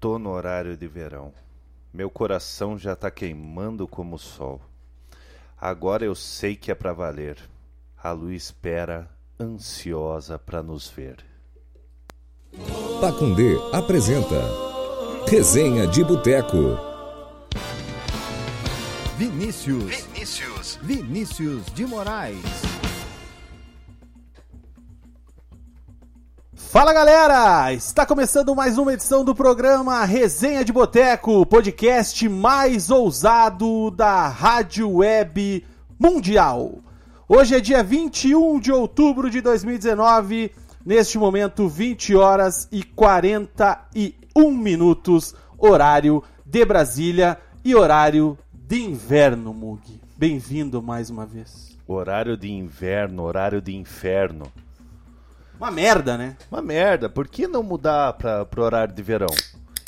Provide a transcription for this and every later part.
Tô no horário de verão. Meu coração já tá queimando como o sol. Agora eu sei que é pra valer. A lua espera, ansiosa pra nos ver. Pacundê apresenta Resenha de Boteco. Vinícius. Vinícius. Vinícius de Moraes. Fala galera! Está começando mais uma edição do programa Resenha de Boteco, podcast mais ousado da Rádio Web Mundial. Hoje é dia 21 de outubro de 2019, neste momento 20 horas e 41 minutos, horário de Brasília e horário de inverno, Mug. Bem-vindo mais uma vez. Horário de inverno, horário de inferno. Uma merda, né? Uma merda, por que não mudar para pro horário de verão?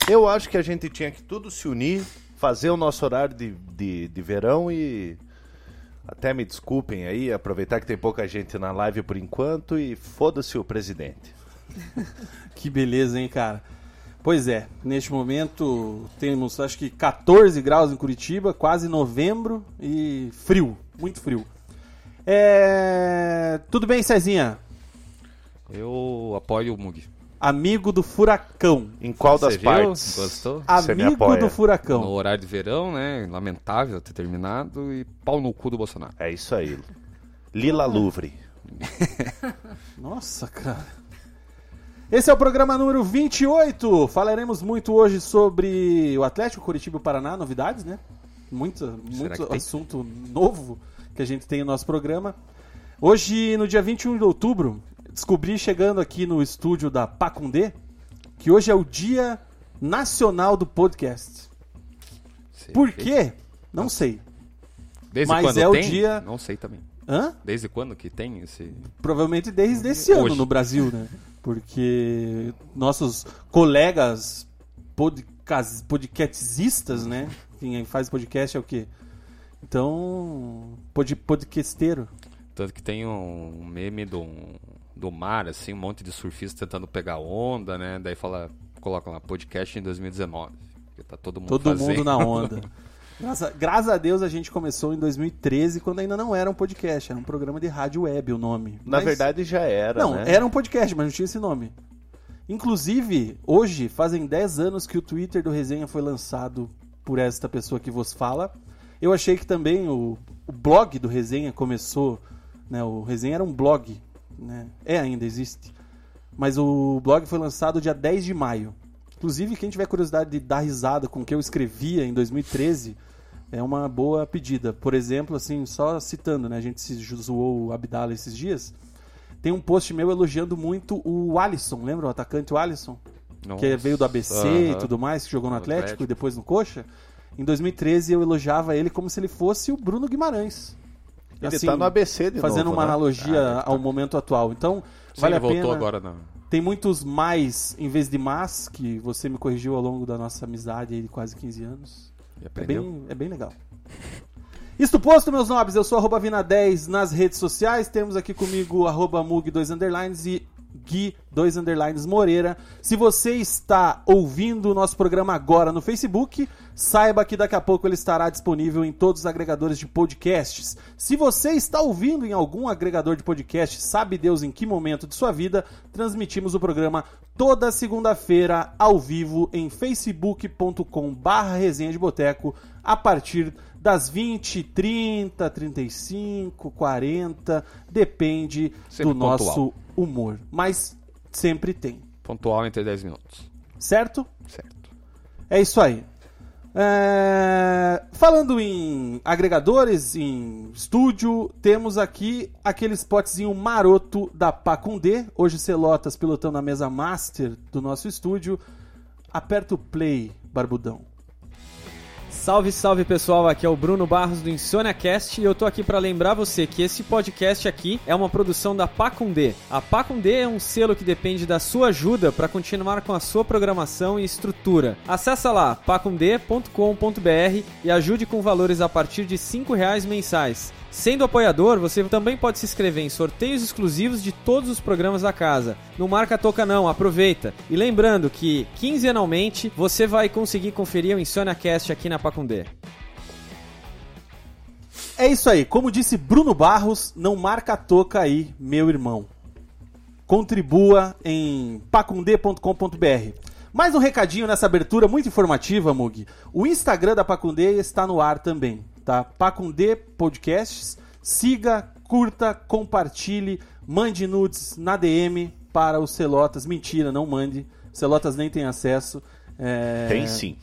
Eu acho que a gente tinha que tudo se unir, fazer o nosso horário de, de, de verão e. Até me desculpem aí, aproveitar que tem pouca gente na live por enquanto e foda-se o presidente. que beleza, hein, cara? Pois é, neste momento temos acho que 14 graus em Curitiba, quase novembro e frio, muito frio. É... Tudo bem, Cezinha? Eu apoio o Mug. Amigo do Furacão. Em qual das Você viu? partes? Gostou? Amigo do Furacão. No horário de verão, né? Lamentável ter terminado. E pau no cu do Bolsonaro. É isso aí. Lila Louvre. Nossa, cara. Esse é o programa número 28. Falaremos muito hoje sobre o Atlético Curitiba e o Paraná, novidades, né? Muito, muito assunto novo que a gente tem no nosso programa. Hoje, no dia 21 de outubro, descobri chegando aqui no estúdio da Pacundê que hoje é o Dia Nacional do Podcast. Sei. Por quê? Não sei. Desde Mas quando é o tem? dia- Não sei também. Hã? Desde quando que tem esse... Provavelmente desde esse ano no Brasil, né? Porque nossos colegas podcast, podcastistas, né? Quem faz podcast é o quê? Então, pod, podcasteiro. Tanto que tem um meme do, do mar, assim, um monte de surfistas tentando pegar onda, né? Daí fala, coloca lá, podcast em 2019. Porque tá todo mundo Todo fazendo. mundo na onda. Graças, graças a Deus a gente começou em 2013, quando ainda não era um podcast, era um programa de rádio web o nome. Na Mas- verdade já era, Não, né? era um podcast, mas não tinha esse nome. Inclusive, hoje fazem 10 anos que o Twitter do Resenha foi lançado por esta pessoa que vos fala. Eu achei que também o, o blog do Resenha começou. Né, o Resenha era um blog. Né, é ainda, existe. Mas o blog foi lançado dia 10 de maio. Inclusive, quem tiver curiosidade de dar risada com o que eu escrevia em 2013, é uma boa pedida. Por exemplo, assim, só citando, né? A gente se zoou o Abdala esses dias. Tem um post meu elogiando muito o Alisson, lembra o atacante o Alisson? Nossa. Que veio do ABC e Aham. tudo mais, que jogou no No Atlético, Atlético. e depois no Coxa. Em 2013 eu elogiava ele como se ele fosse o Bruno Guimarães. Ele Assim, tá no ABC de Fazendo novo, uma né? analogia Ah, ao momento atual. Então, Sim, vale a voltou pena. agora na... Tem muitos mais em vez de mas, que você me corrigiu ao longo da nossa amizade aí de quase 15 anos. E É bem, é bem legal. Isto posto, meus nobres, eu sou arroba Vina10 nas redes sociais. Temos aqui comigo arroba Mug2 underlines e Gui 2 underlines Moreira. Se você está ouvindo o nosso programa agora no Facebook, saiba que daqui a pouco ele estará disponível em todos os agregadores de podcasts. Se você está ouvindo em algum agregador de podcast, sabe Deus em que momento de sua vida, transmitimos o programa toda segunda-feira ao vivo em facebook.com barra resenha de boteco a partir das 20, 30, 35, 40, depende Sempre do nosso pontual. Humor. Mas sempre tem, Pontual entre 10 minutos. certo? Certo. É isso aí. É, Falando em agregadores, em estúdio, temos aqui aquele spotzinho maroto da Pacundê. Hoje Celotas pilotando a mesa master do nosso estúdio. Aperta o play, Barbudão. Salve, salve pessoal, aqui é o Bruno Barros do InsôniaCast e eu tô aqui para lembrar você que esse podcast aqui é uma produção da Pacundê. A Pacundê é um selo que depende da sua ajuda para continuar com a sua programação e estrutura. Acesse lá pacundê.com.br e ajude com valores a partir de 5 reais mensais. Sendo apoiador, você também pode se inscrever em sorteios exclusivos de todos os programas da casa. Não marca toca não, aproveita. E lembrando que quinzenalmente você vai conseguir conferir o InsôniaCast aqui na Pacundê. É isso aí, como disse Bruno Barros, não marca a toca aí, meu irmão. Contribua em pacundê.com.br. Mais um recadinho nessa abertura muito informativa, Mug. O Instagram da Pacundê está no ar também, tá? Pacundê Podcasts. Siga, curta, compartilhe, mande nudes na DM para os Celotas. Mentira, não mande. Celotas nem tem acesso. É... Tem sim.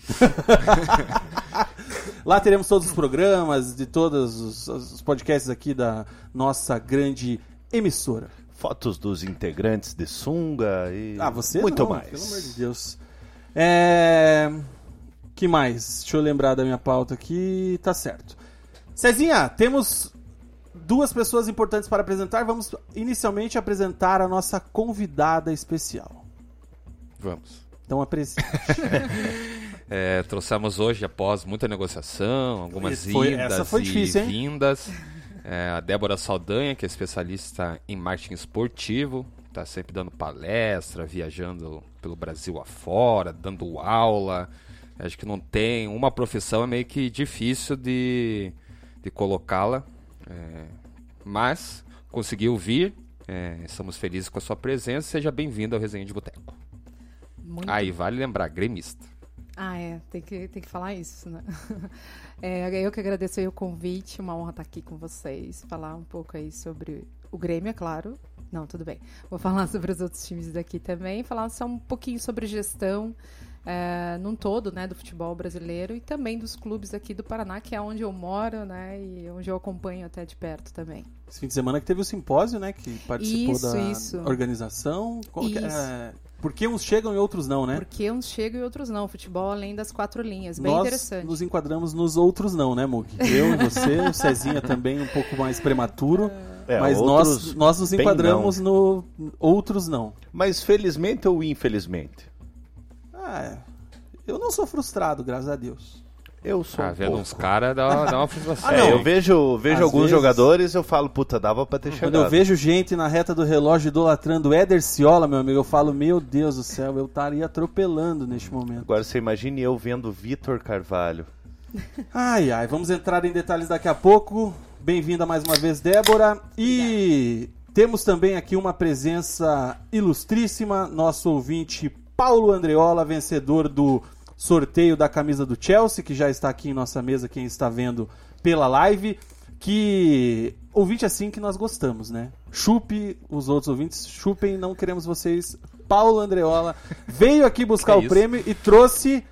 Lá teremos todos os programas de todos os, os podcasts aqui da nossa grande emissora. Fotos dos integrantes de Sunga e Ah, você muito não, mais. Pelo amor de Deus. É... que mais? Deixa eu lembrar da minha pauta aqui. Tá certo. Cezinha, temos duas pessoas importantes para apresentar. Vamos inicialmente apresentar a nossa convidada especial. Vamos. Então apresente. É, trouxemos hoje, após muita negociação, algumas Foi- idas foi e difícil, hein? É, a Débora Saldanha, que é especialista em marketing esportivo, está sempre dando palestra, viajando pelo Brasil afora, dando aula. Acho que não tem uma profissão é meio que difícil de, de colocá-la, é, mas conseguiu vir. é, estamos felizes com a sua presença. Seja bem-vindo ao Resenha de Boteco. Muito Aí vale lembrar, gremista. Ah, é, tem que, tem que falar isso, né? É, eu que agradeço aí o convite, uma honra estar aqui com vocês, falar um pouco aí sobre o Grêmio, é claro. Não, tudo bem. Vou falar sobre os outros times daqui também, falar só um pouquinho sobre gestão é, num todo, né, do futebol brasileiro e também dos clubes aqui do Paraná, que é onde eu moro, né, e onde eu acompanho até de perto também. Esse fim de semana que teve o simpósio, né? Que participou Isso, da isso. organização. Qual que- Isso. é, por que uns chegam e outros não, né? Porque uns chegam e outros não. Futebol além das quatro linhas. Bem Nós interessante. nos enquadramos nos outros não, né, Mug? Eu e você, o Cezinha também um pouco mais prematuro. É, mas outros nós, nós nos enquadramos no outros não. Mas felizmente ou infelizmente? Ah, é. eu não sou frustrado, graças a Deus. Eu sou Ah, um vendo pouco. uns caras dá, dá uma frustração. É, eu vejo, vejo Às alguns vezes- jogadores eu falo, puta, dava pra ter Quando chegado. eu vejo gente na reta do relógio idolatrando o Éder Ciola, meu amigo, eu falo, meu Deus do céu, eu estaria atropelando neste momento. Agora você imagine eu vendo Vitor Carvalho. Ai, ai, vamos entrar em detalhes daqui a pouco. Bem-vinda mais uma vez, Débora. E temos também aqui uma presença ilustríssima, nosso ouvinte Paulo Andreola, vencedor do sorteio da camisa do Chelsea, que já está aqui em nossa mesa, quem está vendo pela live. Que ouvinte assim que nós gostamos, né? Chupe os outros ouvintes, chupem, não queremos vocês. Paulo Andreola veio aqui buscar Que o prêmio e trouxe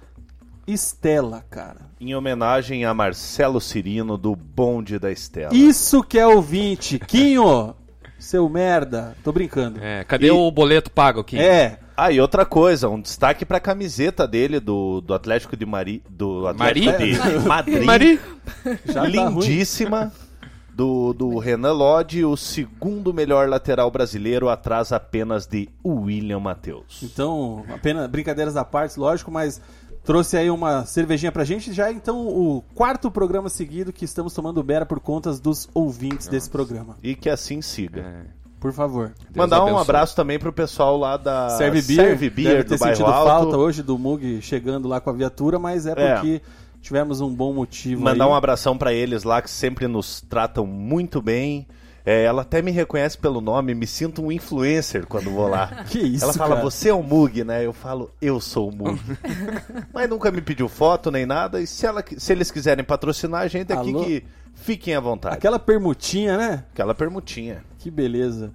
Estela, cara. Em homenagem a Marcelo Cirino do Bonde da Estela. Isso que é ouvinte. Quinho, seu merda. Tô brincando. É, cadê E- o boleto pago aqui? É. Ah, e outra coisa, um destaque pra camiseta dele do, do Atlético de Mari, do Atlético Mari? de Madrid. Mari? Já tá lindíssima. Do, do Renan Lodge, o segundo melhor lateral brasileiro, atrás apenas de William Matheus. Então, apenas brincadeiras à parte, lógico, mas trouxe aí uma cervejinha pra gente. Já é, então o quarto programa seguido que estamos tomando Bera por contas dos ouvintes desse programa. E que assim siga. É, Por favor. Deus Mandar um abençoe. abraço também pro pessoal lá da Serve Beer, Serve Beer deve ter do Bairro sentido Alto. falta hoje do Mug chegando lá com a viatura, mas é É. porque tivemos um bom motivo Mandar aí. um abração pra eles lá que sempre nos tratam muito bem. É, ela até me reconhece pelo nome, me sinto um influencer quando vou lá. Que isso, Ela fala, cara. você é o Mug, né? Eu falo, eu sou o Mug. Mas nunca me pediu foto nem nada. E se, ela, se eles quiserem patrocinar a gente aqui, Alô? que fiquem à vontade. Aquela permutinha, né? Aquela permutinha. Que beleza.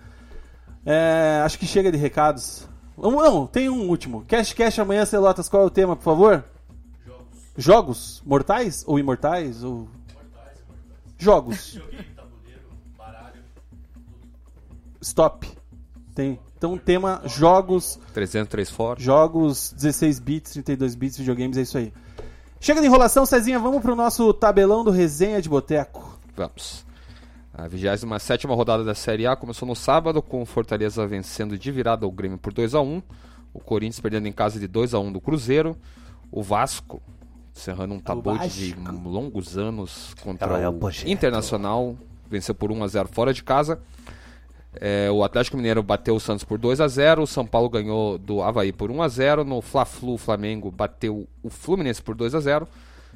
É, acho que chega de recados. Vamos, não, tem um último. Cash Cash amanhã, Celotas, qual é o tema, por favor? Jogos. Jogos mortais ou imortais? Ou... Jogos. Stop. Tem. Então, tema jogos 303 fora. Jogos 16 bits, 32 bits, videogames, é isso aí. Chega de enrolação, Cezinha, vamos pro nosso tabelão do Resenha de Boteco. Vamos. A 27 rodada da Série A começou no sábado, com o Fortaleza vencendo de virada o Grêmio por 2 a 1 O Corinthians perdendo em casa de 2 a 1 do Cruzeiro. O Vasco, encerrando um tabu de longos anos contra é o o. Internacional, venceu por 1 a 0 fora de casa. É, o Atlético Mineiro bateu o Santos por 2 a 0 o São Paulo ganhou do Havaí por 1 a 0 No Fla-Flu, o Flamengo bateu o Fluminense por 2 a 0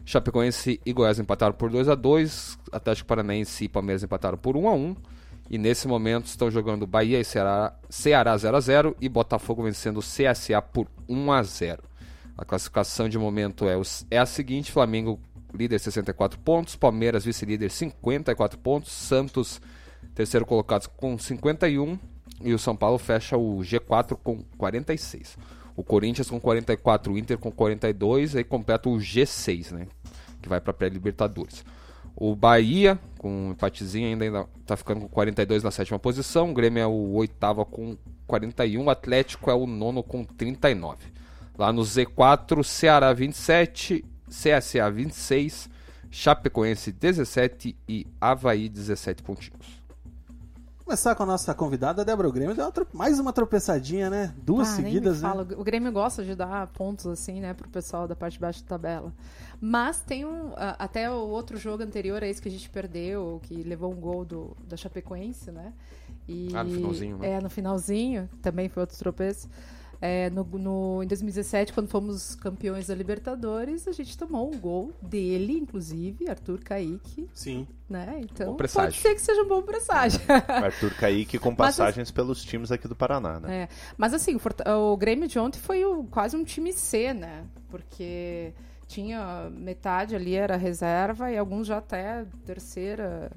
Chapecoense e Goiás empataram por 2 a 2 Atlético Paranaense e Palmeiras empataram por 1 a 1 E nesse momento estão jogando Bahia e Ceará, Ceará 0 a 0 e Botafogo vencendo o CSA por 1 a 0 A classificação de momento é, é a seguinte: Flamengo líder 64 pontos, Palmeiras vice-líder 54 pontos, Santos terceiro colocado com 51 e o São Paulo fecha o G4 com 46. O Corinthians com 44, o Inter com 42, aí completa o G6, né? Que vai para pré-Libertadores. O Bahia, com um empatezinho, ainda, ainda tá ficando com 42 na sétima posição. O Grêmio é o oitavo com 41. O Atlético é o nono com 39. Lá no Z4, Ceará 27, CSA 26, Chapecoense 17 e Havaí 17 pontinhos. Começar com a nossa convidada, Débora o Grêmio. Deu uma mais uma tropeçadinha, né? Duas Ah, nem me seguidas, né? O Grêmio gosta de dar pontos assim, né, pro pessoal da parte de baixo da tabela. Mas tem um. Até o outro jogo anterior a esse que a gente perdeu, que levou um gol do, da Chapecoense, né? E, Ah, no finalzinho, né? É, no finalzinho, também foi outro tropeço. É, no, no- em 2017, quando fomos campeões da Libertadores, a gente tomou um gol dele, inclusive, Arthur Kaique, Sim. né? Então Bom presságio. pode ser que seja um bom presságio. Arthur Kaique com Mas passagens pelos times aqui do Paraná, né? É, mas assim, o, o Grêmio de ontem foi o- quase um time C, né? Porque tinha metade ali era reserva e alguns já até terceira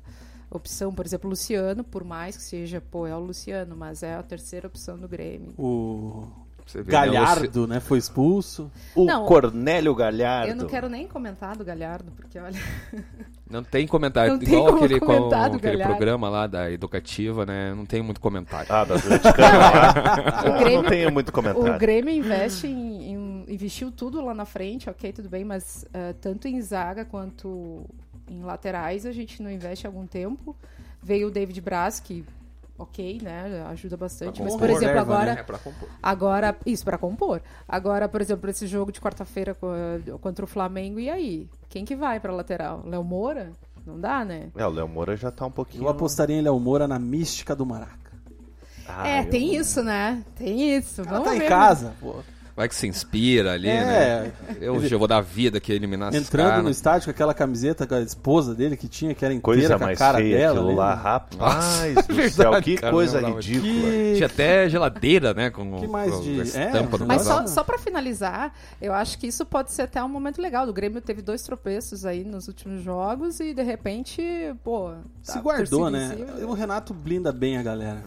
opção. Por exemplo, o Luciano, por mais que seja, pô, é o Luciano, mas é a terceira opção do Grêmio. O Você vê, né, o Galhardo, né? Foi expulso. O Não, Cornélio Galhardo. Eu não quero nem comentar do Galhardo, porque olha. Não tem comentário. Não tem Igual como aquele, com- aquele programa lá da Educativa, né? Não tem muito comentário. Ah, da lá. O Grêmio- Não tenho muito O comentário. Grêmio investe em, em- investiu tudo lá na frente, ok, tudo bem, mas eh, tanto em zaga quanto em laterais a gente não investe há algum tempo. Veio o David Braz, que ok, né, ajuda bastante. Mas, por compor, exemplo, reserva, agora, né? É pra compor. agora isso para compor. Agora, por exemplo, esse jogo de quarta-feira co- contra o Flamengo, e aí? Quem que vai para lateral? Léo Moura? Não dá, né? É, o Léo Moura já tá um pouquinho. Eu apostaria em Léo Moura na mística do Maraca. Ah, é, eu- tem isso, né? Tem isso. Ela Vamos tá em ver. casa, pô. Vai que se inspira ali, É. né? Eu Ele- já vou dar vida que eliminar Entrando caras. no estádio com aquela camiseta com a esposa dele que tinha, que era inteira Coisa com a mais cara feia dela. aquilo né? lá, rapaz Nossa, do verdade, céu, que cara, coisa não ridícula. Que... Tinha até geladeira, né? Com Que mais com de- a é, estampa do Mas só, só para finalizar, eu acho que isso pode ser até um momento legal. O Grêmio teve dois tropeços aí nos últimos jogos e de repente, pô. tá Se guardou, né? O Renato blinda bem a galera.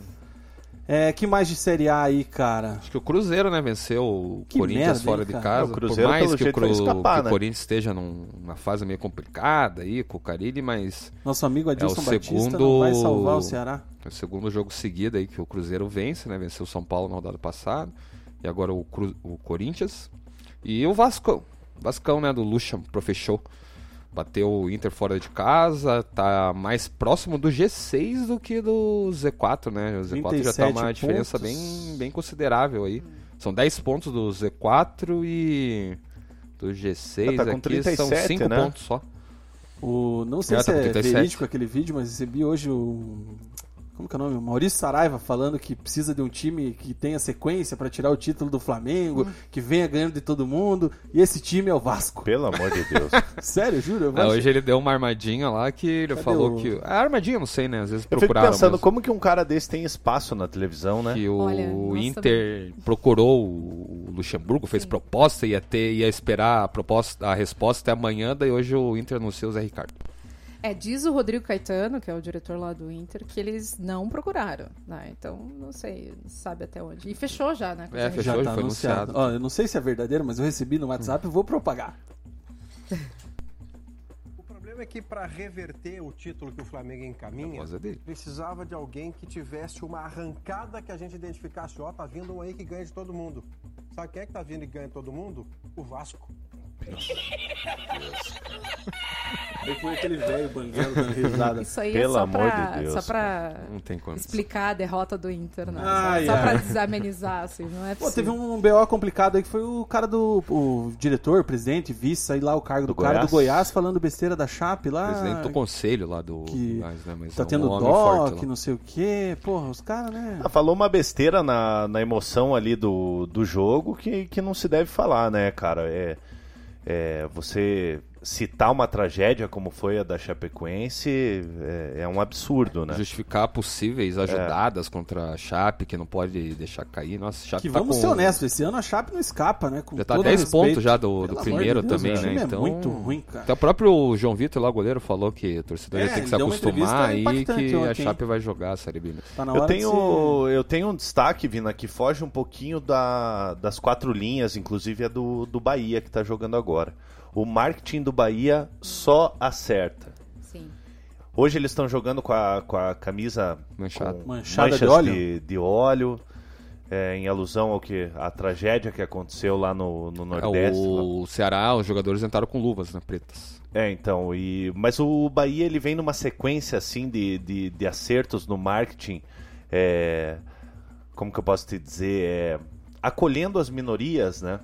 É, que mais de Série A aí, cara? Acho que o Cruzeiro, né, venceu o Que Corinthians merda, fora hein, de casa. O Cruzeiro, Por mais que, o, Cru- escapar, que o né? Corinthians esteja num- numa fase meio complicada aí com o Carilli, mas Nosso amigo Adilson É o Batista segundo- não vai salvar o Ceará. é o segundo jogo seguido aí que o Cruzeiro vence, né? Venceu o São Paulo na rodada passada. E agora o, Cru- o Corinthians. E o Vasco. Vascão, né? Do Lucha Profechou. Bateu o Inter fora de casa. Tá mais próximo do G6 do que do Z4, né? O Z4 já tá 37 uma diferença bem, bem considerável aí. São 10 pontos do Z4 e do G6 Ah, tá com aqui 37, são 5 né? pontos só. O, não sei É, se tá com é 37. verídico aquele vídeo, mas recebi hoje o. Como que é o nome? Maurício Saraiva falando que precisa de um time que tenha sequência pra tirar o título do Flamengo, Hum. que venha ganhando de todo mundo. E esse time é o Vasco. Pelo amor de Deus. Sério, juro? Eu É, hoje ele deu uma armadinha lá que ele Cadê falou o- que. A armadinha, não sei, né? Às vezes Eu fico procuraram. pensando mesmo, como que um cara desse tem espaço na televisão, né? que o Olha, nossa, Inter procurou o Luxemburgo, fez proposta, ia ter, ia esperar a proposta, a resposta até amanhã, daí hoje o Inter anunciou o Zé Ricardo. É, diz o Rodrigo Caetano, que é o diretor lá do Inter, que eles não procuraram, né? Então, não sei, não sabe até onde. E fechou já, né? É, fechou. Já tá foi anunciado. anunciado. Ó, eu não sei se é verdadeiro, mas eu recebi no WhatsApp e vou propagar. O problema é que para reverter o título que o Flamengo encaminha, A voz é dele. precisava de alguém que tivesse uma arrancada que a gente identificasse, ó, tá vindo um aí que ganha de todo mundo. Sabe quem é que tá vindo e ganha de todo mundo? O Vasco. Foi aquele velho banguelo dando risada. Isso aí Pelo é só amor pra, de Deus, só pra Não tem condição. explicar a derrota do Inter, né? Ai, só só pra ai. desamenizar, assim, não é Pô, teve um BO complicado aí que foi o cara do. O diretor, presidente, vice, sei lá, o cargo do, Do cara do Goiás? Falando besteira da Chape lá. Presidente do conselho lá do. que Goiás, né, mas Tá é um tendo homem dó, que não sei o quê. Porra, os caras, né? Ah, falou uma besteira na, na emoção ali do, do jogo que, que não se deve falar, né, cara? É, é, você citar uma tragédia como foi a da Chapecoense é, é um absurdo, né? Justificar possíveis ajudadas contra a Chape, que não pode deixar cair. Nossa, Chape Que tá vamos com... ser honestos, esse ano a Chape não escapa, né? Com Já tá todo 10 respeito. pontos já do, do primeiro de Deus, também, né? time Então, É muito ruim, cara. Até o próprio João Vitor, lá, o goleiro, falou que o torcedor É, ter que se acostumar impactante que a Chape vai jogar a Série B. Tá Eu tenho, eu tenho um destaque, Vina, que foge um pouquinho da, das quatro linhas, inclusive a do, do Bahia, que tá jogando agora. O marketing do Bahia só acerta. Sim. Hoje eles estão jogando com a, com a camisa Manchada. Manchada de óleo? de, de óleo, é, em alusão ao que a tragédia que aconteceu lá no, no É, Nordeste. lá. o Ceará, os jogadores entraram com luvas, né, pretas. É, então, e, mas o Bahia ele vem numa sequência assim de, de, de acertos no marketing, é, como que eu posso te dizer, é, acolhendo as minorias, né?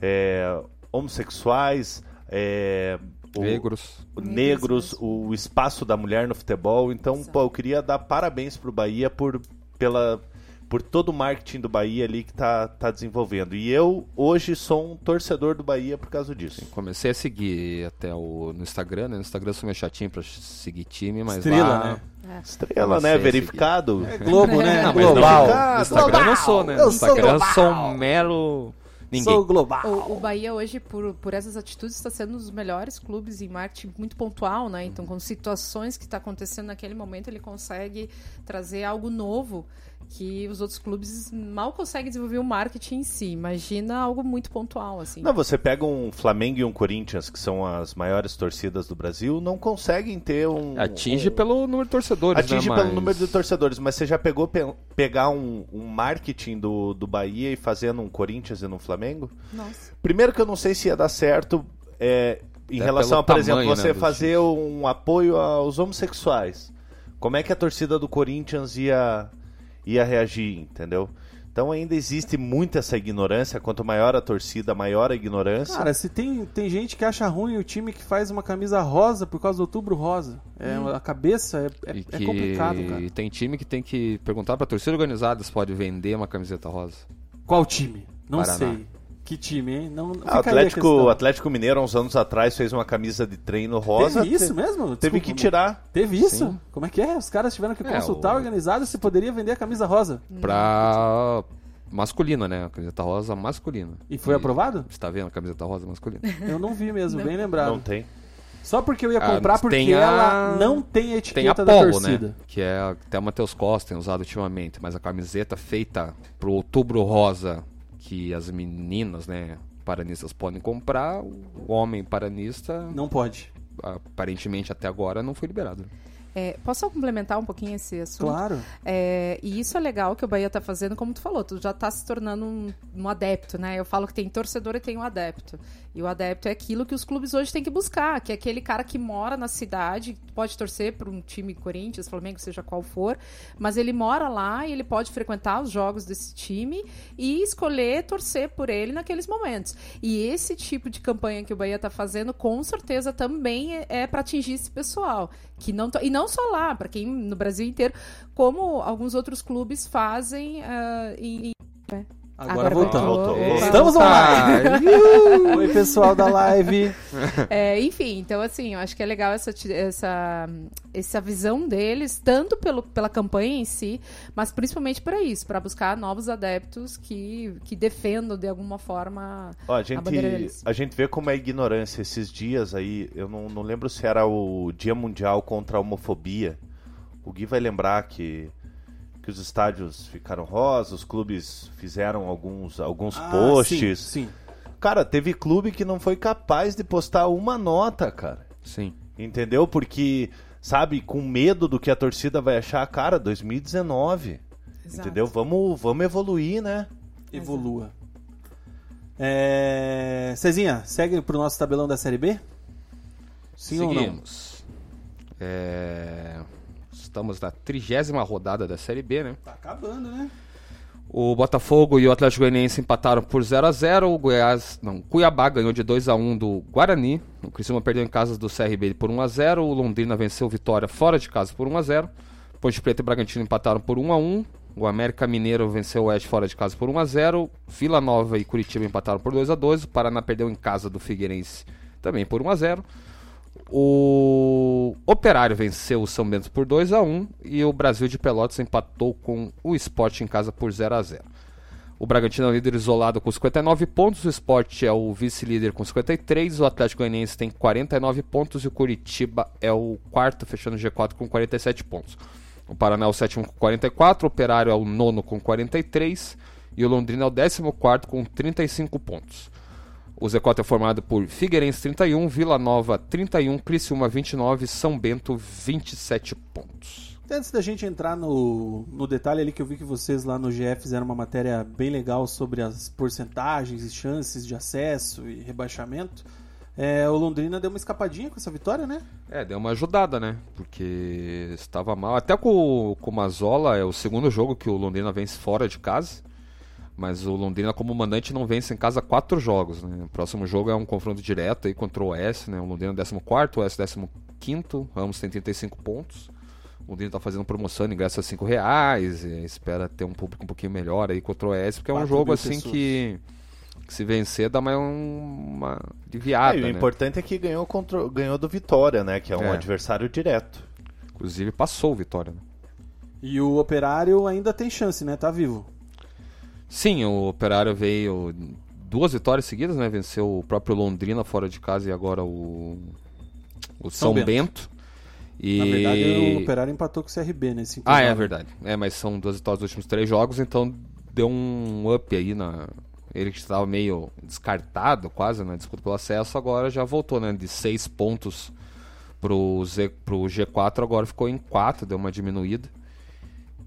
É, homossexuais, é, o- Negros. o negros, o espaço da mulher no futebol. Então, pô, eu queria dar parabéns pro Bahia por, pela, por todo o marketing do Bahia ali que tá, tá desenvolvendo. E eu, hoje, sou um torcedor do Bahia por causa disso. Comecei a seguir até o, no Instagram, né? No Instagram eu sou meio chatinho pra seguir time, mas Estrela, lá... né? Estrela, Comecei né? Verificado. É Globo, né? Não, global. no Instagram eu não sou, né? No Instagram eu global. sou um mero... Ninguém. Sou global. O, o Bahia hoje, por, por essas atitudes, está sendo um dos melhores clubes em marketing muito pontual, né? Então, com situações que está acontecendo naquele momento, ele consegue trazer algo novo que os outros clubes mal conseguem desenvolver o marketing em si. Imagina algo muito pontual, assim. Não, você pega um Flamengo e um Corinthians, que são as maiores torcidas do Brasil, não conseguem ter um. Atinge um- pelo número de torcedores, Atinge né? pelo mas- número de torcedores, mas você já pegou pe- pegar um, um marketing do, do Bahia e fazer num Corinthians e num Flamengo? Nossa. Primeiro que eu não sei se ia dar certo é, em Até relação a, por exemplo, tamanho, você né, fazer um apoio aos homossexuais. Como é que a torcida do Corinthians ia, ia reagir, entendeu? Então ainda existe muito essa ignorância. Quanto maior a torcida, maior a ignorância. Cara, se tem, tem gente que acha ruim o time que faz uma camisa rosa por causa do outubro rosa. É, A cabeça é, é, E é complicado, cara. tem time que tem que perguntar pra torcida organizada se pode vender uma camiseta rosa. Qual time? Não Paraná. sei. Que time, hein? Não, Ah, o fica aí a Atlético, Atlético Mineiro, há uns anos atrás, fez uma camisa de treino rosa. Teve isso te- mesmo? Teve Desculpa, que tirar. Teve isso? Sim. Como é que é? Os caras tiveram que É, consultar o- a organizada se poderia vender a camisa rosa. Pra masculina, né? A camiseta rosa masculina. E foi aprovado? Você tá vendo a camiseta rosa masculina? Eu não vi mesmo, bem lembrado. Não tem. Só porque eu ia Ah, comprar porque tem a- ela não tem a Tem a etiqueta da Polo, torcida. né? Que é até o Matheus Costa tem usado ultimamente, mas a camiseta feita pro outubro rosa que as meninas, né, paranistas podem comprar, o homem paranista Não pode. aparentemente até agora não foi liberado. É, posso só complementar um pouquinho esse assunto? Claro. É, e isso é legal que o Bahia tá fazendo, como tu falou, tu já tá se tornando um, um adepto, né? Eu falo que tem torcedor e tem um adepto. E o adepto é aquilo que os clubes hoje têm que buscar, que é aquele cara que mora na cidade, pode torcer para um time Corinthians, Flamengo, seja qual for, mas ele mora lá e ele pode frequentar os jogos desse time e escolher torcer por ele naqueles momentos. E esse tipo de campanha que o Bahia tá fazendo, com certeza também é, é para atingir esse pessoal, que não e não só lá, para quem no Brasil inteiro, como alguns outros clubes fazem ah, em, em- Agora, Agora voltamos. voltou, Opa. voltou. Estamos online! Oi, pessoal da live. É, enfim, então assim, eu acho que é legal essa, essa, essa visão deles, tanto pelo, pela campanha em si, mas principalmente para isso, para buscar novos adeptos que, que defendam de alguma forma Ó, a, a bandeira gente, deles. a gente vê como é ignorância esses dias aí. Eu não, não lembro se era o Dia Mundial contra a Homofobia. O Gui vai lembrar que, que os estádios ficaram rosas, os clubes fizeram alguns, alguns Ah, posts. Sim, sim. Cara, teve clube que não foi capaz de postar uma nota, cara. Sim. Entendeu? Porque, sabe, com medo do que a torcida vai achar, cara, 2019. Exato. Entendeu? Vamos, vamos evoluir, né? Evolua. É... Cezinha, segue pro nosso tabelão da Série B? Sim ou não? Seguimos. É, Estamos na trigésima rodada da Série B, né? Tá acabando, né? O Botafogo e o Atlético Goianiense empataram por 0 a 0 O Goiás, não, Cuiabá ganhou de 2 a 1 do Guarani. O Criciúma perdeu em casa do CRB por 1 a 0 O Londrina venceu Vitória fora de casa por 1 a 0 Ponte Preta e Bragantino empataram por 1 a 1 O América Mineiro venceu o Oeste fora de casa por 1 a 0 Vila Nova e Curitiba empataram por 2 a 2 O Paraná perdeu em casa do Figueirense também por 1 a 0 o Operário venceu o São Bento por 2 a 1 e o Brasil de Pelotas empatou com o Sport em casa por 0 a 0. O Bragantino é o líder isolado com 59 pontos, o Sport é o vice-líder com 53, o Atlético Goianiense tem 49 pontos e o Curitiba é o quarto, fechando o G4 com 47 pontos. O Paraná é o sétimo com 44, o Operário é o nono com 43 e o Londrina é o décimo quarto com 35 pontos. O Z4 é formado por Figueirense 31, Vila Nova 31, Criciúma 29, São Bento 27 pontos. Antes da gente entrar no, no detalhe ali que eu vi que vocês lá no GF fizeram uma matéria bem legal sobre as porcentagens e chances de acesso e rebaixamento, é, o Londrina deu uma escapadinha com essa vitória, né? É, deu uma ajudada, né? Porque estava mal. Até com, com o Mazola é o segundo jogo que o Londrina vence fora de casa. Mas o Londrina, como mandante, não vence em casa quatro jogos. Né? O próximo jogo é um confronto direto aí contra o OS, né? O Londrina 14, o OS 15, ambos têm 35 pontos. O Londrina está fazendo promoção, ingresso a 5 reais, e espera ter um público um pouquinho melhor aí contra o OS, porque é um jogo assim pessoas. que, que se vencer dá mais um- uma aliviada, É, e o né? importante é que ganhou, contra, ganhou do Vitória, né? Que é um É. adversário direto. Inclusive passou o Vitória, né? E o Operário ainda tem chance, né? Tá vivo. Sim, o Operário veio duas vitórias seguidas, né? Venceu o próprio Londrina fora de casa e agora o, o São, Bento. Bento. E... Na verdade, o Operário empatou com o CRB nesse Ah, é verdade. É, mas são duas vitórias dos últimos três jogos, então deu um up aí na. Ele que estava meio descartado quase na disputa pelo acesso, agora já voltou, né? De seis pontos pro, Z, pro G4, agora ficou em quatro, deu uma diminuída.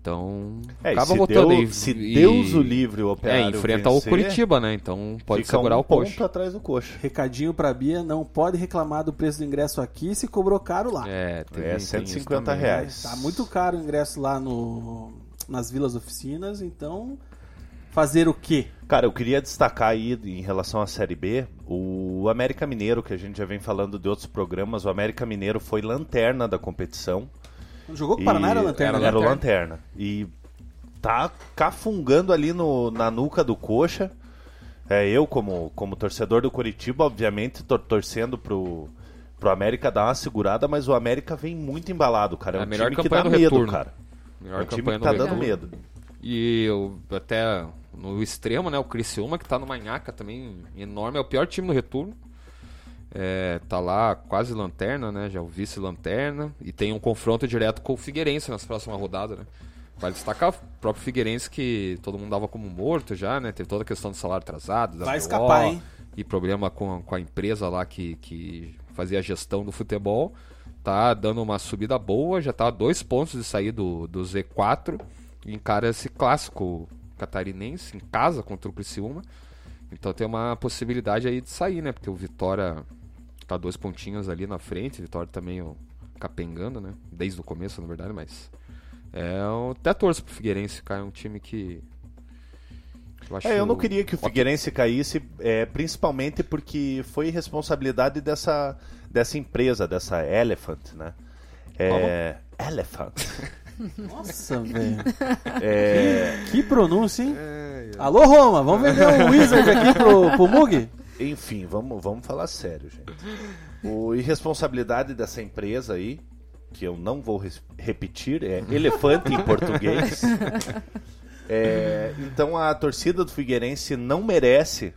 Então, É, acaba se, voltando Deu- aí. se e- Deus o livre o É, Operário enfrenta vencer, o Curitiba, né? Então pode fica segurar um o coxa. ponto atrás do coxa. Recadinho pra Bia, não pode reclamar do preço do ingresso aqui se cobrou caro lá. É, tem, É, tem isso 150 também. reais. Tá muito caro o ingresso lá no, nas vilas oficinas, então fazer o quê? Cara, eu queria destacar aí em relação à Série B, o América Mineiro, que a gente já vem falando de outros programas, o América Mineiro foi lanterna da competição. Jogou com o E Paraná, era lanterna, Era, né? o lanterna. E tá cafungando ali no, na nuca do coxa. É, eu, como, como torcedor do Curitiba, obviamente, tô torcendo pro, pro América dar uma segurada, mas o América vem muito embalado, cara. É É a um melhor time que dá do medo, retorno. cara. Melhor É um time campanha que tá dando retorno. medo. E eu, até no extremo, né? O Criciúma, que tá no Manhaca também enorme, é o pior time no retorno. É, tá lá quase lanterna, né? Já é o vice-lanterna. E tem um confronto direto com o Figueirense nas próximas rodadas, né? Vale destacar o próprio Figueirense que todo mundo dava como morto já, né? Teve toda a questão do salário atrasado, da Vai BO, escapar, hein? E problema com, com a empresa lá que, que fazia a gestão do futebol. Tá dando uma subida boa, já tá a dois pontos de sair do, do Z4. E encara esse clássico catarinense em casa contra o Criciúma. Então tem uma possibilidade aí de sair, né? Porque o Vitória tá dois pontinhos ali na frente. Vitória também ó, capengando, né? Desde o começo, na verdade, mas. É, eu até torço pro Figueirense, cara. É um time que. Eu, acho É, eu não queria que o. Figueirense caísse, é, principalmente porque foi responsabilidade dessa, dessa empresa, dessa Elephant, né? É, Elephant. Nossa, velho. É, Que pronúncia, hein? Alô, Roma, vamos vender um Wizard aqui pro, pro Mug? Enfim, vamos, vamos falar sério, gente. O irresponsabilidade dessa empresa aí, que eu não vou repetir, é elefante em português. É, então a torcida do Figueirense não merece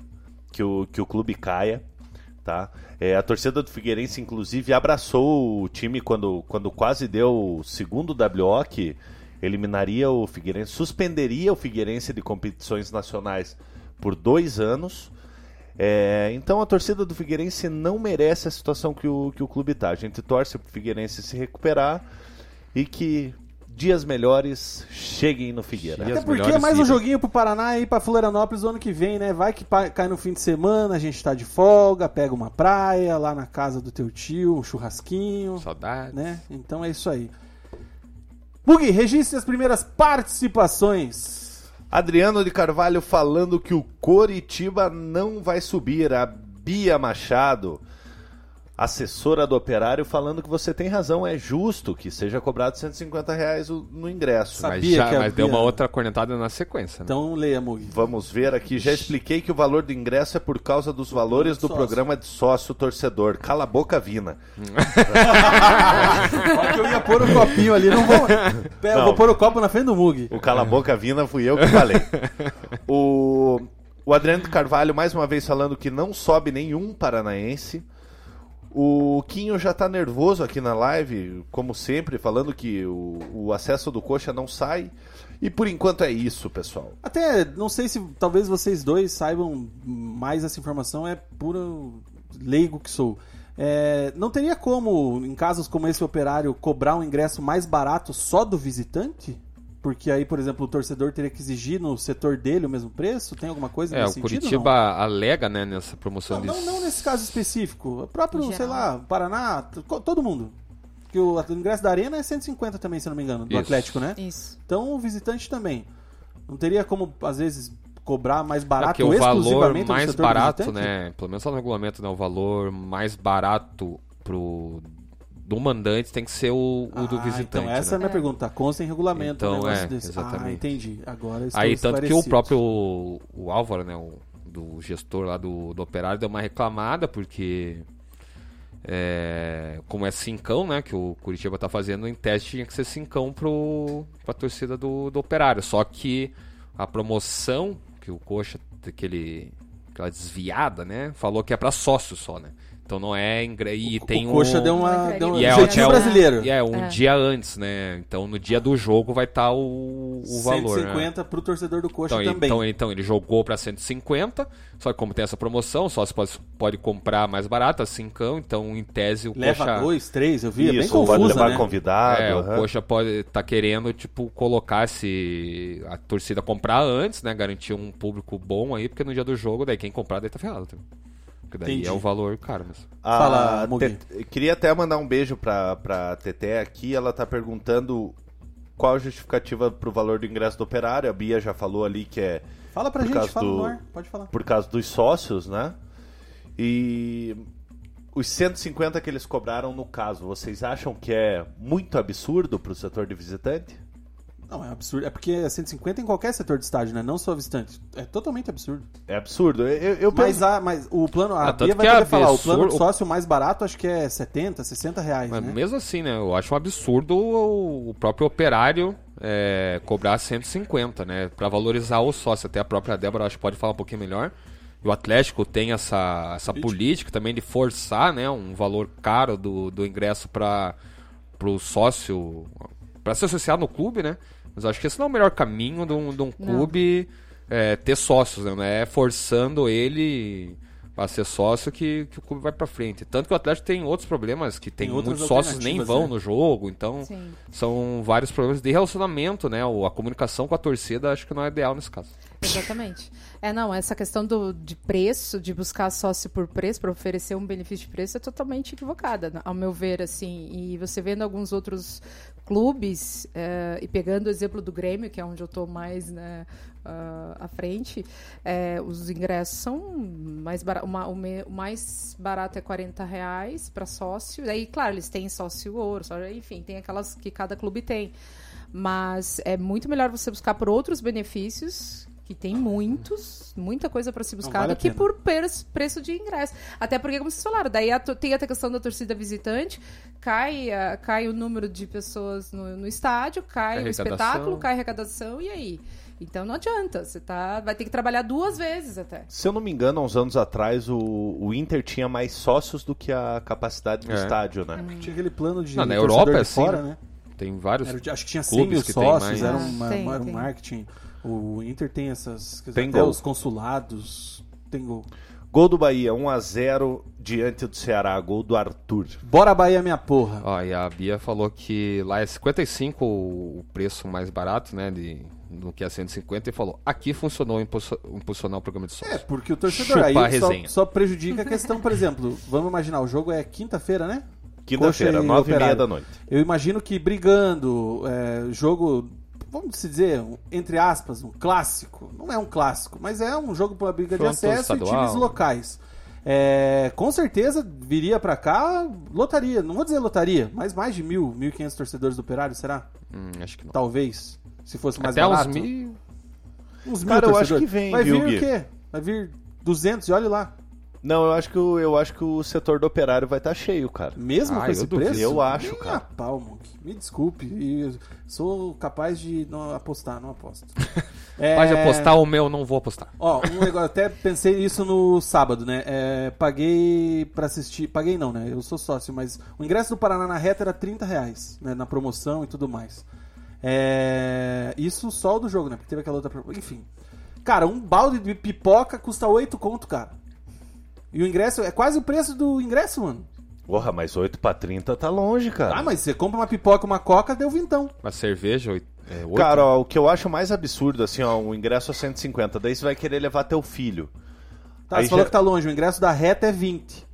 que o, que o clube caia. Tá? É, a torcida do Figueirense, inclusive, abraçou o time quando, quando quase deu o segundo WO, que eliminaria o Figueirense, suspenderia o Figueirense de competições nacionais por dois anos. É, então a torcida do Figueirense não merece a situação que o, que o clube está. A gente torce para o Figueirense se recuperar e que dias melhores cheguem no Figueira. Dias Até porque é mais um joguinho pro Paraná e pra Florianópolis o ano que vem, né? Vai que cai no fim de semana, a gente tá de folga, pega uma praia lá na casa do teu tio, um churrasquinho, Saudades. né? Então é isso aí. Bug, registre as primeiras participações. Adriano de Carvalho falando que o Coritiba não vai subir. A Bia Machado, assessora do operário, falando que você tem razão. É justo que seja cobrado 150 reais o- no ingresso. Sabe- Mas, Sabia já, que mas deu uma outra cornetada na sequência. Né? Então leia, Mug. Vamos ver aqui. Já expliquei que o valor do ingresso é por causa dos valores do Sócio. programa de sócio torcedor. Cala a boca, Vina. Só que eu ia pôr o copinho ali, não vou. Pera, eu Não. vou pôr o copo na frente do Mug. O Cala a Boca Vina fui eu que falei. O, o Adriano Carvalho, mais uma vez, falando que não sobe nenhum paranaense. O Quinho já tá nervoso aqui na live, como sempre, falando que o, o acesso do Coxa não sai. E por enquanto é isso, pessoal. Até, não sei se talvez vocês dois saibam mais essa informação, é puro leigo que sou. É, não teria como, em casos como esse operário, cobrar um ingresso mais barato só do visitante? Porque aí, por exemplo, o torcedor teria que exigir no setor dele o mesmo preço? Tem alguma coisa É, nesse o sentido? Curitiba alega, né, nessa promoção Não, não, de... não, não nesse caso específico. O próprio, sei lá, Paraná, todo mundo. Porque o o ingresso da Arena é 150 também, se não me engano, do Isso. Atlético, né? Isso. Então o visitante também. Não teria como, às vezes, cobrar mais É barato porque o valor exclusivamente mais barato, visitante? né? Pelo menos lá no regulamento, né? O valor mais barato pro do mandante tem que ser o, o do Ah, visitante. Então essa é a né? minha pergunta. Consta em regulamento Então, um é, desse. Ah, exatamente. entendi. Agora estou Aí, tanto que o próprio o Álvaro, né, o, do gestor lá do, do operário, deu uma reclamada, porque é, como é cincão, né, que o Curitiba tá fazendo, em teste tinha que ser cincão pro, pra torcida do, do operário. Só que a promoção que o Coxa, aquele, aquela desviada, né, falou que é pra sócio só, né. Então não é ingre... e tem o Coxa um- deu uma, deu um e é, jeitinho é um- brasileiro. e é um É. dia antes, né? Então no dia do jogo vai estar o, o valor. né? 150 pro torcedor do Coxa Então, ele- também. então, então ele jogou para 150, só que como tem essa promoção, só se pode, pode comprar mais barato, a 5, então em tese o Leva Coxa dois, três, eu vi. é bem Isso, pode confusa, levar né? convidado. é, o aham. Coxa pode tá querendo tipo colocar se a torcida comprar antes, né, garantir um público bom aí, porque no dia do jogo daí quem comprar daí tá ferrado. também. Porque daí Entendi. é o valor caro mesmo. A Fala. Te- Queria até mandar um beijo pra, pra Teté aqui. Ela tá perguntando qual a justificativa pro valor do ingresso do operário. A Bia já falou ali que é Fala pra Por gente, causa fala do- ar, pode falar. por causa dos sócios, né? E os 150 que eles cobraram no caso, vocês acham que é muito absurdo pro setor de visitante? Não, é absurdo. É porque é 150 em qualquer setor de estádio, né? Não só visitante. É totalmente absurdo. É absurdo. Eu, eu Mas, a, mas o plano, a Ah, Bia vai que é poder falar, o plano sócio mais barato acho que é 70, 60 reais, Mas né? mesmo assim, né? Eu acho um absurdo o, o próprio operário é, cobrar 150, né? Pra valorizar o sócio. Até a própria Débora acho que pode falar um pouquinho melhor. E o Atlético tem essa, essa política também de forçar, né? Um valor caro do, do ingresso para o sócio para se associar no clube, né? Mas acho que esse não é o melhor caminho de um, de um clube é, ter sócios, né? Não é forçando ele para ser sócio que, que o clube vai para frente. Tanto que o Atlético tem outros problemas, que tem, Tem muitos sócios nem vão né? no jogo, então Sim. são vários problemas de relacionamento, né? O- A comunicação com a torcida acho que não é ideal nesse caso. Exatamente. É, não, essa questão do, de preço, de buscar sócio por preço, para oferecer um benefício de preço, é totalmente equivocada, né, ao meu ver, assim. E você vendo alguns outros clubes, eh, e pegando o exemplo do Grêmio, que é onde eu estou mais né, ah, à frente, eh, os ingressos são mais baratos. O me- o mais barato é 40 reais para sócio. Daí, claro, eles têm sócio ouro, só- enfim, tem aquelas que cada clube tem. Mas é muito melhor você buscar por outros benefícios, que tem muitos, muita coisa para se buscar, vale do que por preço de ingresso. Até porque, como vocês falaram, daí a tem até a questão da torcida visitante, cai, a- cai o número de pessoas no, no estádio, cai o espetáculo, cai a arrecadação, e aí? Então não adianta, você tá, vai ter que trabalhar duas vezes até. Se eu não me engano, há uns anos atrás, o, o Inter tinha mais sócios do que a capacidade do É. estádio, né? Tinha aquele plano de Não, na Europa de é assim, fora, né? Tem vários. Era acho que tinha 100 clubes mil sócios, era, Ah, uma- tem, era um tem. marketing. O Inter tem essas... quer dizer, Tem gol. os consulados, tem gol. Gol do Bahia, 1x0 diante do Ceará. Gol do Arthur. Bora Bahia, minha porra. Ó, e a Bia falou que lá é 55 o preço mais barato, né? De, do que é 150 e falou: aqui funcionou impulsionar o programa de sócio. É, porque o torcedor Chupa aí só, só prejudica a questão, por exemplo, vamos imaginar, o jogo é quinta-feira, né? Quinta-feira, Coxa e 9 e meia da noite. Eu imagino que brigando, é, jogo, vamos se dizer, entre aspas, um clássico. Não é um clássico, mas é um jogo para briga de acesso e estadual. times locais. É, com certeza viria pra cá, lotaria. Não vou dizer lotaria, mas mais de mil, mil e quinhentos torcedores do Operário, será? Hum, acho que não. Talvez. Se fosse mais Até uns barato. mil. Uns mil Cara, eu acho que vem, Vai viu, vir Gui? o quê? Vai vir 200 e olha lá. Não, eu acho que o, eu acho que o setor do operário vai estar cheio, cara. Mesmo Ah, com esse duvido. preço? Eu acho, Nem cara. pau, Monk. Me desculpe. e Sou capaz de não apostar, não aposto. É, Pode apostar o meu, não vou apostar. Ó, um negócio, até pensei nisso no sábado, né? É, paguei pra assistir. Paguei não, né? Eu sou sócio, mas o ingresso do Paraná na reta era 30 reais, né? Na promoção e tudo mais. É, isso só o do jogo, né? Porque teve aquela outra. Enfim. Cara, um balde de pipoca custa 8 conto, cara. E o ingresso é quase o preço do ingresso, mano. Porra, mas 8 pra 30 tá longe, cara. Ah, mas você compra uma pipoca, uma coca, deu vintão. Uma cerveja, oito- é, oito. Cara, ó, o que eu acho mais absurdo, assim, ó, o ingresso é 150, daí você vai querer levar teu filho. Tá, Aí você falou já- que tá longe, o ingresso da reta é 20.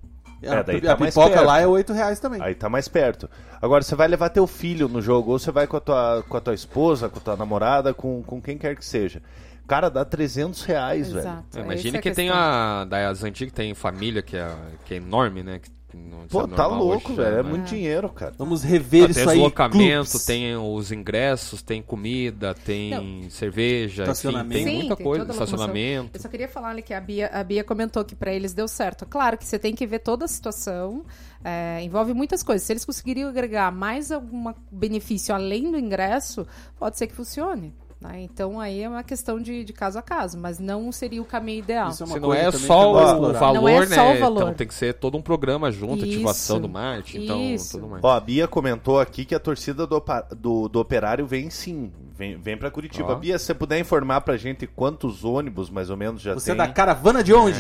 É, a, daí a tá mais pipoca perto. lá é 8 reais também. Aí tá mais perto. Agora, você vai levar teu filho no jogo, ou você vai com a tua, com a tua esposa, com a tua namorada, com, com quem quer que seja. Cara, dá 300 reais, velho. Exato. É, essa imagine é que tem questão. a. Das antigas tem família que é, que é enorme, né? Que não Pô, tá louco, hoje velho. É né? muito dinheiro, cara. Vamos rever Ah, isso tem aí. deslocamento, clubes. tem os ingressos, tem comida, tem cerveja, enfim, Estacionamento. tem Sim, muita tem coisa, estacionamento. Eu só queria falar ali que a Bia, a Bia comentou que pra eles deu certo. Claro que você tem que ver toda a situação, é, envolve muitas coisas. Se eles conseguiriam agregar mais algum benefício além do ingresso, pode ser que funcione. Né? Então aí é uma questão de, de caso a caso, mas não seria o caminho ideal. Isso é uma Se não é também só que eu vou o explorar. valor, Não é né? só o valor. Então tem que ser todo um programa junto, ativação Isso. do marketing, então Isso. tudo mais. Ó, a Bia comentou aqui que a torcida do, do, do Operário vem sim. Vem, vem pra Curitiba. Ó. Bia, se você puder informar pra gente quantos ônibus mais ou menos já Você é tem. da caravana de onde?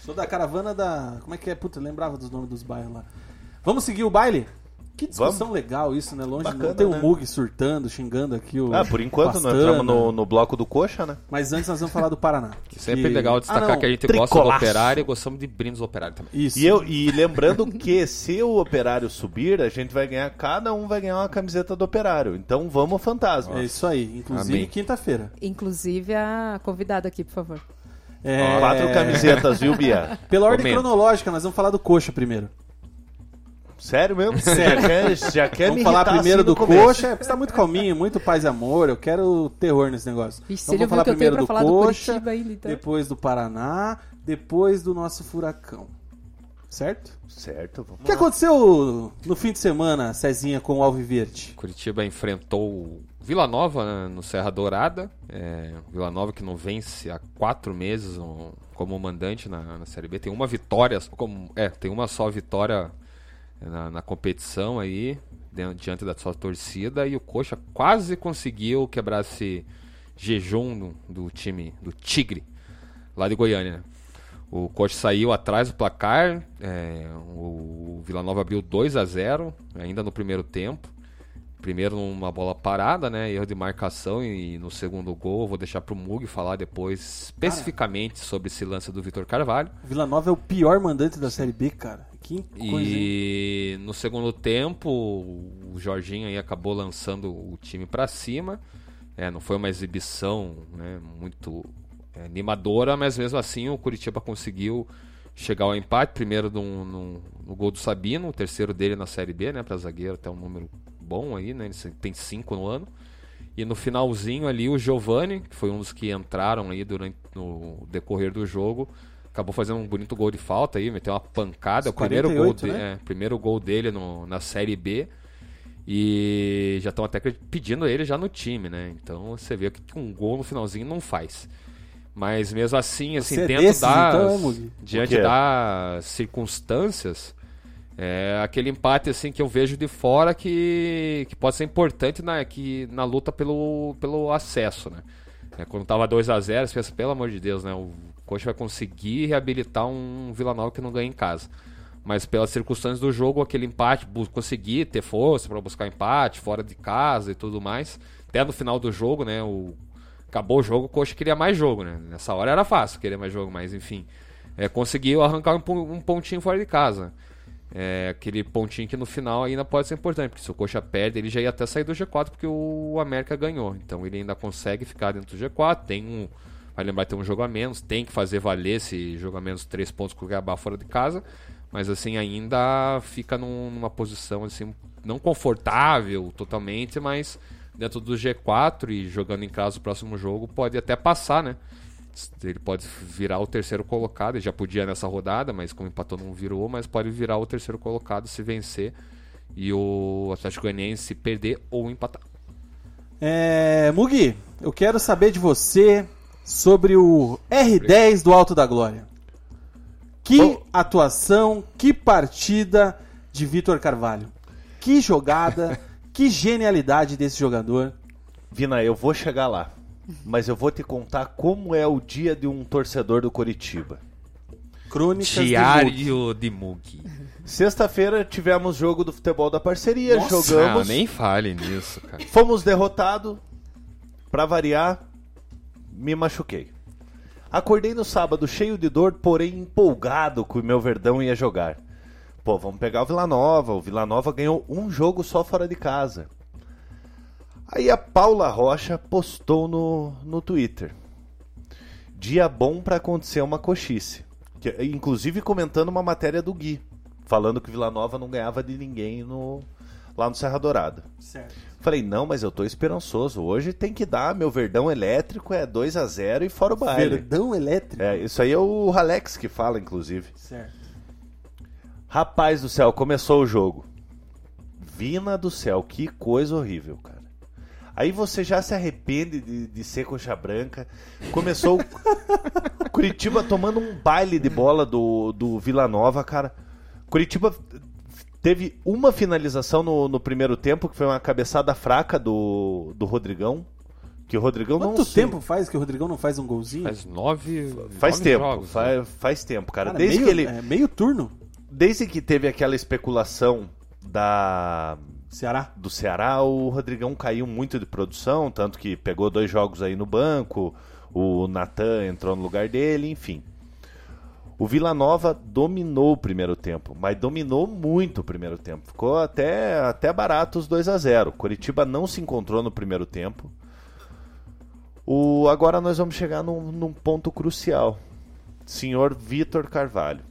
Sou da caravana da. Como é que é? Puta, lembrava dos nomes dos bairros lá. Vamos seguir o baile? Que discussão legal isso, né? Longe Bacana, não tem o né? Mug surtando, xingando aqui o. Ah, por enquanto nós entramos no, no bloco do Coxa, né? Mas antes nós vamos falar do Paraná. Sempre Que- legal destacar Ah, que a gente gosta do tricolaço. operário e gostamos de brindes do operário também. Isso. E, eu, e lembrando que se o Operário subir, a gente vai ganhar, cada um vai ganhar uma camiseta do Operário. Então vamos, fantasma. É isso aí. Inclusive quinta-feira. Inclusive a convidada aqui, por favor. É, Quatro camisetas, viu, Bia? Pela ordem Comenta. cronológica, nós vamos falar do coxa primeiro. Sério mesmo? Sério. Já quer, já quer Vamos me falar primeiro assim do coxa, é você tá muito calminho, muito paz e amor. Eu quero terror nesse negócio. Vixe, então vamos falar primeiro do falar do coxa, Curitiba ainda, então? depois do Paraná, depois do nosso furacão. Certo? Certo, vamos O que aconteceu no fim de semana, Cezinha, com o Alviverde? Curitiba enfrentou o Vila Nova né, no Serra Dourada. É, Vila Nova que não vence há quatro meses um- como mandante na, na Série B. Tem uma vitória, como, é, tem uma só vitória na, na competição aí, diante da sua torcida. E o Coxa quase conseguiu quebrar esse jejum do, do time, do Tigre, lá de Goiânia. O Coxa saiu atrás do placar, é, o Vila Nova abriu 2 a 0 ainda no primeiro tempo. Primeiro numa bola parada, né? Erro de marcação e no segundo gol vou deixar pro Mug falar depois especificamente sobre esse lance do Vitor Carvalho. Vila Nova é o pior mandante da Série B, cara. Que coisa, hein? E no segundo tempo, o Jorginho aí acabou lançando o time para cima. É, não foi uma exibição né, muito é, animadora, mas mesmo assim o Curitiba conseguiu chegar ao empate. Primeiro no, no- no gol do Sabino, o terceiro dele na Série B, né? Para zagueiro, até um número bom aí, né? Ele tem cinco no ano. E no finalzinho ali, o Giovani, que foi um dos que entraram aí durante no decorrer do jogo, acabou fazendo um bonito gol de falta aí, meteu uma pancada. O primeiro gol, 48, de- né? é, primeiro gol dele no- na Série B. E já estão até pedindo ele já no time, né? Então você vê que um gol no finalzinho não faz. Mas mesmo assim, assim Você é dentro desses, das. então, é, Mugi? diante das circunstâncias, é aquele empate assim que eu vejo de fora que, que pode ser importante na, que, na luta pelo, pelo acesso, né? É, quando tava 2 a 0 você pensa, pelo amor de Deus, né? O Coxa vai conseguir reabilitar um Vila Nova que não ganha em casa. Mas pelas circunstâncias do jogo, aquele empate, conseguir ter força para buscar empate fora de casa e tudo mais. Até no final do jogo, né? O, acabou o jogo, o Coxa queria mais jogo, né? Nessa hora era fácil querer mais jogo, mas enfim. É, conseguiu arrancar um, um pontinho fora de casa. É, aquele pontinho que no final ainda pode ser importante, porque se o Coxa perde, ele já ia até sair do G4 porque o América ganhou. Então ele ainda consegue ficar dentro do G4, tem um. Vai lembrar tem um jogo a menos, tem que fazer valer esse jogo a menos três pontos com o Cuiabá fora de casa. Mas assim, ainda fica num- numa posição assim, não confortável totalmente, mas dentro do G4 e jogando em casa o próximo jogo, pode até passar, né? Ele pode virar o terceiro colocado, ele já podia nessa rodada, mas como empatou não virou, mas pode virar o terceiro colocado se vencer e o Atlético Goianiense perder ou empatar. É, Mugi, eu quero saber de você sobre o R10 do Alto da Glória. Que Oh. atuação, que partida de Vitor Carvalho. Que jogada, que genialidade desse jogador. Vina, eu vou chegar lá. Mas eu vou te contar como é o dia de um torcedor do Coritiba. Crônicas. Diário de Mugi. Sexta-feira tivemos jogo do futebol da parceria, Nossa, Ah, jogamos, nem fale nisso, cara. fomos derrotados. Pra variar, me machuquei. Acordei no sábado cheio de dor, porém empolgado que o meu Verdão ia jogar. Pô, vamos pegar o Vila Nova. O Vila Nova ganhou um jogo só fora de casa. Aí a Paula Rocha postou no, no Twitter. Dia bom pra acontecer uma coxice. Que- inclusive comentando uma matéria do Gui. Falando que o Vila Nova não ganhava de ninguém no, lá no Serra Dourada. Certo. Falei, não, mas eu tô esperançoso. Hoje tem que dar. Meu Verdão elétrico é 2 a 0 e fora o baile. Verdão elétrico. É, isso aí é o Alex que fala, inclusive. Certo. Rapaz do céu, começou o jogo. Vina do céu, que coisa horrível, cara. Aí você já se arrepende de, de ser coxa branca. Começou o Curitiba tomando um baile de bola do, do Vila Nova, cara. Curitiba teve uma finalização no, no primeiro tempo, que foi uma cabeçada fraca do, do Rodrigão. Que o Rodrigão não Quanto sei- tempo faz que o Rodrigão não faz um golzinho? Faz nove. Faz nove tempo, jogos, né? faz, faz tempo, cara. Cara, Desde meio, que ele, é, meio turno. desde que teve aquela especulação da Ceará. do Ceará, o Rodrigão caiu muito de produção, tanto que pegou dois jogos aí no banco, o Natan entrou no lugar dele, enfim. O Vila Nova dominou o primeiro tempo, mas dominou muito o primeiro tempo. Ficou até, até barato os 2 a 0 Curitiba não se encontrou no primeiro tempo. O, agora nós vamos chegar num, num ponto crucial. Senhor Vitor Carvalho.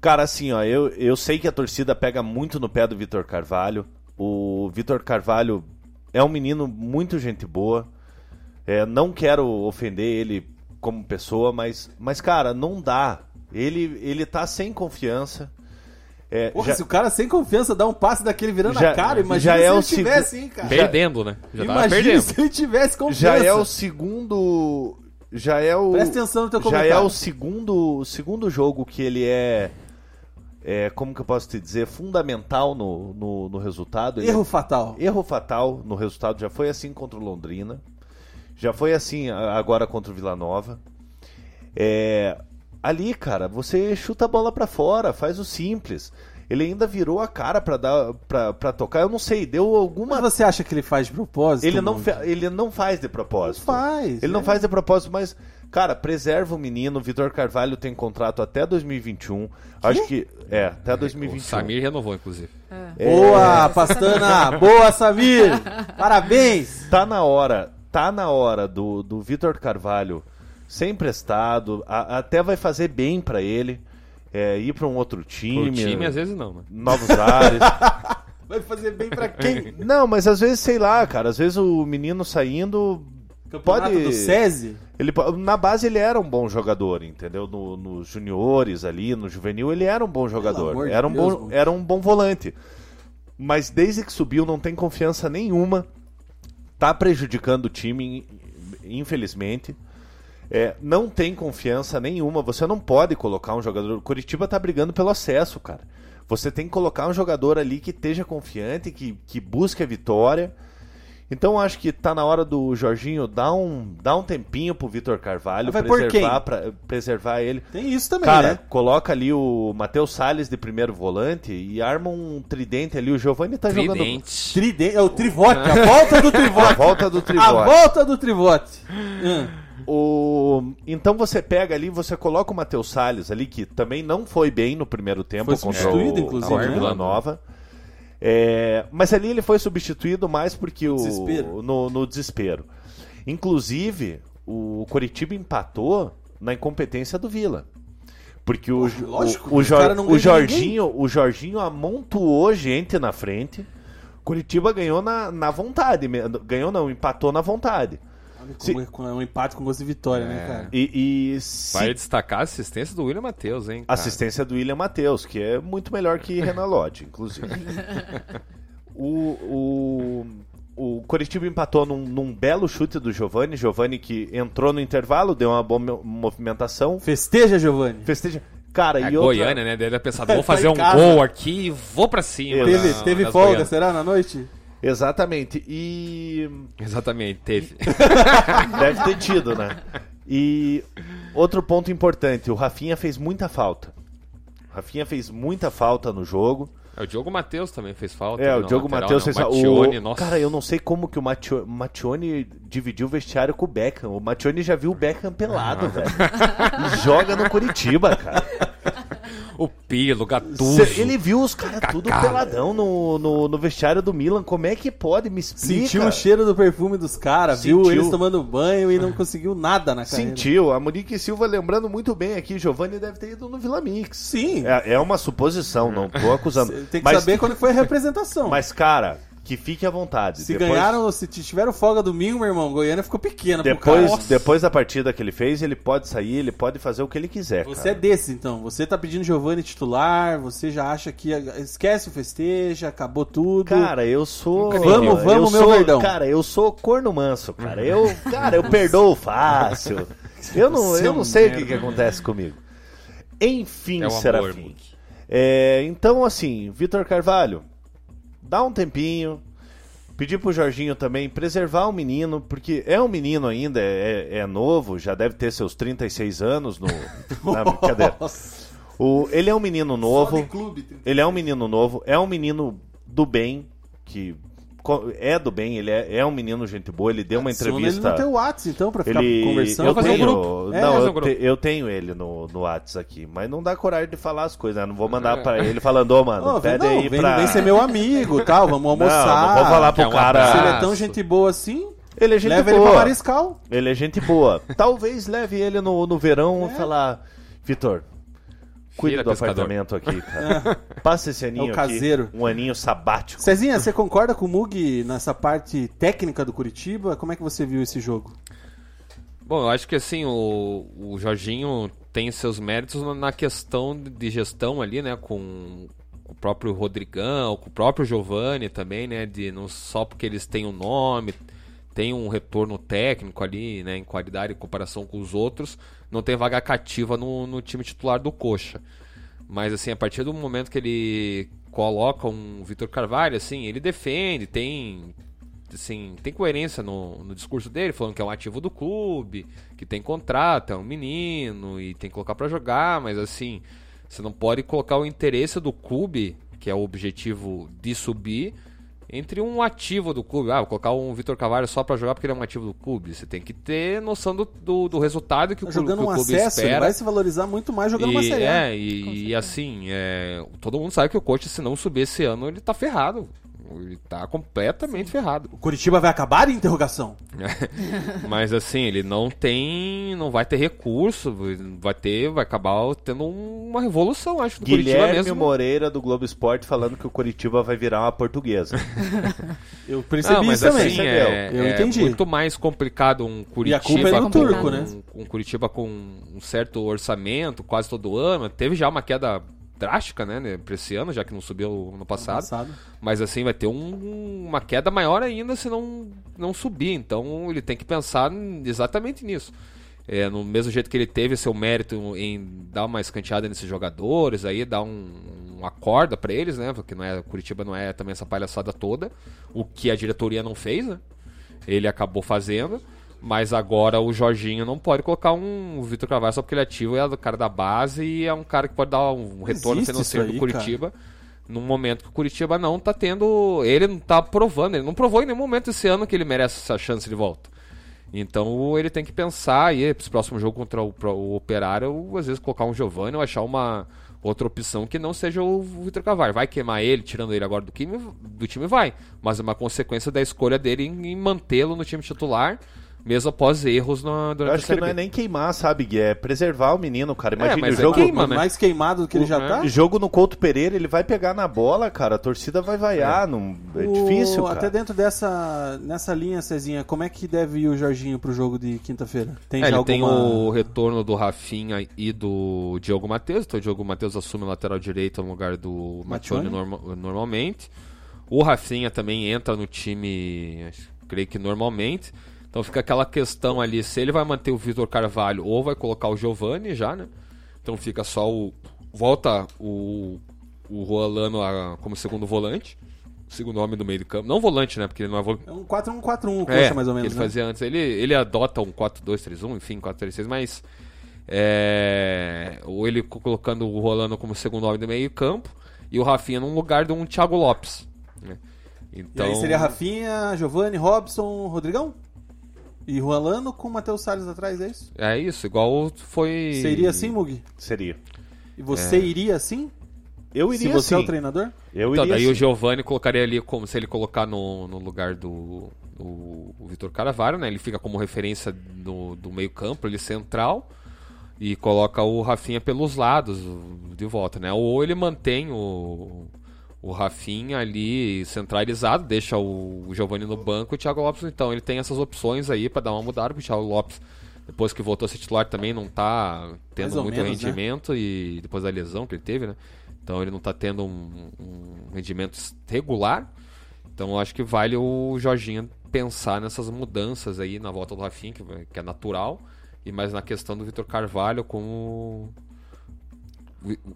Cara, assim, ó, eu, eu sei que a torcida pega muito no pé do Vitor Carvalho. O Vitor Carvalho é um menino muito gente boa. É, não quero ofender ele como pessoa, mas, mas cara, não dá. Ele, ele tá sem confiança. É, Porra, já- se o cara sem confiança dá um passe daquele virando Já- a cara, imagina já se é ele o segu- tivesse, hein, cara. Perdendo, né? Já tava Imagina perdendo. se ele tivesse confiança. já é o segundo. Já é o. Presta atenção no teu Já é comentário. o segundo, segundo jogo que ele é. é, como que eu posso te dizer? Fundamental no, no, no resultado. Ele Erro fatal. erro fatal no resultado. Já foi assim contra o Londrina. Já foi assim agora contra o Vila Nova. É, ali, cara, você chuta a bola pra fora, faz o simples. Ele ainda virou a cara pra dar pra, pra tocar. Eu não sei, deu alguma. Mas você acha que ele faz de propósito? Ele não, fe- ele não faz de propósito. Não faz, Ele não é. faz de propósito, mas, cara, preserva o menino. O Vitor Carvalho tem contrato até 2021. Acho que. É, até O 2021. Samir renovou, inclusive. Boa, Pastana! Boa, Samir! Parabéns! Tá na hora, tá na hora do, do Vitor Carvalho ser emprestado. a- até vai fazer bem pra ele. é, ir pra um outro time. O time, às vezes, não, né? Novos ares. Vai fazer bem pra quem? não, mas às vezes, sei lá, cara. Às vezes o menino saindo. Campeonato Pode- do SESI? Ele, na base ele era um bom jogador, entendeu? No- Nos juniores ali, no juvenil, ele era um bom jogador. Era um, Deus, bom, era um bom volante. Mas desde que subiu, não tem confiança nenhuma. Tá prejudicando o time, infelizmente. É, não tem confiança nenhuma. Você não pode colocar um jogador. O Curitiba tá brigando pelo acesso, cara. Você tem que colocar um jogador ali que esteja confiante, que, que busque a vitória. Então acho que tá na hora do Jorginho dar um, dar um tempinho pro Vitor Carvalho, Vai por preservar, pra- preservar ele. Tem isso também, Cara, né? coloca ali o Matheus Salles de primeiro volante e arma um tridente ali. O Giovanni tá jogando Tridente. Tridente, é o trivote, a volta do a trivote. volta do a trivote. volta do trivote. Hum. O... Então você pega ali, você coloca o Matheus Salles ali, que também não foi bem no primeiro tempo Foi contra o, inclusive, o né? Vila Nova. É, Mas ali ele foi substituído mais porque o Desespero. No, no desespero. Inclusive, o Coritiba empatou na incompetência do Vila. Porque o, lógico, o, o, o Jor- o Jorginho, o Jorginho amontoou gente na frente. Curitiba ganhou na, na vontade. Ganhou não, empatou na vontade. Como é- como é um empate com gosto de vitória, né, cara? E, e se Vai destacar a assistência do William Matheus, hein? cara? Assistência do William Matheus, que é muito melhor que Renan Lodge, inclusive. o, o, o Coritiba empatou num, num belo chute do Giovani. Giovani que entrou no intervalo, deu uma boa mo- movimentação. Festeja, Giovanni. Festeja. Cara, É e outra... Goiânia, né? Deve pensar, Tá vou fazer em um casa. gol aqui e vou pra cima. Teve, na- teve folga, Goianas. será, na noite? Exatamente. E Exatamente, teve. deve ter tido, né? E outro ponto importante, o Rafinha fez muita falta. O Rafinha fez muita falta no jogo. É, o Diogo Matheus também fez falta. É, o Diogo Matheus né? fez o o nossa. Cara, eu não sei como que o Mattione dividiu o vestiário com o Beckham. O Mattione já viu o Beckham pelado, velho. E joga no Curitiba, cara. O Pilo, o Gattuso. Cê- ele viu os caras tudo peladão no, no, no vestiário do Milan. Como é que pode? Me explica. Sentiu o cheiro do perfume dos caras, viu Sentiu. eles tomando banho e não conseguiu nada na carreira. Sentiu. A Monique Silva lembrando muito bem aqui. Giovanni deve ter ido no Vila Mix. Sim. É, é uma suposição, não tô acusando. Cê Tem que mas, saber quando foi a representação. mas, cara, que fique à vontade. se Depois- ganharam, se tiveram folga domingo, meu irmão, Goiânia ficou pequena pro Depois, cara. depois da partida que ele fez, ele pode sair, ele pode fazer o que ele quiser. Você é cara. desse, então. Você tá pedindo Giovanni titular, você já acha que esquece o festeja, acabou tudo. Cara, eu sou. Vamos, eu vamos, meu sou- verdão. Cara, eu sou corno manso, cara. Eu, cara, eu perdoo fácil. Eu não, Você é eu um não sei o que, que acontece comigo. Enfim, É amor, Serafim. É, então, assim, Vitor Carvalho, dá um tempinho. Pedir pro Jorginho também preservar o menino, porque é um menino ainda, é, é novo, já deve ter seus 36 anos no. Na brincadeira. O, ele é um menino novo. Clube. Ele é um menino novo, é um menino do bem, que é do bem, ele é, é um menino gente boa, ele deu uma entrevista. Ele não tem o WhatsApp, então, pra ficar Ele, conversando. eu fazer um tenho, grupo. É, não, eu, um grupo. te- eu tenho ele no, no WhatsApp aqui, mas não dá coragem de falar as coisas, né? Não vou mandar pra ele falando, ô mano, Ô, vem, pede não, aí vem, pra. vem ser meu amigo tal, vamos não, almoçar. não vou falar pro um cara. Se ele é tão gente boa assim, Ele é gente leva ele boa. pra Mariscal. Ele é gente boa. Talvez leve ele no, no verão É. e falar, Vitor, cuida do pescador." apartamento aqui, cara. Passa esse aninho É o caseiro. aqui, um aninho sabático. Cezinha, você concorda com o Mug nessa parte técnica do Curitiba? Como é que você viu esse jogo? Bom, eu acho que assim, o, o Jorginho tem seus méritos na- questão de gestão ali, né? Com o próprio Rodrigão, com o próprio Giovani também, né? De não só porque eles têm um nome, tem um retorno técnico ali, né? Em qualidade em comparação com os outros, não tem vaga cativa no, no time titular do Coxa. Mas assim, a partir do momento que ele coloca um Vitor Carvalho, assim, ele defende, tem assim, tem coerência no, no discurso dele, falando que é um ativo do clube, que tem contrato, é um menino e tem que colocar pra jogar, mas assim, você não pode colocar o interesse do clube, que é o objetivo de subir, entre um ativo do clube. Ah, vou colocar um Vitor Carvalho só pra jogar porque ele é um ativo do clube. Você tem que ter noção do, do, do resultado que o, Tá clube- jogando que o um clube acesso, ele espera. vai se valorizar muito mais jogando uma E, Série A. é, e, e assim, é, todo mundo sabe que o coach, se não subir esse ano, ele tá ferrado. Ele tá completamente ferrado. O Curitiba vai acabar? Interrogação. Mas assim, ele não tem. não vai ter recurso, vai ter. vai acabar tendo uma revolução, acho, do Curitiba Guilherme mesmo. Moreira do Globo Esporte falando que o Curitiba vai virar uma portuguesa. Eu percebi Não, mas isso também. assim, é, Eu é entendi. muito mais complicado um Curitiba a culpa é do com, turco, né? um Curitiba com um certo orçamento quase todo ano. Teve já uma queda drástica, né, né, pra esse ano, já que não subiu no passado. Passado. Mas assim, vai ter um- uma queda maior ainda se não, não subir. Então ele tem que pensar exatamente nisso. É, no mesmo jeito que ele teve seu mérito em dar uma escanteada nesses jogadores, aí dar um, uma corda pra eles, né? Porque não é, Curitiba não é também essa palhaçada toda. O que a diretoria não fez, né? ele acabou fazendo. Mas agora o Jorginho não pode colocar um Vitor Carvalho só porque ele é ativo, é o cara da base e é um cara que pode dar um retorno financeiro isso do Curitiba. Num momento que o Curitiba não tá tendo. Ele não tá provando, ele não provou em nenhum momento esse ano que ele merece essa chance de volta. Então ele tem que pensar aí, para próximo jogo contra o, o Operário, às vezes colocar um Giovanni ou achar uma outra opção que não seja o Vitor Carvalho. Vai queimar ele, tirando ele agora do time, do time vai. Mas é uma consequência da escolha dele em, em mantê-lo no time titular, mesmo após erros na, Eu durante acho a que Série não é B. nem queimar, sabe, Gui? É preservar o menino, cara. Imagina mas o é jogo. queima, né? Mais queimado do que ele já Uhum. tá? Jogo no Couto Pereira, ele vai pegar na bola, cara. A torcida vai vaiar. Não... É O- difícil, cara. Até dentro dessa nessa linha, Cezinha, como é que deve ir o Jorginho pro jogo de quinta-feira? Tem É, já ele tem alguma... o retorno do Rafinha e do Diogo Matheus. Então o Diogo Matheus assume o lateral direito no lugar do Mattione? norma- normalmente. O Rafinha também entra no time, creio que normalmente. Então fica aquela questão ali, se ele vai manter o Vitor Carvalho ou vai colocar o Giovani já, né? Então fica só o... Volta o, o Rolando a- como segundo volante. Segundo homem do meio de campo. Não volante, né? Porque ele não é volante. É um 4-1-4-1, coxa É, mais ou que menos, ele né? fazia antes. Ele, ele adota um 4-2-3-1, enfim, 4-3-6, mas é, ou ele co- colocando o Rolando como segundo homem do meio campo e o Rafinha num lugar de um Thiago Lopes. né? E Então, aí seria Rafinha, Giovanni, Robson, Rodrigão? E Rolando com o Matheus Salles atrás, é isso? É isso, igual foi... Seria assim, Mug? Seria. E você iria assim? Eu Se iria você é o treinador? Eu Então, iria daí sim. o Giovani colocaria ali como se ele colocar no, no lugar do, do o Vitor Carvalho, né? Ele fica como referência do, do meio campo, ele central, e coloca o Rafinha pelos lados de volta, né? Ou ele mantém o, o Rafinha ali centralizado, deixa o, Giovani no banco e o Thiago Lopes, então ele tem essas opções aí para dar uma mudada, porque o Thiago Lopes depois que voltou a ser titular também não tá tendo muito menos, né? rendimento e depois da lesão que ele teve, né? Então ele não tá tendo um, um rendimento regular. Então eu acho que vale o Jorginho pensar nessas mudanças aí na volta do Rafinha, que, que é natural, e mais na questão do Vitor Carvalho como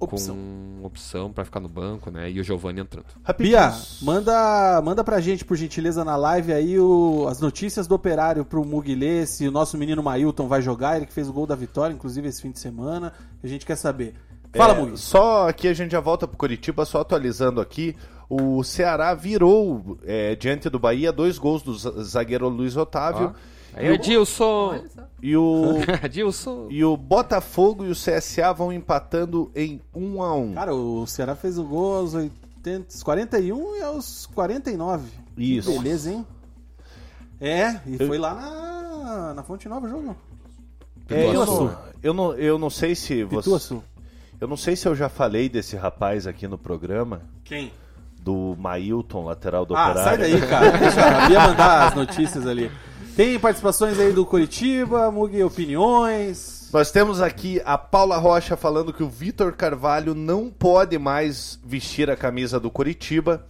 Opção. com opção para ficar no banco, né? E o Giovani entrando. Rapidinho. Bia, manda, manda pra gente, por gentileza, na live aí o- as notícias do operário pro Mug ler, se o nosso menino Mailton vai jogar, ele que fez o gol da vitória, inclusive esse fim de semana. A gente quer saber. Fala, É, Mug. Só aqui a gente já volta pro Curitiba, só atualizando aqui. O Ceará virou é, diante do Bahia dois gols do za- zagueiro Luiz Otávio. Aí, Adilson! E o, Adilson! e o Botafogo e o CSA vão empatando em 1 a 1 Cara, o Ceará fez o gol aos 80, aos 41 e aos 49. Isso. Que beleza, hein? É, e foi lá na, na Fonte Nova o jogo. É, eu, não, eu, não, eu não sei se você, Pituaçu. eu não sei se eu já falei desse rapaz aqui no programa Quem? do Mailton, lateral do Ah, Operário. sai daí, cara. Deixa a Bia mandar as notícias ali. Tem participações aí do Curitiba, Mug opiniões. Nós temos aqui a Paula Rocha falando que o Vitor Carvalho não pode mais vestir a camisa do Curitiba.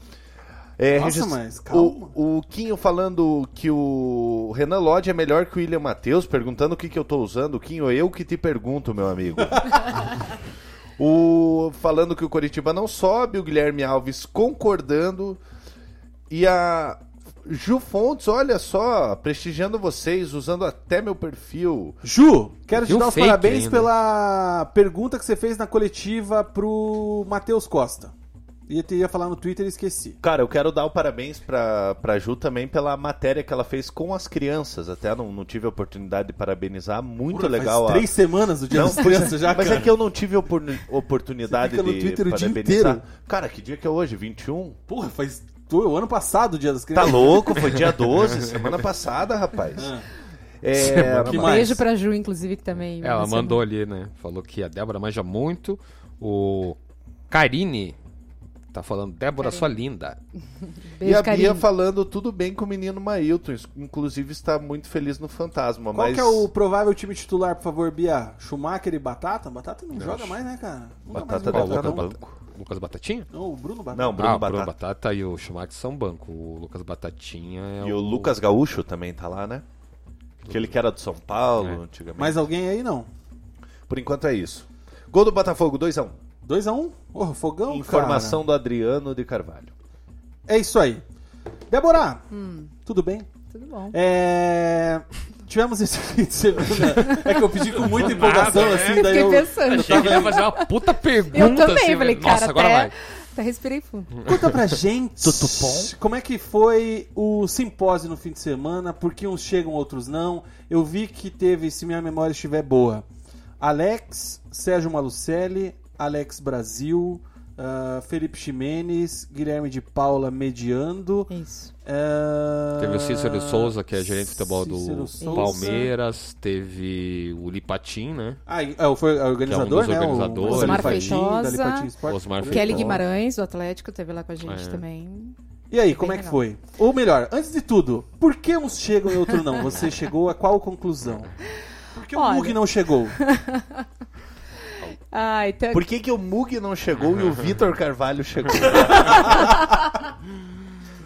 É, Nossa, regis- mas calma. O, o Quinho falando que o Renan Lodge é melhor que o William Matheus, perguntando o que, que eu tô usando. Quinho, eu que te pergunto, meu amigo. o Falando que o Curitiba não sobe, o Guilherme Alves concordando. E a Ju Fontes, olha só, prestigiando vocês, usando até meu perfil. Ju, quero te dar os parabéns ainda. pela pergunta que você fez na coletiva pro Matheus Costa. Ia, ia falar no Twitter e esqueci. Cara, eu quero dar o parabéns pra, pra Ju também pela matéria que ela fez com as crianças. Até não, não tive a oportunidade de parabenizar. Muito Porra, legal. Faz a- três semanas o dia Não, das é, crianças já, Mas cara. é que eu não tive opor- oportunidade de parabenizar. Cara, que dia que é hoje? 21? Porra, faz o ano passado o dia das Tá crianças. louco? Foi dia 12, semana passada, rapaz. É, Que Um mais? beijo pra Ju, inclusive, que também. me Ela mencionou. mandou ali, né? Falou que a Débora manja muito. O Karine tá falando, Débora, Karine. sua linda. e Beijo, a Bia falando tudo bem com o menino Mailton. Inclusive está muito feliz no Fantasma. Qual mas que é o provável time titular, por favor, Bia? Schumacher e Batata? Batata não joga mais, né, cara? Nunca Batata mais deve estar no não. banco. Lucas Batatinha? Não, o Bruno Batata. Não, Bruno ah, o Batata. Bruno Batata e o Schumacher são banco. O Lucas Batatinha é E o Lucas Gaúcho também tá lá, né? Aquele que era do São Paulo É. antigamente. Mais alguém aí, não? Por enquanto é isso. Gol do Botafogo, 2x1. 2x1? Um? Porra, fogão, Informação do Adriano de Carvalho. cara. É isso aí. Débora, Hum. tudo bem? Tudo bom. É, Tivemos esse fim de semana. É que eu pedi com muita empolgação, Nada, assim, Eu daí fiquei eu. pensando. Que ele ia fazer uma puta pergunta. Eu também, assim, falei, Nossa, cara, agora até, vai. até respirei fundo. Conta pra gente como é que foi o simpósio no fim de semana, por que uns chegam, outros não. Eu vi que teve, se minha memória estiver boa, Alex, Sérgio Malucelli, Alex Brasil, ah, Felipe Ximenes, Guilherme de Paula mediando. Isso. ah, Teve o Cícero Souza, que é gerente de futebol do Souza. Palmeiras. Teve o Lipatim, né? Ah, e- é, foi o organizador, dos né? O- Osmar Feitosa. Lipatim Sport. Osmar Kelly. Guimarães, do Atlético, teve lá com a gente É. também. E aí, como é que legal. foi? Ou melhor, antes de tudo, por que uns chegam e outros não? Você chegou a qual conclusão? Por que o. Mug não chegou? Ah, então, Por que, que o Mug não chegou e o Vitor Carvalho chegou?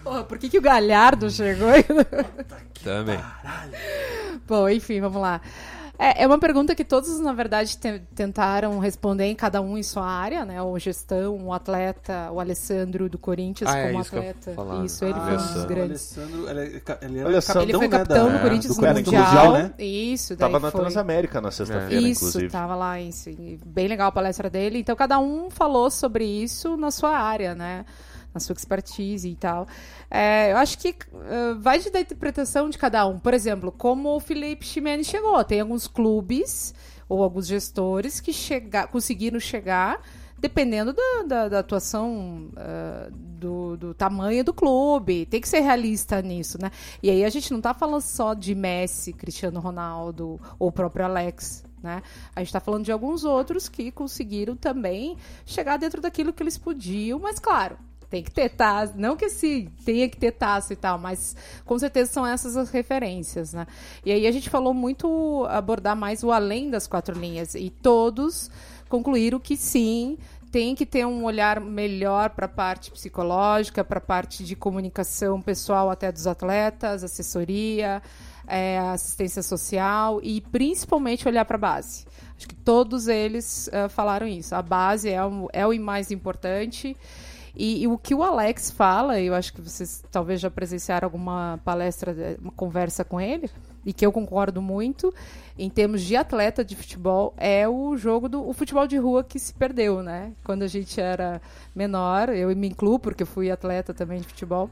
Porra, por que, que o Galhardo chegou? Também. Bom, enfim, vamos lá. É, é uma pergunta que todos, na verdade, te- tentaram responder em cada um em sua área, né? O gestão, o atleta, o Alessandro do Corinthians Ah, é como isso que eu ia atleta. isso, né? ele foi um dos grandes. Ah, Alessandro, ele, é ele era Alessandro. Ele foi né, capitão da- do Corinthians do no Corinthians mundial. né? Isso, daí Tava na foi. Transamérica na sexta-feira, Isso, inclusive. tava lá, isso. Bem legal a palestra dele. Então, cada um falou sobre isso na sua área, né? Na sua expertise e tal. É, eu acho que eh, vai da interpretação de cada um. Por exemplo, como o Felipe Ximenes chegou. Tem alguns clubes ou alguns gestores que chega, conseguiram chegar dependendo da, da- da atuação ah, do, do tamanho do clube. Tem que ser realista nisso, né? E aí a gente não tá falando só de Messi, Cristiano Ronaldo ou o próprio Alex. Né? A gente está falando de alguns outros que conseguiram também chegar dentro daquilo que eles podiam, mas claro, tem que ter taça, não que se tenha que ter taça e tal, mas com certeza são essas as referências, né? E aí a gente falou muito abordar mais o além das quatro linhas e todos concluíram que sim, tem que ter um olhar melhor para a parte psicológica, para a parte de comunicação pessoal até dos atletas, assessoria, é, assistência social e principalmente olhar para a base. Acho que todos eles eh, falaram isso. A base é o, é o mais importante. E, e o que o Alex fala, eu acho que vocês talvez já presenciaram alguma palestra, eh, uma conversa com ele, e que eu concordo muito, em termos de atleta de futebol, é o jogo do o futebol de rua que se perdeu, né? Quando a gente era menor, eu me incluo, porque fui atleta também de futebol,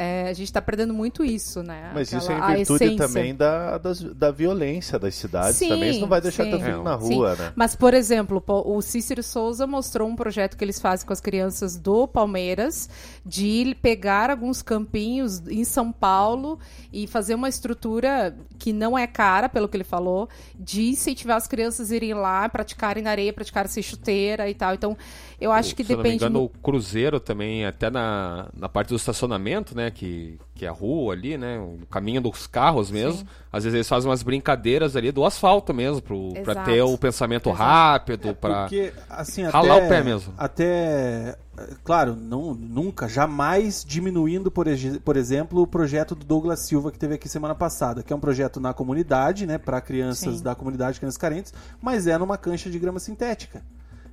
eh, a gente está perdendo muito isso, né? Mas isso é Aquela- a em virtude também da, das- da violência das cidades. Sim, também isso não vai deixar sim, teu filho na sim. rua, né? Mas, por exemplo, o Cícero Souza mostrou um projeto que eles fazem com as crianças do Palmeiras de pegar alguns campinhos em São Paulo e fazer uma estrutura que não é cara, pelo que ele falou, de incentivar as crianças a irem lá, praticarem na areia, praticarem sem chuteira e tal. Então, eu acho que Se eu não me depende. engano, o Cruzeiro também, até na, na parte do estacionamento, né? Que, que é a rua ali, né? O caminho dos carros mesmo. Sim. Às vezes eles fazem umas brincadeiras ali do asfalto mesmo, pro, pra ter o pensamento Exato. rápido, pra... Porque, assim, até... Ralar o pé mesmo. Até... eh, Claro, não, nunca, jamais diminuindo, por, por exemplo, o projeto do Douglas Silva que teve aqui semana passada, que é um projeto na comunidade, né, para crianças Sim. da comunidade, crianças carentes, mas é numa cancha de grama sintética.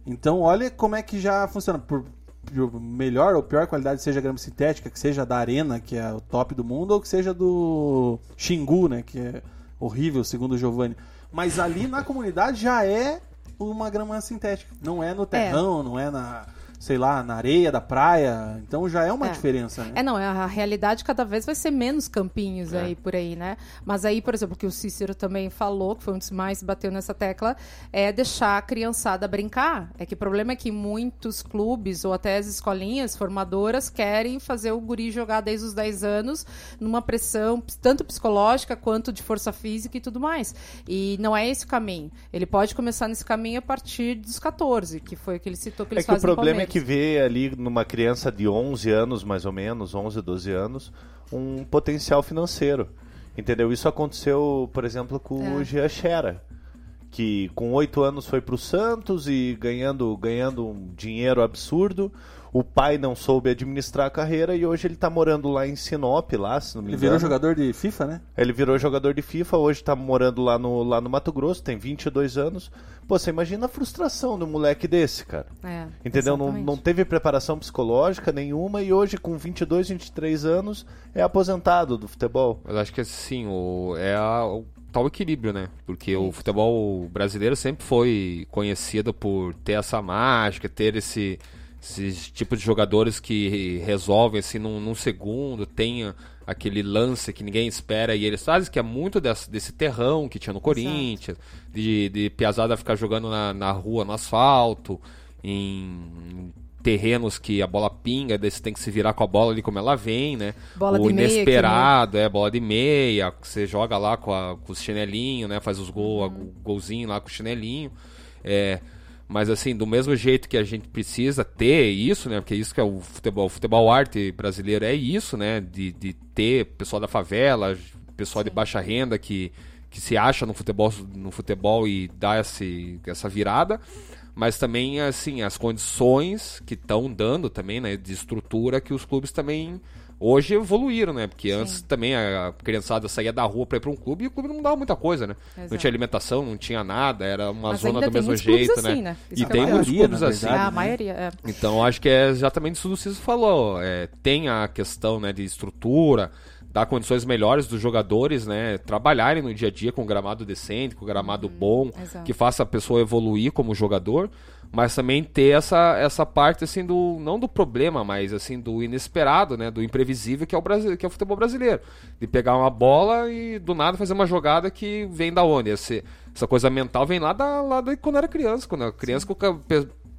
Então, olha como é que já funciona. Por melhor ou pior qualidade seja a grama sintética, que seja da Arena, que é o top do mundo, ou que seja do Xingu, né, que é horrível, segundo o Giovanni. Mas ali na comunidade já é uma grama sintética. Não é no terrão, não é na, sei lá, na areia da praia. Então já é uma É. diferença, né? É, não, a realidade cada vez vai ser menos campinhos É. aí por aí, né? Mas aí, por exemplo, o que o Cícero também falou, que foi um dos mais bateu nessa tecla, é deixar a criançada brincar. É que o problema é que muitos clubes ou até as escolinhas formadoras querem fazer o guri jogar desde os 10 anos numa pressão tanto psicológica quanto de força física e tudo mais. E não é esse o caminho. Ele pode começar nesse caminho a partir dos 14, que foi o que ele citou que É eles que o fazem no problema é que vê ali numa criança de 11 anos, mais ou menos, 11, 12 anos, um potencial financeiro. Entendeu? Isso aconteceu, por exemplo, com o É. Gia Xera, que com oito anos foi pro Santos e ganhando, ganhando um dinheiro absurdo. O pai não soube administrar a carreira e hoje ele tá morando lá em Sinop, lá, se não me Ele engano. virou jogador de FIFA, né? Ele virou jogador de FIFA, hoje tá morando lá no, lá no Mato Grosso, tem 22 anos. Pô, você imagina a frustração de um moleque desse, cara. É, Entendeu? Não, não teve preparação psicológica nenhuma e hoje, com 22, 23 anos, é aposentado do futebol. Eu acho que assim, o, é a- o tal equilíbrio, né? Porque o futebol brasileiro sempre foi conhecido por ter essa mágica, ter esse, esses tipos de jogadores que resolvem assim num, num segundo, tem aquele lance que ninguém espera e eles fazem, que é muito desse, desse terrão que tinha no Corinthians, de, de Piazada ficar jogando na, na rua, no asfalto, em terrenos que a bola pinga, daí você tem que se virar com a bola ali como ela vem, né? Bola o meia que inesperado, é, bola de meia, você joga lá com, a- com os chinelinhos, né? Faz os gol, o golzinho lá com o chinelinho. É, mas assim, do mesmo jeito que a gente precisa ter isso, né? Porque isso que é o futebol, o futebol arte brasileiro é isso, né? De, de ter pessoal da favela, pessoal de baixa renda que, que se acha no futebol, no futebol e dá esse, essa virada. Mas também, assim, as condições que estão dando também, né? De estrutura que os clubes também hoje evoluíram, né? Porque antes também a criançada saía da rua para ir para um clube e o clube não dava muita coisa, né? Não Exato. tinha alimentação, não tinha nada, era uma Mas zona do mesmo jeito, assim, né? né? Isso E é tem muitos clubes na assim. verdade, a né? maioria, é. Então acho que é exatamente isso que o Ciso falou. É, tem a questão né, de estrutura, dar condições melhores dos jogadores, né? Trabalharem no dia a dia com gramado decente, com gramado bom, exato. que faça a pessoa evoluir como jogador, mas também ter essa, essa parte assim do. não do problema, mas assim, do inesperado, né? Do imprevisível que é o Brasil, que é o futebol brasileiro. De pegar uma bola e do nada fazer uma jogada que vem da onde? Esse, essa coisa mental vem lá da, lá da quando era criança. Quando era criança, que o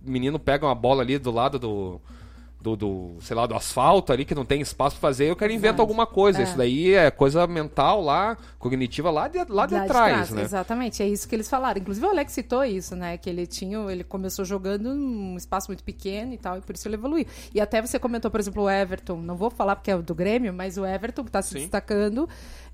menino pega uma bola ali do lado do. Do, do, sei lá, do asfalto ali, que não tem espaço pra fazer, eu quero inventar alguma coisa. É. Isso daí é coisa mental lá, cognitiva lá de, lá de Lá trás, né? Exatamente, é isso que eles falaram. Inclusive o Alex citou isso, né? Que ele tinha, ele começou jogando num espaço muito pequeno e tal, e por isso ele evoluiu. E até você comentou, por exemplo, o Everton, não vou falar porque é do Grêmio, mas o Everton que tá se Sim. destacando,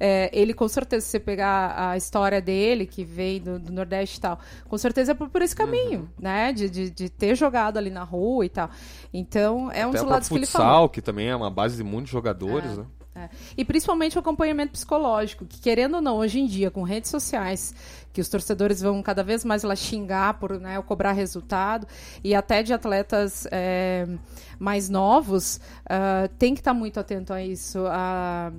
é, ele com certeza, se você pegar a história dele, que veio do, do Nordeste e tal, com certeza é por, por esse caminho, Uhum. né? De, de, de ter jogado ali na rua e tal. Então, é um Até dos o lados que próprio ele falou. futsal, que também é uma base de muitos jogadores, né? É. E principalmente o acompanhamento psicológico, que querendo ou não, hoje em dia, com redes sociais, que os torcedores vão cada vez mais lá xingar por né, cobrar resultado, e até de atletas é, mais novos, ah, tem que estar muito atento a isso. A,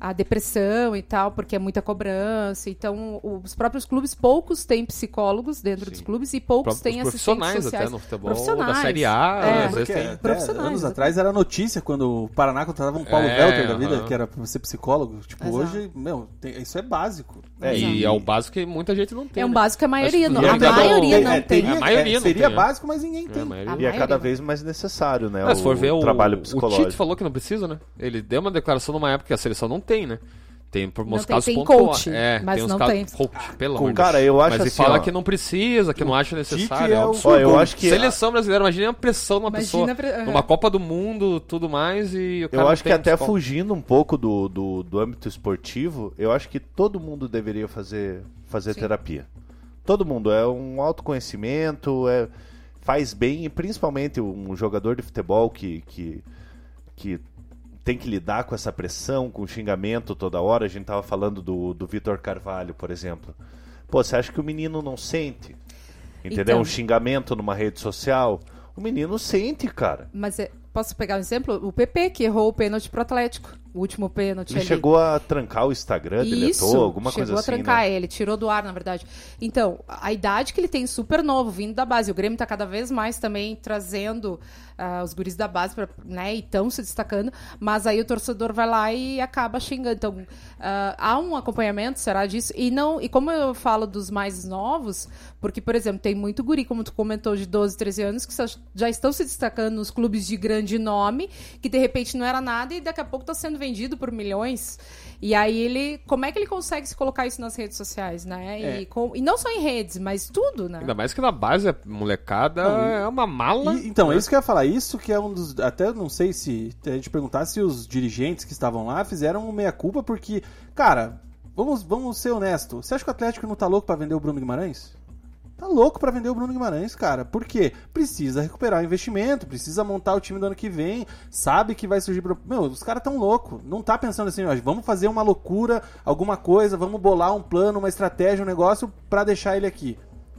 a depressão e tal, porque é muita cobrança. Então, os próprios clubes, poucos têm psicólogos dentro dos clubes e poucos têm assistentes profissionais sociais. até no futebol Profissionais. da Série A, É. às vezes tem... profissionais, anos né? atrás era notícia quando o Paraná contratava um Paulo É, Welter da vida, que era pra ser psicólogo. Tipo, Exato. hoje, meu, tem- isso é básico. É, E é o básico que muita gente não tem. É um né? básico que a maioria não, a maioria não é, tem. A maioria é, seria tem, é. básico, mas ninguém É, tem. E é cada maioria. vez mais necessário, né? É, se for o ver o, trabalho o psicológico. Tite falou que não precisa, né? Ele deu uma declaração numa época que a seleção não tem, né? Tem por uns tem- casos tem coach, é, mas tem uns não casos tem. coach, pelo Com- amor cara, eu acho Mas assim, fala ó, que não precisa, que não acha necessário. é é um absurdo. Ó, eu acho que Seleção brasileira, imagina a pressão numa Imagina pessoa. Numa Copa do Mundo, tudo mais, e o cara Eu acho que até psicólogo. fugindo um pouco do, do, do âmbito esportivo, eu acho que todo mundo deveria fazer, fazer terapia. Todo mundo. É um autoconhecimento, é, faz bem, e principalmente um jogador de futebol que, que, que tem que lidar com essa pressão, com o xingamento toda hora. A gente tava falando do, do Vitor Carvalho, por exemplo. Pô, você acha que o menino não sente? Entendeu? Então. Um xingamento numa rede social. O menino sente, cara. Mas é, posso pegar um exemplo? O PP, que errou o pênalti pro Atlético. O último pênalti Ele ali. chegou a trancar o Instagram, deletou, Isso, alguma chegou coisa a assim, trancar né? ele, tirou do ar, na verdade. Então, a idade que ele tem, super novo, vindo da base. O Grêmio está cada vez mais também trazendo ah, os guris da base, pra, né, e estão se destacando, mas aí o torcedor vai lá e acaba xingando. Então, ah, há um acompanhamento, será disso? E, não, e como eu falo dos mais novos, porque, por exemplo, tem muito guri, como tu comentou, de 12, 13 anos, que já estão se destacando nos clubes de grande nome, que de repente não era nada e daqui a pouco está sendo vendido por milhões. E aí ele. Como é que ele consegue se colocar isso nas redes sociais, né? É. E, com- e não só em redes, mas tudo, né? Ainda mais que na base a molecada é uma mala. E- então, é isso que eu ia falar. Isso que é um dos. Até não sei se a gente perguntar se os dirigentes que estavam lá fizeram meia-culpa, porque, cara, vamos, vamos ser honestos. Você acha que o Atlético não tá louco pra vender o Bruno Guimarães? Tá louco pra vender o Bruno Guimarães, cara. Por quê? Precisa recuperar o investimento, precisa montar o time do ano que vem, sabe que vai surgir. Meu, os caras tão loucos. Não tá pensando assim, ó, vamos fazer uma loucura, alguma coisa, vamos bolar um plano, uma estratégia, um negócio pra deixar ele aqui.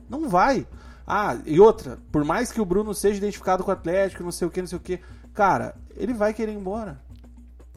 Não vai. Ah, e outra, por mais que o Bruno seja identificado com o Atlético, não sei o que, não sei o que, cara, ele vai querer ir embora.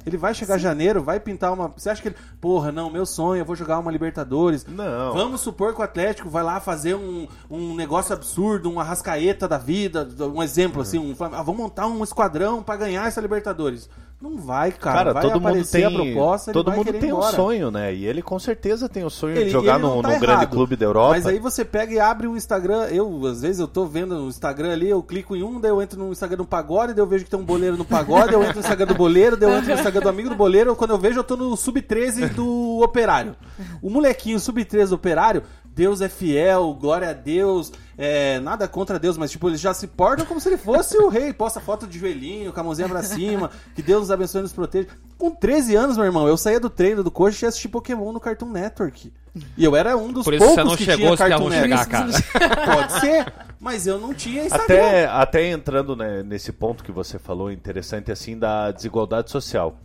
Ele vai chegar janeiro, vai pintar uma. Você acha que ele. Porra, não, meu sonho, eu vou jogar uma Libertadores. Não. Vamos supor que o Atlético vai lá fazer um, um negócio absurdo, um arrascaeta da vida, um exemplo assim, um, ah, vamos montar um esquadrão pra ganhar essa Libertadores. Não vai, cara. Cara, vai todo mundo tem, a proposta, todo mundo tem um sonho, né? E ele com certeza tem o sonho Ele- de jogar num, tá grande clube da Europa. Mas aí você pega e abre o Instagram. Eu, às vezes, eu tô vendo no Instagram ali, eu clico em um, daí eu entro no Instagram do pagode, daí eu vejo que tem um boleiro no pagode, eu entro no Instagram do boleiro, daí eu entro no Instagram do amigo do boleiro. Quando eu vejo, eu tô no sub-13 do operário. O molequinho sub-13 do operário, Deus é fiel, glória a Deus, é, nada contra Deus, mas tipo, eles já se portam como se ele fosse o rei. Posta foto de joelhinho, com a mãozinha pra cima, que Deus nos abençoe e nos proteja. Com 13 anos, meu irmão, eu saía do treino do coxa e assistia Pokémon no Cartoon Network. E eu era um dos Por isso você poucos não que chegou, tinha Cartoon chegar, Network. cara. Pode ser, mas eu não tinha Instagram. Até, até entrando né, nesse ponto que você falou, interessante assim, da desigualdade social.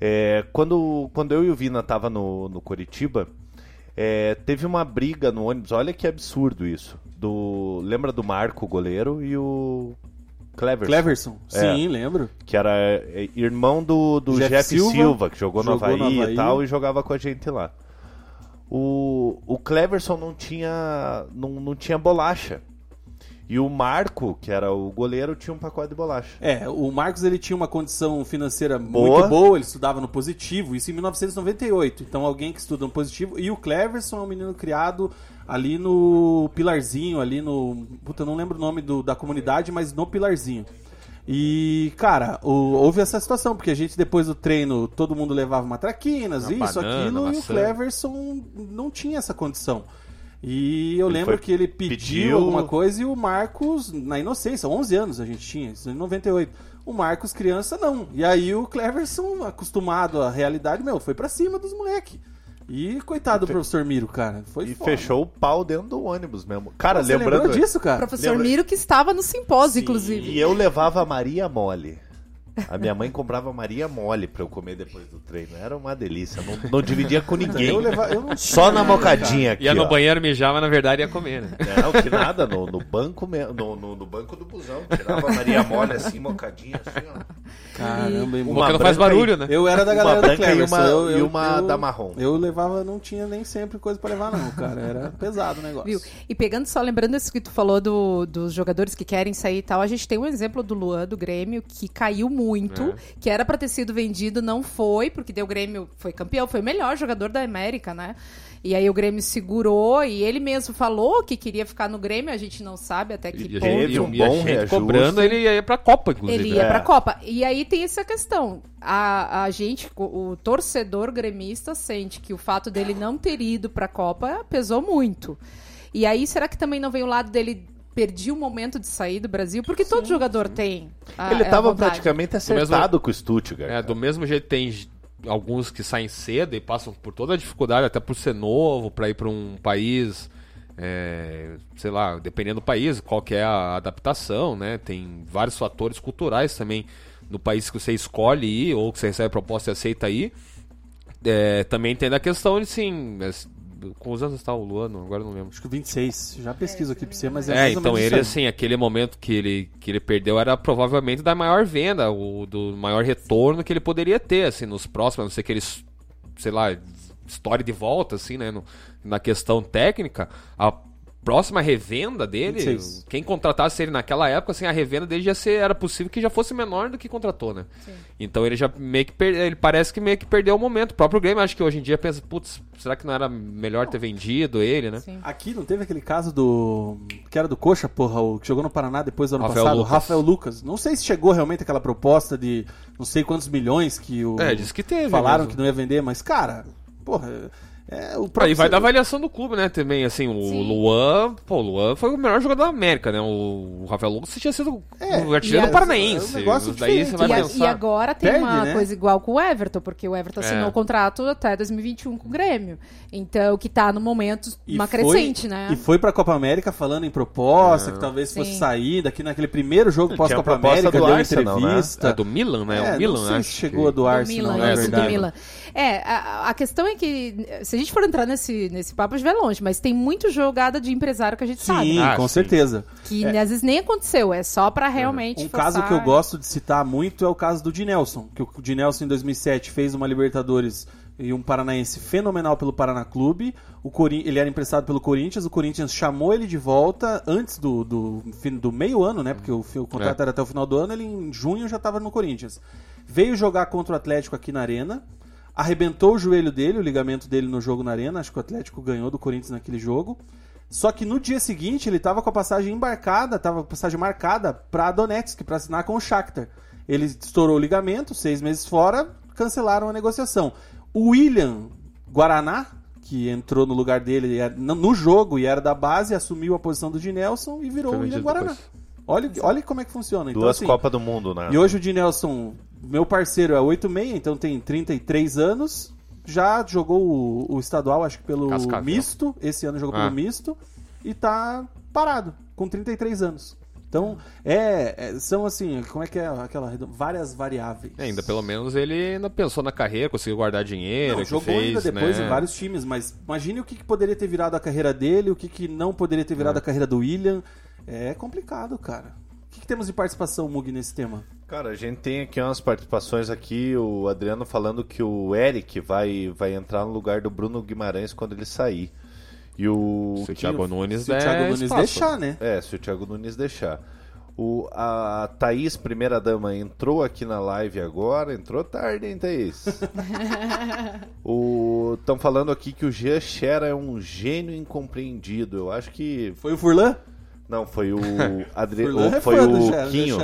É, quando, quando eu e o Vina tava no, no Curitiba, é, teve uma briga no ônibus, olha que absurdo isso. Do, lembra do Marco, goleiro, e o Cleverson, Cleverson, É. sim, lembro. que era é, irmão do, do Jeff Jeff, Silva, Silva, que jogou, no, jogou Havaí no Havaí. e tal, e jogava com a gente lá. O, o Cleverson não tinha, não, não tinha bolacha. E o Marco, que era o goleiro, tinha um pacote de bolacha. É, o Marcos ele tinha uma condição financeira Boa. muito boa, ele estudava no positivo, isso em 1998. Então alguém que estuda no positivo. E o Cleverson é um menino criado ali no Pilarzinho, ali no. Puta, eu não lembro o nome do- da comunidade, mas no Pilarzinho. E, cara, o- houve essa situação, porque a gente depois do treino, todo mundo levava matraquinas, Uma isso, banana, aquilo, e o maçã. Cleverson não tinha essa condição. E eu Ele lembro foi- que ele pediu, pediu- alguma coisa e o Marcos, na inocência, 11 anos a gente tinha, isso em 98. O Marcos, criança, não. E aí o Cleverson, acostumado à realidade, meu, foi pra cima dos moleque. E coitado do professor Miro, cara. Foi E foda. fechou o pau dentro do ônibus mesmo. Cara, Você lembrando. lembrou disso, cara? Professor Lembra- Miro que estava no simpósio, inclusive. E eu levava a Maria Mole. A minha mãe comprava Maria Mole pra eu comer depois do treino. Era uma delícia. Não, não dividia com ninguém. Eu leva- eu não Só na mocadinha aqui. Ia no ó. banheiro mijar, mas na verdade ia comer, né? Não, que nada, no, no banco mesmo, no, no, no banco do busão. Tirava a Maria Mole assim, mocadinha, assim, ó. Caramba, hein, Uma não faz barulho, e- né? Eu era da Uma galera do branca e Cleverson. uma- eu, e eu- uma eu- da marrom. Eu levava, não tinha nem sempre coisa pra levar, não, cara. Era pesado o negócio. Viu? E pegando só, lembrando isso que tu falou do- dos jogadores que querem sair e tal, a gente tem um exemplo do Luan, do Grêmio, que caiu muito, É. que era pra ter sido vendido, não foi, porque deu o Grêmio, foi campeão, foi o melhor jogador da América, né? E aí o Grêmio segurou e ele mesmo falou que queria ficar no Grêmio, a gente não sabe até que E ponto. Teve um e a bom reajuste. cobrando, ele ia pra Copa, inclusive. Ele ia É. pra Copa. E aí tem essa questão. A, a gente, o, o torcedor gremista sente que o fato dele não ter ido pra Copa pesou muito. E aí, será que também não vem o lado dele perdi o momento de sair do Brasil? Porque todo jogador tem. a- Ele a tava vontade. praticamente acertado com o Stuttgart. É, do mesmo jeito tem alguns que saem cedo e passam por toda a dificuldade, até por ser novo, pra ir pra um país, é, sei lá, dependendo do país, qual que é a adaptação, né? Tem vários fatores culturais também no país que você escolhe ir ou que você recebe proposta e aceita ir. É, também tem da questão de, sim, com os anos está o Luano, agora não lembro. Acho que 26. Já pesquiso aqui pra você, mas é, É, então ele, assim, aquele momento que ele, que ele perdeu era provavelmente da maior venda, o do maior retorno que ele poderia ter, assim, nos próximos, a não ser que ele, sei lá, história de volta, assim, né, no- na questão técnica, a próxima revenda dele, 26. quem contratasse ele naquela época, assim, a revenda dele já ser, era possível que já fosse menor do que contratou, né? Então ele já meio que per- ele parece que meio que perdeu o momento. O próprio Grêmio acho que hoje em dia pensa, putz, será que não era melhor ter vendido ele, né? Sim. Aqui não teve aquele caso do. que era do Coxa, porra, o que jogou no Paraná depois do ano Rafael passado, o Lucas. Rafael Lucas. Não sei se chegou realmente aquela proposta de não sei quantos milhões que o. É, diz que teve Falaram mesmo. que não ia vender, mas, cara, porra. É, o Aí próprio- vai da avaliação do clube, né? Também, assim, o Sim. Luan. Pô, o Luan foi o melhor jogador da América, né? O Rafael Lucas tinha sido É, o artilheiro e do Paranaense. é um negócio Daí você vai E, a- pensar. e agora tem Perde, uma né? coisa igual com o Everton, porque o Everton assinou É. o contrato até 2021 com o Grêmio. Então, que tá no momento E uma foi- crescente, né? E foi pra Copa América falando em proposta, É. que talvez fosse Sim. sair daqui naquele primeiro jogo Tinha pós-Copa América, do deu Arsenal, né? entrevista. É do Milan, né? É, o Milan, não sei acho se chegou que- a do Do Arsenal, Milan, na é, isso, do verdade. Milan. É, a, a questão é que, se a gente for entrar nesse, nesse papo, a gente vai longe, mas tem muito jogada de empresário que a gente sabe. Sim, Ah, com sim. certeza. Que às vezes nem aconteceu, é só pra realmente. Um forçar- caso que eu gosto de citar muito é o caso do Dinelson, que o Dinelson em 2007 fez uma Libertadores e um paranaense fenomenal pelo Paraná Clube. O Corin... Ele era emprestado pelo Corinthians, o Corinthians chamou ele de volta antes do, do, fim- do meio ano, né? Porque o, o contrato É. era até o final do ano, ele em junho já estava no Corinthians. Veio jogar contra o Atlético aqui na Arena, arrebentou o joelho dele, o ligamento dele no jogo na Arena, acho que o Atlético ganhou do Corinthians naquele jogo. Só que no dia seguinte ele tava com a passagem embarcada, tava com a passagem marcada pra Donetsk, pra assinar com o Shakhtar. Ele estourou o ligamento, seis meses fora, cancelaram a negociação. O William Guaraná, que entrou no lugar dele no jogo e era da base, assumiu a posição do Dinelson e virou Foi o William Guaraná. depois. Olha, olha como é que funciona. Então, Duas assim, Copas do Mundo, né? e hoje o Dinelson, meu parceiro, é 86, então tem 33 anos. Já jogou o, o estadual, acho que pelo Cascavel. misto. Esse ano jogou Ah. pelo misto. E tá parado, com 33 anos. Então, é, é- são assim, como é que é aquela várias variáveis. É, ainda pelo menos ele ainda pensou na carreira, conseguiu guardar dinheiro. Não, jogou fez, ainda depois né? em vários times, mas imagine o que, que poderia ter virado a carreira dele, o que, que não poderia ter virado a carreira do William. É complicado, cara. O que, que temos de participação, Mug, nesse tema? Cara, a gente tem aqui umas participações aqui, o Adriano falando que o Eric vai, vai entrar no lugar do Bruno Guimarães quando ele sair. E o Se o Thiago Nunes Se o Thiago Nunes espaço. deixar, né? É, se o Thiago Nunes deixar. O, a Thaís, primeira dama, entrou aqui na live agora. Entrou tarde, hein, Thaís? Estão falando aqui que o Jean Xera é um gênio incompreendido. Eu acho que. Foi o Furlan? Não, foi o Adriano. Furlan é Foi o Quinho.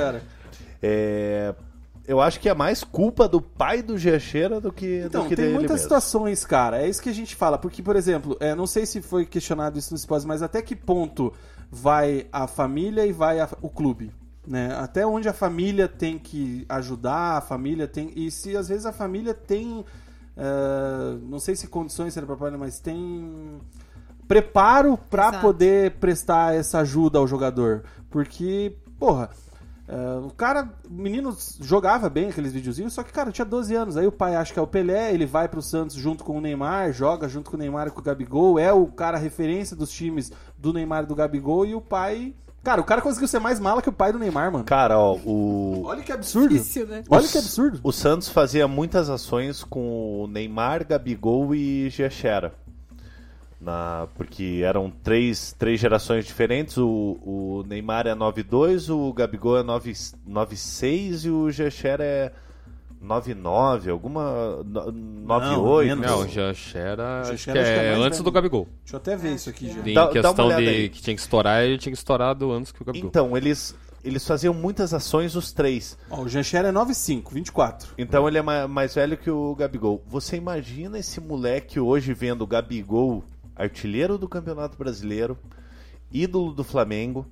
É, eu acho que é mais culpa do pai do Xera do que, Então, do que tem dele muitas mesmo. situações, cara. É isso que a gente fala. Porque, por exemplo, é, não sei se foi questionado isso nos pós, mas até que ponto vai a família e vai a- o clube? Né? Até onde a família tem que ajudar, a família tem. E se às vezes a família tem. eh, não sei se condições será própria, mas tem preparo pra Exato. poder prestar essa ajuda ao jogador. Porque, porra, é, o cara, o menino jogava bem aqueles videozinhos, só que, cara, tinha 12 anos. Aí o pai acha que é o Pelé, ele vai pro Santos junto com o Neymar, joga junto com o Neymar e com o Gabigol, é o cara referência dos times do Neymar e do Gabigol, e o pai. Cara, o cara conseguiu ser mais mala que o pai do Neymar, mano. Cara, ó, o, Olha que absurdo. Difícil, né? Olha que absurdo. O Santos fazia muitas ações com o Neymar, Gabigol e Giachera. Na, porque eram três, três gerações diferentes. O, o Neymar é 9'2, o Gabigol é 9 9'6 e o Giachera é 9'9, alguma. no- 9'8. menos. Não, era. Já Acho que era, acho que é é antes do Gabigol. Deixa eu até ver isso aqui já. Em Dá- dá uma questão olhada de aí. que tinha que estourar, ele tinha que estourado antes que o Gabigol. Então, eles, eles faziam muitas ações, os três. Ó, o Jancher é 9,5, 24. Então ele é ma- mais velho que o Gabigol. Você imagina esse moleque hoje vendo o Gabigol, artilheiro do Campeonato Brasileiro, ídolo do Flamengo,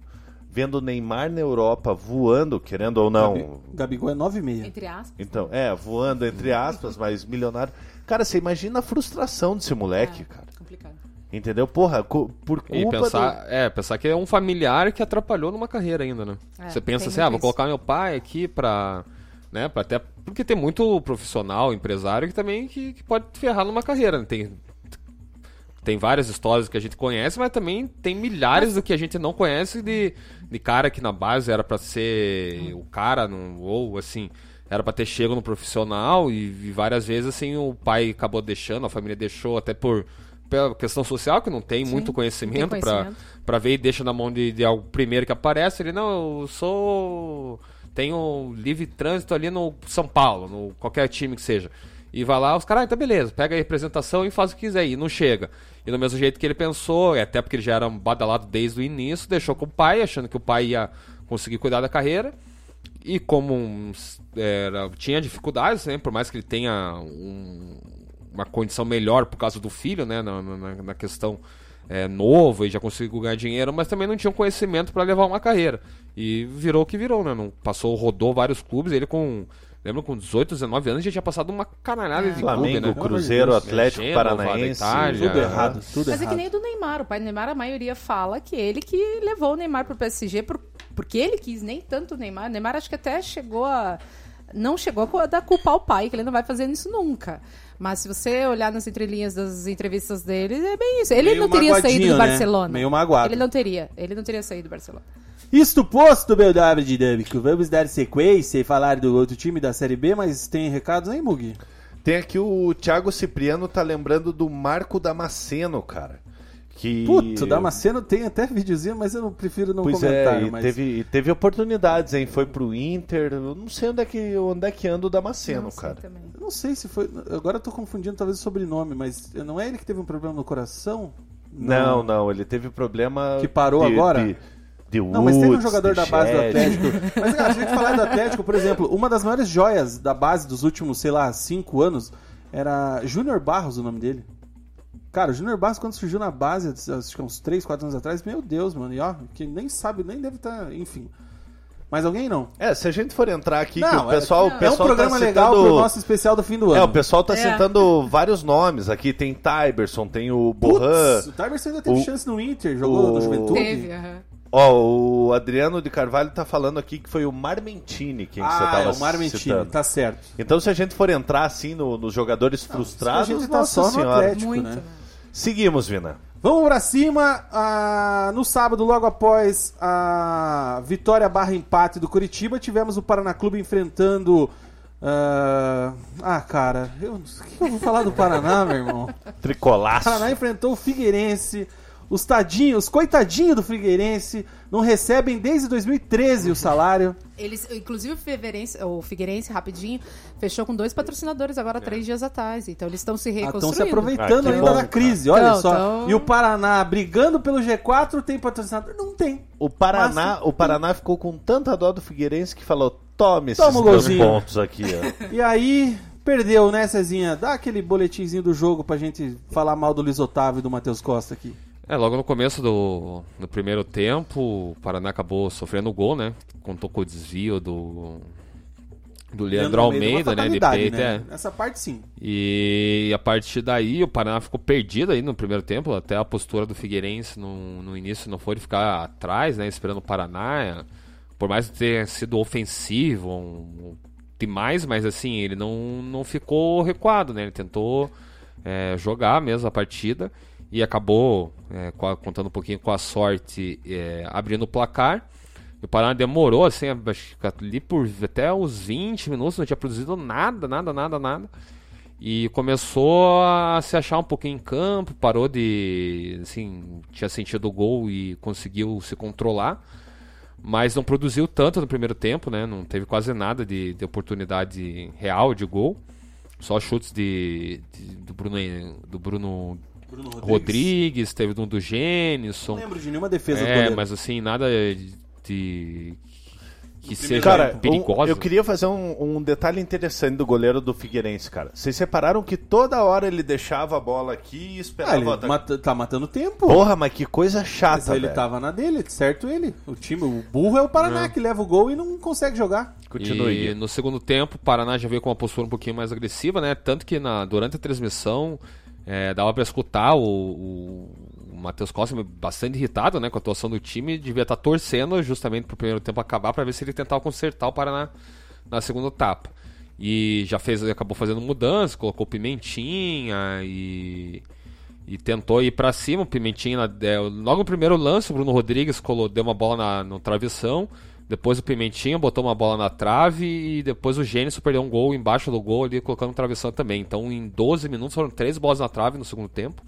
vendo o Neymar na Europa voando, querendo ou não. Gabigol é 9,5. Entre aspas. Então, é, voando entre aspas, mas milionário. Cara, você imagina a frustração desse moleque, cara. Complicado. Entendeu? Porra, co- por culpa E do... pensar, é, pensar que é um familiar que atrapalhou numa carreira ainda, né? É, Você pensa assim, ah, vou colocar meu pai aqui pra. Né, pra até. Porque tem muito profissional, empresário que também que, que pode ferrar numa carreira. Né? Tem, tem várias histórias que a gente conhece, mas também tem milhares do que a gente não conhece de, de cara que na base era pra ser o cara, não, ou assim, era pra ter chego no profissional e, e várias vezes assim o pai acabou deixando, a família deixou até por pela questão social que não tem muito conhecimento, conhecimento. para ver e deixa na mão de, de algo primeiro que aparece, ele não, eu sou tenho livre trânsito ali no São Paulo, no qualquer time que seja. E vai lá, os caras, ah, então beleza, pega a representação e faz o que quiser, e não chega. E do mesmo jeito que ele pensou, e até porque ele já era badalado desde o início, deixou com o pai, achando que o pai ia conseguir cuidar da carreira. E como um, era, tinha dificuldades, né, por mais que ele tenha um, uma condição melhor por causa do filho, né? Na, na, na questão é, novo e já conseguiu ganhar dinheiro, mas também não tinha um conhecimento para levar uma carreira. E virou o que virou, né? Não, passou, rodou vários clubes, ele com. Lembra, com 18, 19 anos já tinha passado uma canalhada de Flamengo, clube, né? Cruzeiro, Atlético Paranaense. Itália. Tudo errado, tudo Mas é errado. que nem do Neymar. O pai do Neymar, a maioria fala que ele que levou o Neymar pro PSG por- porque ele quis, nem tanto o Neymar. O Neymar acho que até chegou a. Não chegou a dar culpar o pai, que ele não vai fazer isso nunca. Mas se você olhar nas entrelinhas das entrevistas dele, é bem isso. Ele Meio não teria saído do né? Barcelona. Meio magoado. Ele não teria. Ele não teria saído do Barcelona. Isto posto, meu W dinâmico, vamos dar sequência e falar do outro time da Série B, mas tem recados aí, Mugi? Tem aqui o Thiago Cipriano tá lembrando do Marco Damasceno, cara. Que... Puto, Damasceno tem até videozinho, mas eu não prefiro não Pois comentar. é, e mas... teve, teve oportunidades, hein? Foi pro Inter. Eu não sei onde é que, onde é que anda o Damasceno, Não cara. Eu não sei se foi. Agora eu tô confundindo talvez o sobrenome, mas não é ele que teve um problema no coração? Não, não, ele teve problema. Que parou agora? De, de Não, mas teve um Woods, jogador da base do. Atlético. Mas, cara, se a gente falar do Atlético, por exemplo, uma das maiores joias da base dos últimos, sei lá, cinco anos era Júnior Barros, o nome dele. Cara, o Júnior Barros, quando surgiu na base, acho que uns 3, 4 anos atrás, meu Deus, mano, e ó, que nem sabe, nem deve estar. Enfim. Mais alguém não? É, se a gente for entrar aqui, que Não, o pessoal, é, o pessoal é um programa tá legal citando... pro nosso especial do fim do ano. É, o pessoal tá É. citando vários nomes aqui. Tem Tyberson, tem o. Putz, o Tyberson ainda teve o- chance no Inter, jogou o- no Juventude. Teve, aham. Ó, o Adriano de Carvalho tá falando aqui que foi o Marmentini quem que você Ah, tava é o Marmentini, citando. tá certo. Então, se a gente for entrar assim no- nos jogadores frustrados, a gente tá nossa só no senhora. Atlético. Muito. né? né? Seguimos, Vina. Vamos pra cima. ah, no sábado, logo após a vitória barra empate do Curitiba, tivemos o Paraná Clube enfrentando. ah, ah, cara, eu, o que eu vou falar do Paraná, meu irmão? O Tricolaço. Paraná enfrentou o Figueirense. Os tadinhos, os coitadinhos do Figueirense, não recebem desde 2013 o salário. Eles, inclusive o Figueirense, o Figueirense, rapidinho, fechou com dois patrocinadores agora três dias atrás. Então eles estão se Estão reconstruindo. se aproveitando Ah, ainda bom, da crise, olha Então, só. então- E o Paraná brigando pelo G4 tem patrocinador? Não tem. O Paraná, Mas- o Paraná ficou com tanta dó do Figueirense que falou: tome esses Toma dois golzinho." pontos aqui, ó. E aí, perdeu, né, Cezinha? Dá aquele boletimzinho do jogo pra gente falar mal do Luiz Otávio e do Matheus Costa aqui. É, logo no começo do, do primeiro tempo, o Paraná acabou sofrendo o gol, né? Contou com o desvio do, do Leandro Almeida, uma né? De peito, é. Essa parte sim. E a partir daí o Paraná ficou perdido aí no primeiro tempo, até a postura do Figueirense no, no início não foi de ficar atrás, né, esperando o Paraná, por mais que tenha sido ofensivo um, demais, mas assim, ele não, não ficou recuado, né, ele tentou é, jogar mesmo a partida e acabou, é, contando um pouquinho com a sorte, é, abrindo o placar. E o Paraná demorou, assim, ali por até uns 20 minutos, não tinha produzido nada, nada, nada, nada. E começou a se achar um pouquinho em campo, parou de. Assim, tinha sentido o gol e conseguiu se controlar. Mas não produziu tanto no primeiro tempo, né? Não teve quase nada de, de oportunidade real de gol. Só chutes de, de- do Bruno, do Bruno Bruno Rodrigues, teve um do Não Gênison. lembro de nenhuma defesa do É, mas assim, nada de. que seja Cara, perigoso. um- eu queria fazer um, um detalhe interessante do goleiro do Figueirense, cara. Vocês separaram que toda hora ele deixava a bola aqui e Ah, esperava ele o ataque. mata- tá matando tempo. Porra, mas que coisa Mas chata, ele velho. tava na dele, certo ele. O time, o burro é o Paraná que leva o gol e não consegue jogar. Continue. E Gui. no segundo tempo, o Paraná já veio com uma postura um pouquinho mais agressiva, né? Tanto que na, durante a transmissão é, dava pra escutar o, o, o Matheus Costa bastante irritado né, com a atuação do time. Devia estar torcendo justamente pro primeiro tempo acabar pra ver se ele tentava consertar o Paraná na segunda etapa. E já fez, acabou fazendo mudança, colocou Pimentinha e, e tentou ir pra cima. O Pimentinha, é, logo no primeiro lance, o Bruno Rodrigues colo, deu uma bola na, no travessão. Depois o Pimentinha botou uma bola na trave e depois o Gênesis perdeu um gol embaixo do gol ali, colocando travessão também. Então em 12 minutos foram três bolas na trave no segundo tempo.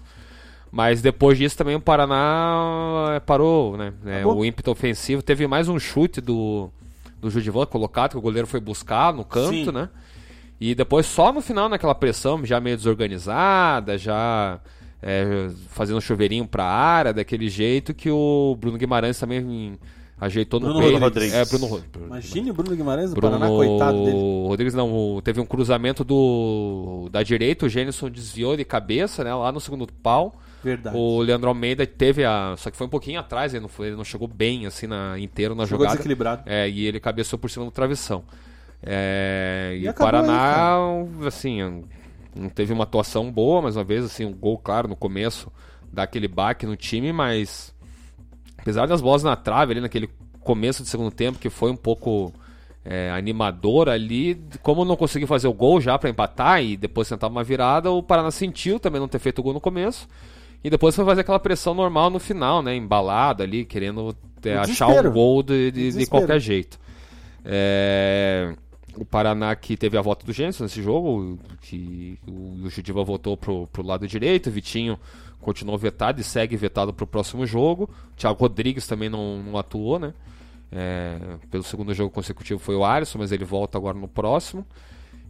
Mas depois disso também o Paraná eh, parou, né? É, o ímpeto ofensivo. Teve mais um chute do, do Judivan colocado, que o goleiro foi buscar no canto, Sim. né? E depois só no final, naquela pressão já meio desorganizada, já é, fazendo chuveirinho pra área, daquele jeito que o Bruno Guimarães também ajeitou no Bruno peito. Rodrigues. É, Bruno Rodrigues. Imagine o Bruno Guimarães do Bruno Paraná, coitado dele. Rodrigues não, teve um cruzamento do da direita, o Gênison desviou de cabeça, né, lá no segundo pau. Verdade. O Leandro Almeida teve a, só que foi um pouquinho atrás, ele não foi, ele não chegou bem assim na inteiro na Jogou jogada. desequilibrado. É, e ele cabeceou por cima do travessão. É, e E o Paraná, assim, não teve uma atuação boa, mais uma vez, assim, um gol claro no começo, dá aquele baque no time, mas apesar das bolas na trave ali naquele começo do segundo tempo, que foi um pouco é, animador ali, como não conseguiu fazer o gol já para empatar e depois tentar uma virada, o Paraná sentiu também não ter feito o gol no começo. E depois foi fazer aquela pressão normal no final, né? Embalada ali, querendo é, O achar um gol de, O de, de qualquer jeito. É, o Paraná que teve a volta do Gênesis nesse jogo, que o, o Judiva voltou pro, pro lado direito, o Vitinho continuou vetado e segue vetado pro próximo jogo. O Thiago Rodrigues também não, não atuou, né? É, pelo segundo jogo consecutivo foi o Alisson, mas ele volta agora no próximo.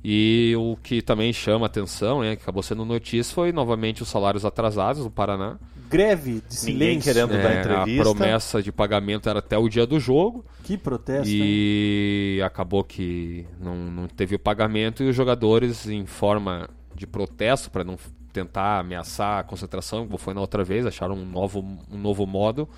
E o que também chama atenção, né, que acabou sendo notícia, foi novamente os salários atrasados do Paraná. Greve de Ninguém silêncio. querendo dar É, entrevista. a promessa de pagamento era até o dia do jogo. Que protesto, hein? E acabou que não, não teve o pagamento e os jogadores, em forma de protesto, para não tentar ameaçar a concentração, como foi na outra vez, acharam um novo, um novo modo,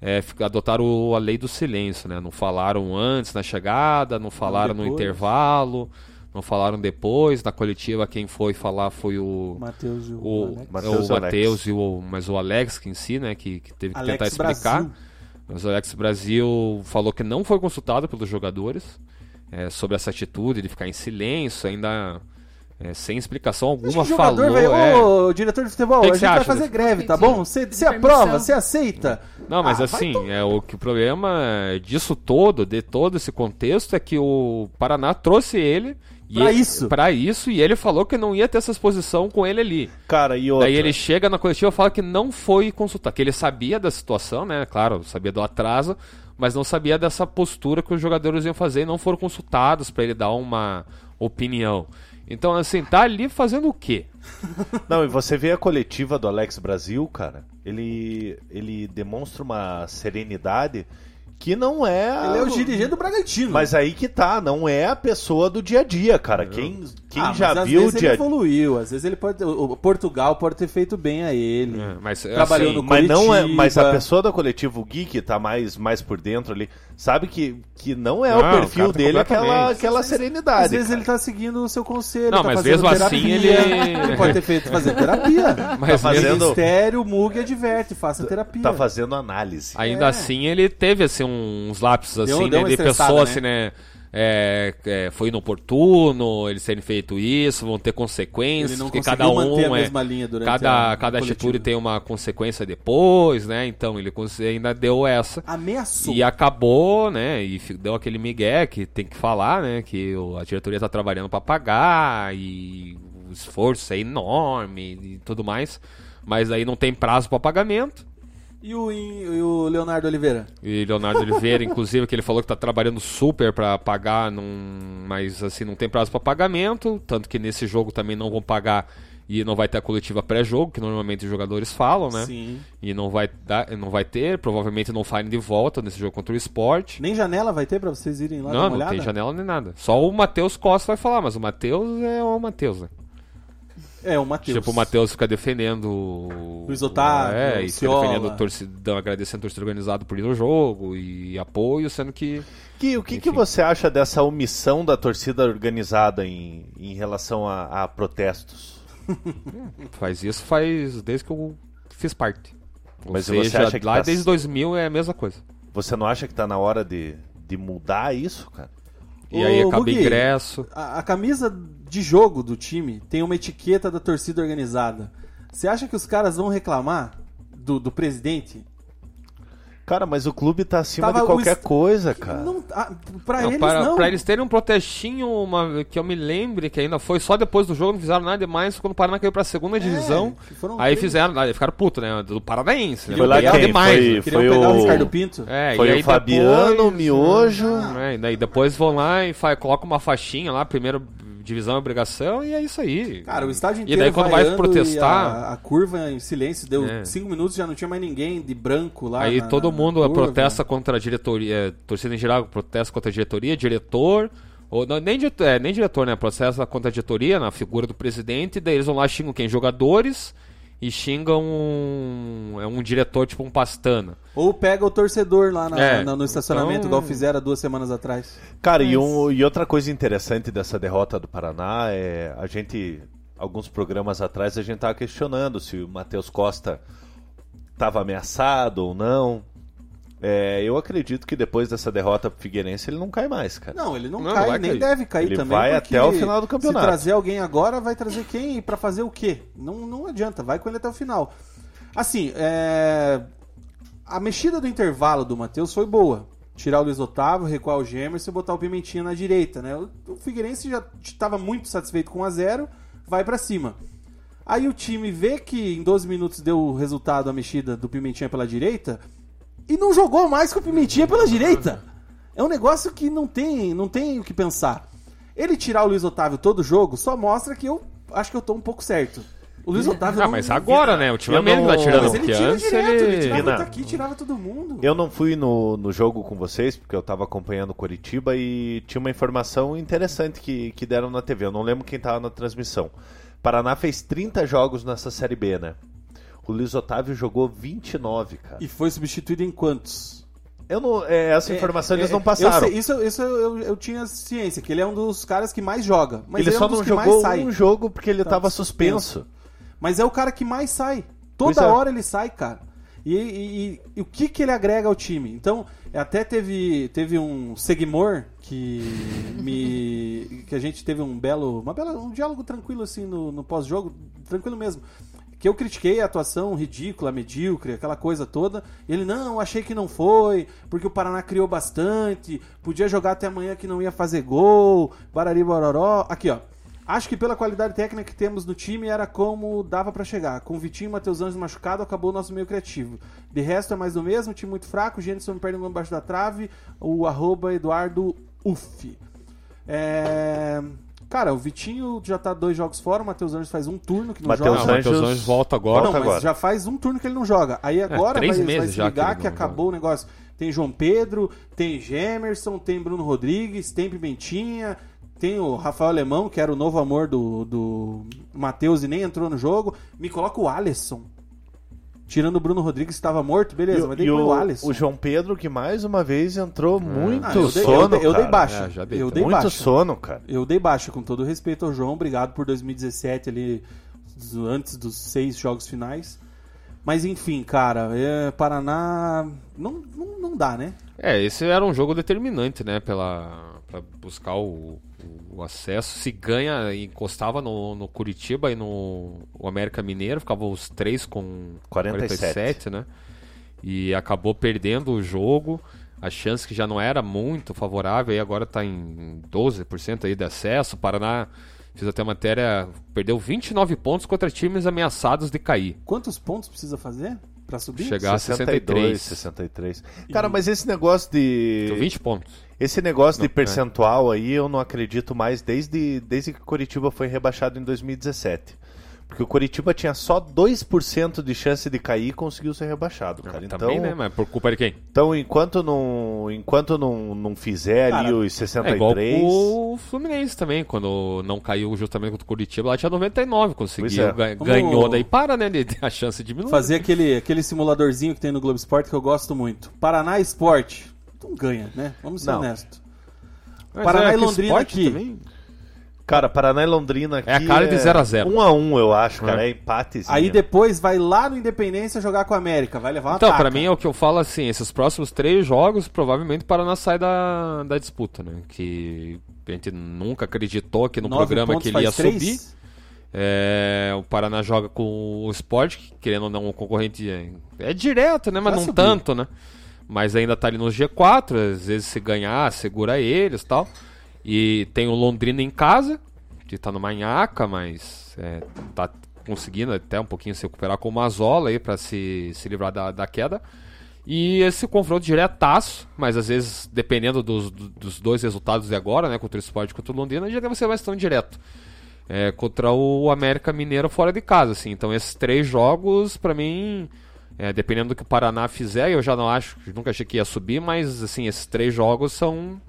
é, adotaram o- a lei do silêncio. Né? Não falaram antes na chegada, não falaram no depois. intervalo, não falaram depois. Na coletiva, quem foi falar foi o. Matheus e o, O Alex. Matheus e o Alex. e o. Mas o Alex que em si, né? Que, que teve que Alex tentar explicar. Brasil. Mas o Alex Brasil falou que não foi consultado pelos jogadores é, sobre essa atitude de ficar em silêncio, ainda é, sem explicação que alguma o jogador falou. vai, é. ô, diretor de futebol, Que que a você gente vai fazer desse- greve, tá bom? Você aprova, você aceita? Não, mas Ah, assim, é, o que o problema disso todo, de todo esse contexto, é que o Paraná trouxe ele. E Pra ele- isso. Pra isso, e ele falou que não ia ter essa exposição com ele ali. Cara, e outra. Daí ele chega na coletiva e fala que não foi consultar, que ele sabia da situação, né? Claro, sabia do atraso, mas não sabia dessa postura que os jogadores iam fazer e não foram consultados pra ele dar uma opinião. Então, assim, tá ali fazendo o quê? Não, e você vê a coletiva do Alex Brasil, cara, ele, ele demonstra uma serenidade que não é. a- Ele é o dirigente do Bragantino. Mas aí que tá, não é a pessoa do dia a dia, cara. Quem, quem Ah, mas já às viu o vezes dia ele evoluiu, às vezes ele pode. O o Portugal pode ter feito bem a ele. É, mas, Trabalhou assim, no Mas não é, mas a pessoa da coletiva, o Gui, que tá mais, mais por dentro ali, sabe que, que não é Não, o o perfil cara tá dele aquela, aquela serenidade. Às vezes cara. ele tá seguindo o seu conselho. Não, tá mas fazendo mesmo assim terapia, ele- ele pode ter feito fazer terapia. Mas Tá fazendo- O Ministério, o Mug adverte, faça terapia. Tá fazendo análise. Ainda É. assim, ele teve assim, uns lapsos Deu- assim, deu né, uma de pessoas né? assim, né? É, é, foi inoportuno, eles terem feito isso, vão ter consequências, porque cada um é, mesma linha durante cada, a- cada atitude tem uma consequência depois, né? Então ele ainda deu essa. Ameaçou. E acabou, né? E deu aquele migué que tem que falar, né? Que a diretoria tá trabalhando para pagar e o esforço é enorme e tudo mais. Mas aí não tem prazo para pagamento. E o, e o Leonardo Oliveira? E Leonardo Oliveira, inclusive, que ele falou que tá trabalhando super para pagar, num, mas assim, não tem prazo para pagamento. Tanto que nesse jogo também não vão pagar e não vai ter a coletiva pré-jogo, que normalmente os jogadores falam, né? Sim. E não vai, dar, não vai ter, provavelmente não falem de volta nesse jogo contra o Sport. Nem janela vai ter pra vocês irem lá dar Não, uma não olhada? tem janela nem nada. Só o Matheus Costa vai falar, mas o Matheus é o Matheus, né? É, o Matheus. Tipo, o Matheus fica defendendo. o- Luiz Otávio, É, o e fica defendendo a torcida, agradecendo a torcida organizada por ir no jogo e apoio, sendo que. Gui, o que, que você acha dessa omissão da torcida organizada em, em relação a, a protestos? Faz isso faz desde que eu fiz parte. Ou Mas você seja, acha que lá tá- desde 2000 é a mesma coisa. Você não acha que tá na hora de, de mudar isso, cara? E aí Ô, acaba Mugi, ingresso. A, a camisa de jogo do time tem uma etiqueta da torcida organizada. Você acha que os caras vão reclamar do, do presidente? Cara, mas o clube tá acima Tava de qualquer est- coisa, cara. Não, ah, pra Não, eles para, não. pra eles terem um protestinho, uma, que eu me lembre, que ainda foi só depois do jogo, não fizeram nada demais, quando o Paraná caiu pra segunda divisão. que foram Aí três. fizeram, aí ficaram putos, né? Do Paranaense. né? Foi lá quem? demais. Foi- né? Foi pegar o o- Ricardo Pinto. É, Foi e aí o Fabiano, depois, o Miojo. É, e daí depois vão lá e fa- colocam uma faixinha lá, primeiro divisão é obrigação e é isso aí. Cara, o estádio E inteiro daí quando vai protestar- e A, a curva em silêncio, deu É. cinco minutos já não tinha mais ninguém de branco lá. Aí na- todo na mundo curva. protesta contra a diretoria, é, torcida em geral protesta contra a diretoria, diretor, ou não, nem, diretor, é, nem diretor, né? Protesta contra a diretoria, na figura do presidente, daí eles vão lá xingam quem? Jogadores e xingam um, é um diretor tipo um pastana. Ou pega o torcedor lá na- É, na- no estacionamento, então- igual fizeram duas semanas atrás. Cara, e, um- e outra coisa interessante dessa derrota do Paraná é a gente, alguns programas atrás, a gente tava questionando se o Matheus Costa estava ameaçado ou não. É, eu acredito que depois dessa derrota pro Figueirense ele não cai mais, cara. Não, ele não, Não, cai, nem cair. deve cair Ele também. vai até o final do campeonato. Se trazer alguém agora, vai trazer quem? E pra fazer o quê? Não, não adianta, vai com ele até o final. Assim, é... a mexida do intervalo do Matheus foi boa. Tirar o Luiz Otávio, recuar o Gemerson e botar o Pimentinha na direita, né? O o Figueirense já estava muito satisfeito com 1 a 0 vai pra cima. Aí o time vê que em 12 minutos deu o resultado a mexida do Pimentinha pela direita e não jogou mais com o Pimentinha pela direita. É um negócio que não tem, não tem o que pensar. Ele tirar o Luiz Otávio todo jogo só mostra que eu acho que eu tô um pouco certo. O Luiz Otávio Ah, não- mas agora, né? Ultimamente não- ele tá tirando, Mas ele tira antes direto, ele, ele... tirava Vina. daqui, tirava todo mundo. Eu não fui no, no jogo com vocês, porque eu tava acompanhando o Curitiba e tinha uma informação interessante que, que deram na TV. Eu não lembro quem tava na transmissão. Paraná fez 30 jogos nessa Série B, né? O Luiz Otávio jogou 29, cara. E foi substituído em quantos? Eu não, é, essa informação É, eles é, não passaram. eu sei, isso isso eu, eu, tinha ciência, que ele é um dos caras que mais joga. Mas ele é um só dos não que mais jogou sai. um jogo porque ele Tá tava suspenso. suspenso. Mas é o cara que mais sai. Toda é. hora ele sai, cara. E, e- e- e o que, que ele agrega ao time? Então, até teve, teve um Seguimor que me. que a gente teve um belo. Uma bela, um diálogo tranquilo assim no, no pós-jogo, tranquilo mesmo. Que eu critiquei a atuação ridícula, medíocre, aquela coisa toda. Ele, não, achei que não foi, porque o Paraná criou bastante, podia jogar até amanhã que não ia fazer gol, barari bororó. Aqui, ó. Acho que pela qualidade técnica que temos no time era como dava pra chegar. Com o Vitinho e Matheus Anjos machucado, acabou o nosso meio criativo. De resto é mais do mesmo, time muito fraco, Gênison perde um gol embaixo da trave, o arroba Eduardo Uff. É... Cara, o Vitinho já tá dois jogos fora, o Matheus Anjos faz um turno que não Matheus Ah, joga. o Matheus Anjos- Anjos volta agora. Não, mas agora. já faz um turno que ele não joga. Aí agora três vai, vai meses que ligar ele que, não acabou o negócio. Tem João Pedro, tem Gemerson, tem Bruno Rodrigues, tem Pimentinha, tem o Rafael Alemão, que era o novo amor do, do Matheus e nem entrou no jogo. Me coloca o Alisson. Tirando o Bruno Rodrigues que estava morto, beleza, E, mas põe o, o Alisson. o João Pedro, que mais uma vez entrou muito Ah, eu dei, eu sono, dei- eu dei baixa. É, já dei eu dei Muito baixa. sono, cara. Eu dei baixa, com todo respeito ao João. Obrigado por 2017 ali, antes dos seis jogos finais. Mas enfim, cara, é, Paraná não, não, não dá, né? É, esse era um jogo determinante, né? Pela, pra buscar o, o acesso. Se ganha, encostava no, no Curitiba e no o América Mineiro, ficavam os três com 47. 47, né? E acabou perdendo o jogo. A chance que já não era muito favorável, aí agora tá em 12% aí de acesso. O Paraná, fiz até matéria, perdeu 29 pontos contra times ameaçados de cair. Quantos pontos precisa fazer pra subir? Chegar a 62, 63. 63. Cara, mas esse negócio de. Então, 20 pontos. Esse negócio de Não, é. percentual aí eu não acredito mais desde, desde que o Curitiba foi rebaixado em 2017. Porque o Curitiba tinha só 2% de chance de cair e conseguiu ser rebaixado, cara. Então, Também, né? Mas por culpa de quem? então enquanto não, enquanto não, não fizer ali Cara, os É 63, igual o Fluminense também, quando não caiu justamente contra o Curitiba, lá tinha 99, conseguiu, é. ganhou, daí para, né, de, a chance diminui. Fazer aquele, aquele simuladorzinho que tem no Globo Esporte que eu gosto muito. Paraná Esporte. Não ganha, né? Vamos ser Não. honestos. Mas Paraná é e que Londrina aqui. também. Cara, Paraná e Londrina aqui É a cara de 0 a 0. 1 a 1 eu acho, cara. É. É empates. Aí depois vai lá no Independência jogar com a América. Vai levar uma Então, pra mim é o que eu falo assim, esses próximos três jogos, provavelmente o Paraná sai da, da disputa, né? Que a gente nunca acreditou aqui no Nove programa que ele ia três? subir. É, o Paraná joga com o Sport, que, querendo ou não, o concorrente é, é direto, né? Mas Vai não subir. tanto, né? Mas ainda tá ali no G4, às vezes se ganhar, segura eles tal. E tem o Londrina em casa, que tá numa nhaca, mas é, tá conseguindo até um pouquinho se recuperar com o Mazola aí pra se, se livrar da, da queda. E esse confronto diretaço, mas às vezes, dependendo dos, do- dos dois resultados de agora, né? Contra o Sport e contra o Londrina, já deve ser mais tão direto. É, contra o América Mineiro fora de casa, assim. Então esses três jogos, pra mim, é, dependendo do que o Paraná fizer, eu já não acho, nunca achei que ia subir, mas assim, esses três jogos são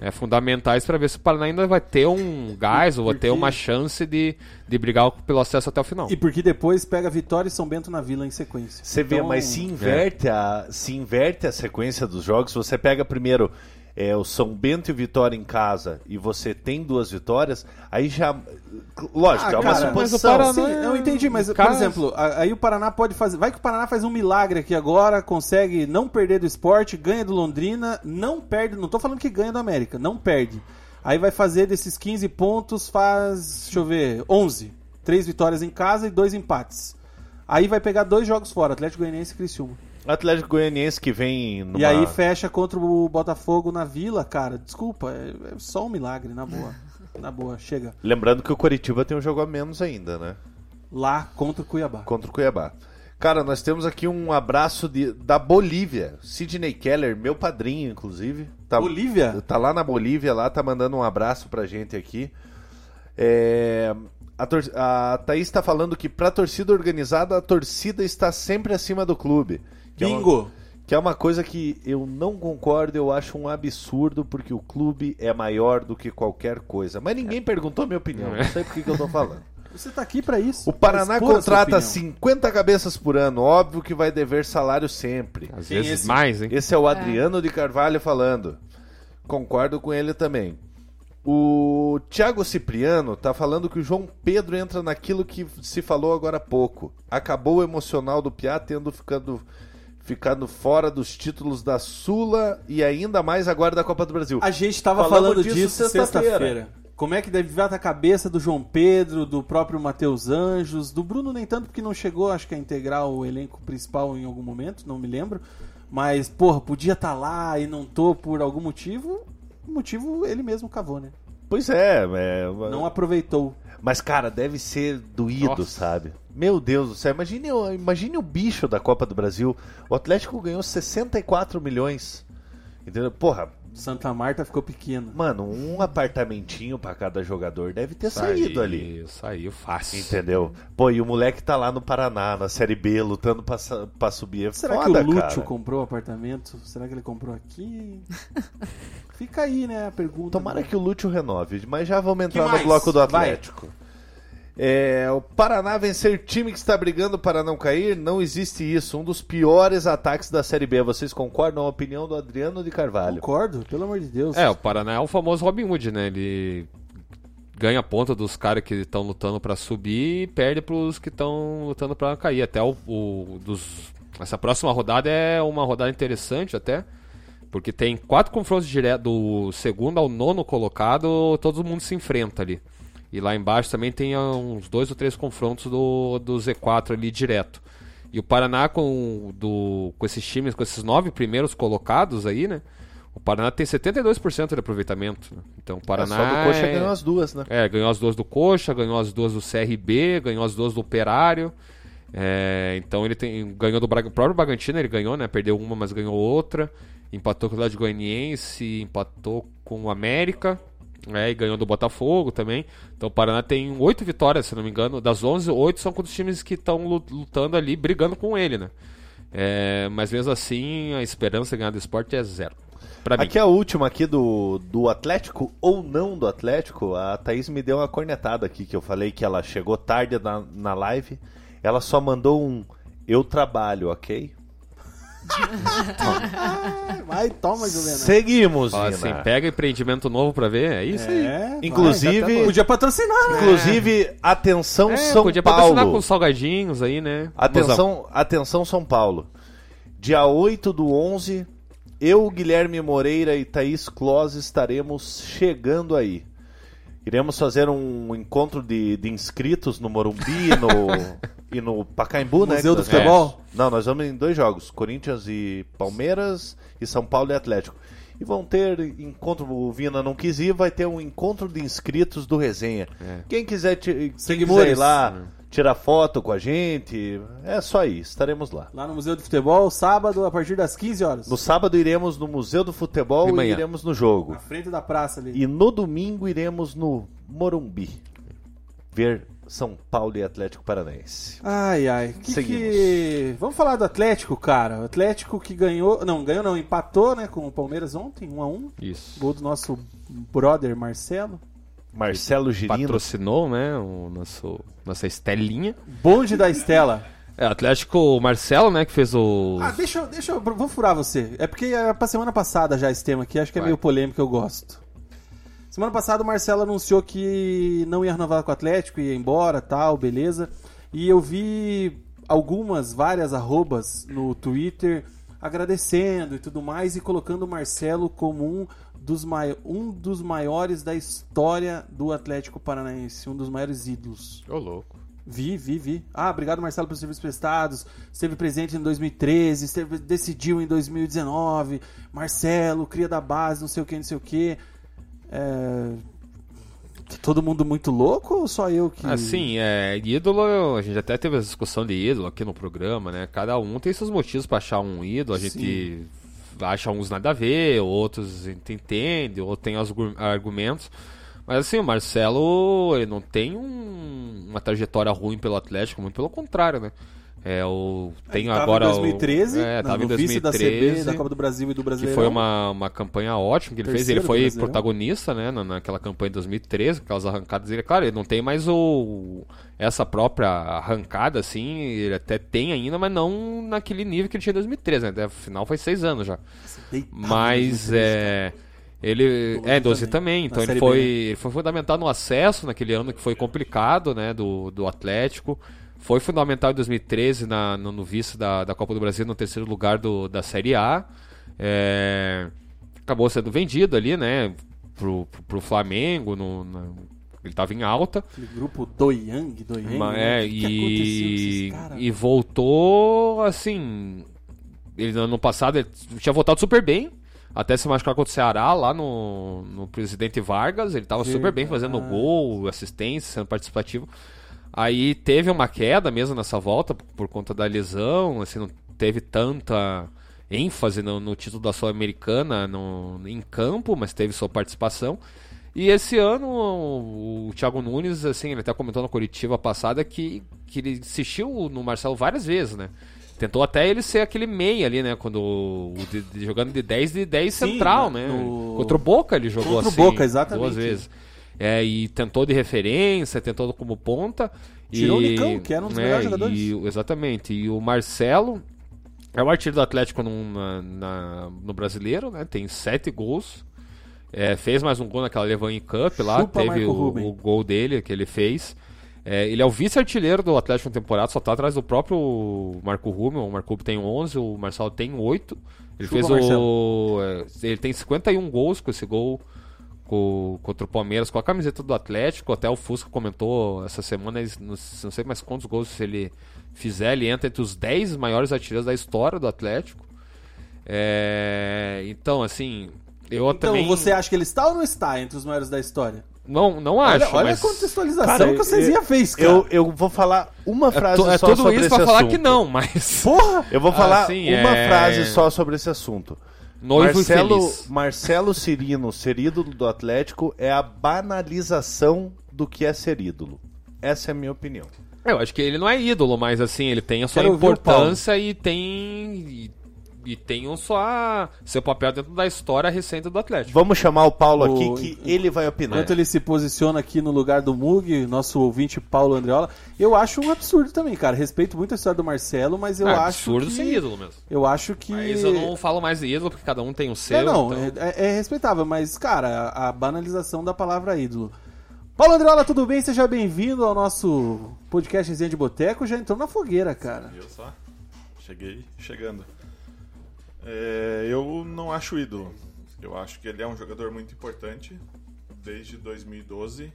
é, fundamentais para ver se o Paraná ainda vai ter um gás ou vai ter uma chance de, de brigar pelo acesso até o final. E porque depois pega Vitória e São Bento na Vila em sequência. Você vê, Então, mas se inverte, a, se inverte a sequência dos jogos, você pega primeiro é, o São Bento e Vitória em casa e você tem duas vitórias, aí já. Lógico, Ah, é uma cara, suposição. mas o Paraná- Sim, eu entendi, mas, por exemplo, aí o Paraná pode fazer. Vai que o Paraná faz um milagre aqui agora, consegue não perder do esporte, ganha do Londrina, não perde. Não tô falando que ganha do América, não perde. Aí vai fazer desses 15 pontos, faz. Deixa eu ver, 11. Três vitórias em casa e dois empates. Aí vai pegar dois jogos fora, Atlético Goianiense e Criciúma. Atlético Goianiense que vem numa... E aí fecha contra o Botafogo na Vila, cara. Desculpa, é, é só um milagre, na boa. Na boa, chega. Lembrando que o Coritiba tem um jogo a menos ainda, né? Lá contra o Cuiabá. Contra o Cuiabá. Cara, nós temos aqui um abraço de, da Bolívia. Sidney Keller, meu padrinho, inclusive. Tá, Bolívia? Tá lá na Bolívia, lá, tá mandando um abraço pra gente aqui. É, a, tor- a Thaís tá falando que pra torcida organizada, a torcida está sempre acima do clube. Que é uma- Bingo! que é uma coisa que eu não concordo, eu acho um absurdo, porque o clube é maior do que qualquer coisa. Mas ninguém perguntou a minha opinião, não sei por que que eu tô falando. Você tá aqui pra isso. O Paraná contrata opinião. 50 cabeças por ano, óbvio que vai dever salário sempre. Às é vezes esse? mais, hein? Esse é o Adriano de Carvalho falando. Concordo com ele também. O Thiago Cipriano tá falando que o João Pedro entra naquilo que se falou agora há pouco. Acabou o emocional do Piá tendo ficado, ficado fora dos títulos da Sula e ainda mais agora da Copa do Brasil. A gente tava Falamos falando disso disso sexta-feira. sexta-feira. Como é que deve vir a cabeça do João Pedro, do próprio Matheus Anjos, do Bruno nem tanto porque não chegou, acho que a integrar o elenco principal em algum momento, não me lembro. Mas, porra, podia estar lá e não tô por algum motivo. O motivo ele mesmo cavou, né? Pois é, é Não aproveitou. Mas, cara, deve ser doído, Nossa. sabe? Meu Deus do céu, imagine, imagine o bicho da Copa do Brasil. O Atlético ganhou 64 milhões. Entendeu? Porra, Santa Marta ficou pequeno. mano, um apartamentinho pra cada jogador deve ter saído ali. Saiu fácil. Entendeu? Pô, e o moleque tá lá no Paraná, na Série B, lutando pra, pra subir. É Será foda, que o Lúcio cara. comprou o apartamento? Será que ele comprou aqui? Fica aí, né, a pergunta. Tomara que o Lúcio renove, mas já vamos entrar no bloco do Vai. É, o Paraná vencer time que está brigando para não cair, não existe isso. Um dos piores ataques da Série B. Vocês concordam? A opinião do Adriano de Carvalho. Concordo, pelo amor de Deus. É, o Paraná é o famoso Robin Hood, né? Ele ganha ponta dos caras que estão lutando pra subir e perde pros que estão lutando pra cair. Até o, o- dos essa próxima rodada é uma rodada interessante até, porque tem quatro confrontos diretos do segundo ao nono colocado, todo mundo se enfrenta ali. E lá embaixo também tem ah, uns dois ou três confrontos do, do Z4 ali direto. E o Paraná com, do, com esses times, com esses nove primeiros colocados aí, né? O Paraná tem 72% de aproveitamento. né? Então o É, Paraná. só do Coxa é- ganhou as duas, né? é, ganhou as duas do Coxa, ganhou as duas do CRB, ganhou as duas do Operário. É, então ele tem, ganhou do Braga- próprio Bragantino, ele ganhou, né? Perdeu uma, mas ganhou outra. Empatou com o Atlético Goianiense, empatou com o América. É, e ganhou do Botafogo também. Então o Paraná tem oito vitórias, se não me engano. Das 11, oito são contra os times que estão lutando ali, brigando com ele, né? É, mas mesmo assim, a esperança de ganhar do esporte é zero. Aqui é a última aqui do, do Atlético ou não do Atlético. A Thaís me deu uma cornetada aqui que eu falei que ela chegou tarde na, na live. Ela só mandou um eu trabalho, ok? Vai, toma, Juliana. Seguimos, Vina. assim, pega empreendimento novo pra ver, é isso aí. É, Inclusive- vai, tá bom. podia patrocinar. né? Inclusive, atenção É, São podia patrocinar Paulo. com salgadinhos aí, né? Atenção, atenção São Paulo. Dia 8 do 11, eu, Guilherme Moreira e Thaís Close estaremos chegando aí. Iremos fazer um encontro de, de inscritos no Morumbi e no, e no Pacaembu, né? Museu do nós Futebol? vamos- Não, nós vamos em dois jogos, Corinthians e Palmeiras e São Paulo e Atlético. E vão ter encontro, o Vina não quis ir, vai ter um encontro de inscritos do Resenha. Quem quiser, te, quem quiser ir lá, tirar foto com a gente. É só aí, estaremos lá. Lá no Museu do Futebol, sábado, a partir das 15 horas. No sábado iremos no Museu do Futebol e iremos no jogo. Na frente da praça ali. E no domingo iremos no Morumbi ver São Paulo e Atlético Paranaense. Ai, ai. Que Seguimos. que... Vamos falar do Atlético, cara. O Atlético que ganhou. Não, ganhou não, empatou, né, com o Palmeiras ontem, 1 a 1 Isso. Gol do nosso brother Marcelo. Marcelo Girino. Patrocinou, né? O nosso, nossa Estelinha. Bonde da Estela. É, Atlético Marcelo, né? Que fez o. Ah, deixa, eu- deixa eu. Vou furar você. É porque é pra semana passada já esse tema aqui, acho que é Vai. meio polêmico, eu gosto. Semana passada o Marcelo anunciou que não ia renovar com o Atlético, ia embora, tal, beleza. E eu vi algumas, várias arrobas no Twitter agradecendo e tudo mais e colocando o Marcelo como um dos, mai um dos maiores da história do Atlético Paranaense, um dos maiores ídolos. Ô, louco. Vi, vi, vi. Ah, obrigado Marcelo pelos serviços prestados. Esteve presente em 2013, esteve, decidiu em 2019. Marcelo, cria da base, não sei o que, não sei o que. É... Todo mundo muito louco ou só eu que. Assim, é, ídolo, a gente até teve essa discussão de ídolo aqui no programa, né? Cada um tem seus motivos pra achar um ídolo, a gente acha uns nada a ver, outros entende, ou tem os argu- argumentos. Mas assim, o Marcelo, ele não tem um- uma trajetória ruim pelo Atlético, muito pelo contrário, né? É, o, tem Ele tava agora em o- 2013, é, na- tava em vice da CB, 2013, da Copa do Brasil e do que Brasileirão. foi uma, uma campanha ótima que ele fez. Terceiro Ele do foi Brasileirão. protagonista, né, na, naquela campanha de 2013, aquelas arrancadas dele. Claro, ele não tem mais o essa própria arrancada, assim, ele até tem ainda, mas não naquele nível que ele tinha em 2013, né? Até, Afinal, foi seis anos já. Mas 2013, é. Ele. É, 12 também, também. Então ele foi, B, né? ele foi fundamental no acesso naquele ano que foi complicado, né? Do, do Atlético. Foi fundamental em 2013 na, no, no vice da, da Copa do Brasil, no terceiro lugar do, da Série A. É, acabou sendo vendido ali, né? Pro, pro, pro Flamengo. No, na- ele estava em alta. Aquele grupo do Yang, do Yang. Ma- né? é, e, e voltou assim. Ele no ano passado ele tinha voltado super bem. Até se machucar contra o Ceará lá no, no presidente Vargas. Ele tava super bem fazendo gol, assistência, sendo participativo. Aí teve uma queda mesmo nessa volta por, conta da lesão. Assim, não teve tanta ênfase no, no título da Sul-Americana em campo, mas teve sua participação. E esse ano o, o Thiago Nunes, assim, ele até comentou na coletiva passada que, que ele insistiu no Marcelo várias vezes, né? Tentou até ele ser aquele meia ali, né? Quando o- de- de- jogando de 10 de 10 Sim, central, né? né? No- Contra o Boca ele jogou Contra o assim. Boca, exatamente. Duas vezes. É, e tentou de referência, tentou como ponta. Tirou e, o Nicão, que era um dos é, melhores jogadores. e- exatamente. E o Marcelo é o artilheiro do Atlético no, na- na- no brasileiro, né? Tem sete gols. É, fez mais um gol naquela Levan Cup lá. Chupa teve o, o gol dele que ele fez. É, ele é o vice-artilheiro do Atlético na temporada, só tá atrás do próprio Marco Rubio. O Marco Rubio tem 11, o Marcelo tem 8. Ele Chupa, fez o. é, ele tem 51 gols com esse gol co- contra o Palmeiras com a camiseta do Atlético. Até o Fusca comentou essa semana, não, sei mais quantos gols se ele fizer, ele entra entre os 10 maiores artilheiros da história do Atlético. É, então, assim, eu Então, também. você acha que ele está ou não está entre os maiores da história? Não, não acho, olha olha mas. a contextualização Cara, que o Cezinha eu- fez, cara. Eu, eu vou falar uma É, frase tu- é só tudo sobre isso esse pra falar assunto. que não, mas. Porra! Eu vou falar Assim, uma é- frase só sobre esse assunto. Noivo Marcelo, infeliz. Marcelo Cirino ser ídolo do Atlético é a banalização do que é ser ídolo. Essa é a minha opinião. Eu acho que ele não é ídolo, mas assim, ele tem a sua Quero importância e tem. E, tem o sua, seu papel dentro da história recente do Atlético. Vamos chamar o Paulo O- aqui que ele vai opinar. Enquanto ele se posiciona aqui no lugar do Mug, nosso ouvinte Paulo Andreola, eu acho um absurdo também, cara. Respeito muito a história do Marcelo, mas eu é acho absurdo que... ser ídolo mesmo. Eu acho que... Mas eu não falo mais de ídolo, porque cada um tem o seu. Não, não, então- é, é respeitável, mas, cara, a, banalização da palavra ídolo. Paulo Andreola, tudo bem? Seja bem-vindo ao nosso podcast Resenha de Boteco. Já entrou na fogueira, cara. Viu só? Cheguei chegando. É, eu não acho ídolo. Eu acho que ele é um jogador muito importante. Desde 2012,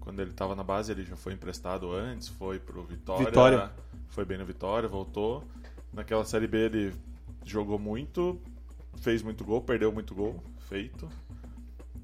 quando ele estava na base, ele já foi emprestado antes, foi pro Vitória. Vitória. Foi bem no Vitória, voltou. Naquela Série B ele jogou muito, fez muito gol, perdeu muito gol, feito.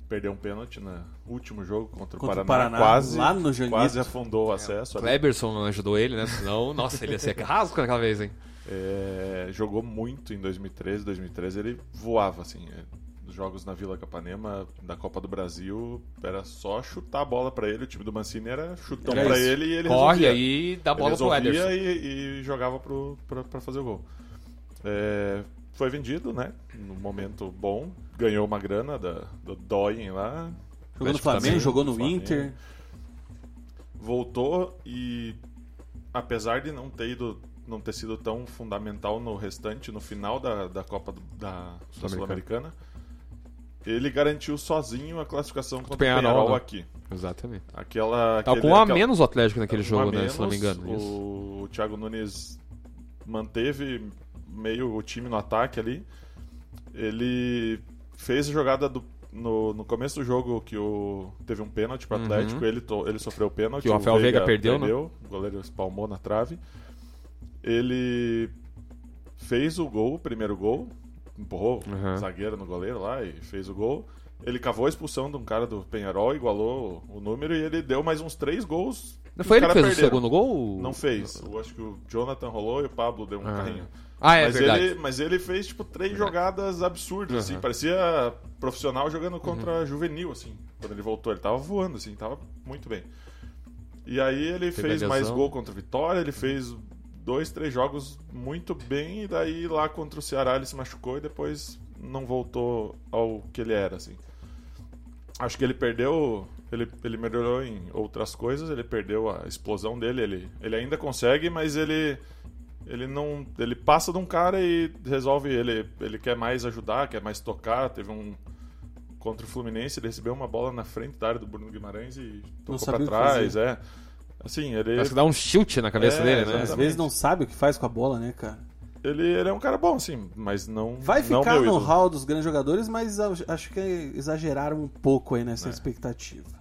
perdeu um pênalti no último jogo contra o Contra o Paraná, Paraná, quase, lá no Janguito. quase afundou o acesso. ali. Kleberson não ajudou ele, né? Senão, nossa, ele ia ser rasgo naquela vez, hein? É, jogou muito em 2013, 2013 ele voava assim. é, Nos jogos na Vila Capanema da Copa do Brasil era só chutar a bola pra ele. O time do Mancini era chutão isso. ele e ele Corre resolvia. aí e dá a bola ele pro Ederson. e, e jogava pro, pra, pra fazer o gol. É, foi vendido, né? No momento bom, ganhou uma grana da, do Doyen lá. Jogou no Atlético Flamengo, jogou no Flamengo. Inter. Voltou e apesar de não ter ido não ter sido tão fundamental no restante, no final da, da Copa do- da, Sul-Americana. Ele garantiu sozinho a classificação contra o Penharol, Penharol né? aqui. Exatamente. Aquela, Tá aquele- com um a aquela- menos o Atlético naquele um jogo, né? Se não me engano. Isso. O Thiago Nunes manteve meio o time no ataque ali. Ele fez a jogada do, no, no começo do jogo que o, teve um pênalti para o Uhum. Atlético. Ele, to- ele sofreu o pênalti. Que o Rafael Veiga perdeu, né? O goleiro espalmou na trave. Ele fez o gol, o primeiro gol. Empurrou Uhum. o zagueiro no goleiro lá e fez o gol. Ele cavou a expulsão de um cara do Penharol, igualou o número e ele deu mais uns três gols. Não foi ele que fez o perderam. segundo gol? Não fez. Eu acho que o Jonathan rolou e o Pablo deu um Ah. carrinho. Ah, é mas, verdade. ele, mas ele fez, tipo, três jogadas absurdas, assim. Uhum. Parecia profissional jogando contra juvenil, assim. Quando ele voltou, ele tava voando, assim. Tava muito bem. E aí ele Teve fez mais gol contra o Vitória, ele fez dois, três jogos muito bem. E daí lá contra o Ceará ele se machucou e depois não voltou ao que ele era, assim. Acho que ele perdeu... Ele, ele melhorou em outras coisas, ele perdeu a explosão dele. Ele, ele ainda consegue, mas ele ele não ele passa de um cara e resolve ele ele quer mais ajudar quer mais tocar teve um contra o Fluminense ele recebeu uma bola na frente da área do Bruno Guimarães e tocou pra trás é assim ele Parece que dá um chute na cabeça É, dele, né? Às vezes não sabe o que faz com a bola, né, cara? ele ele é um cara bom assim mas não Vai não ficar meu no hall dos grandes jogadores, mas acho que exageraram um pouco aí nessa É. expectativa.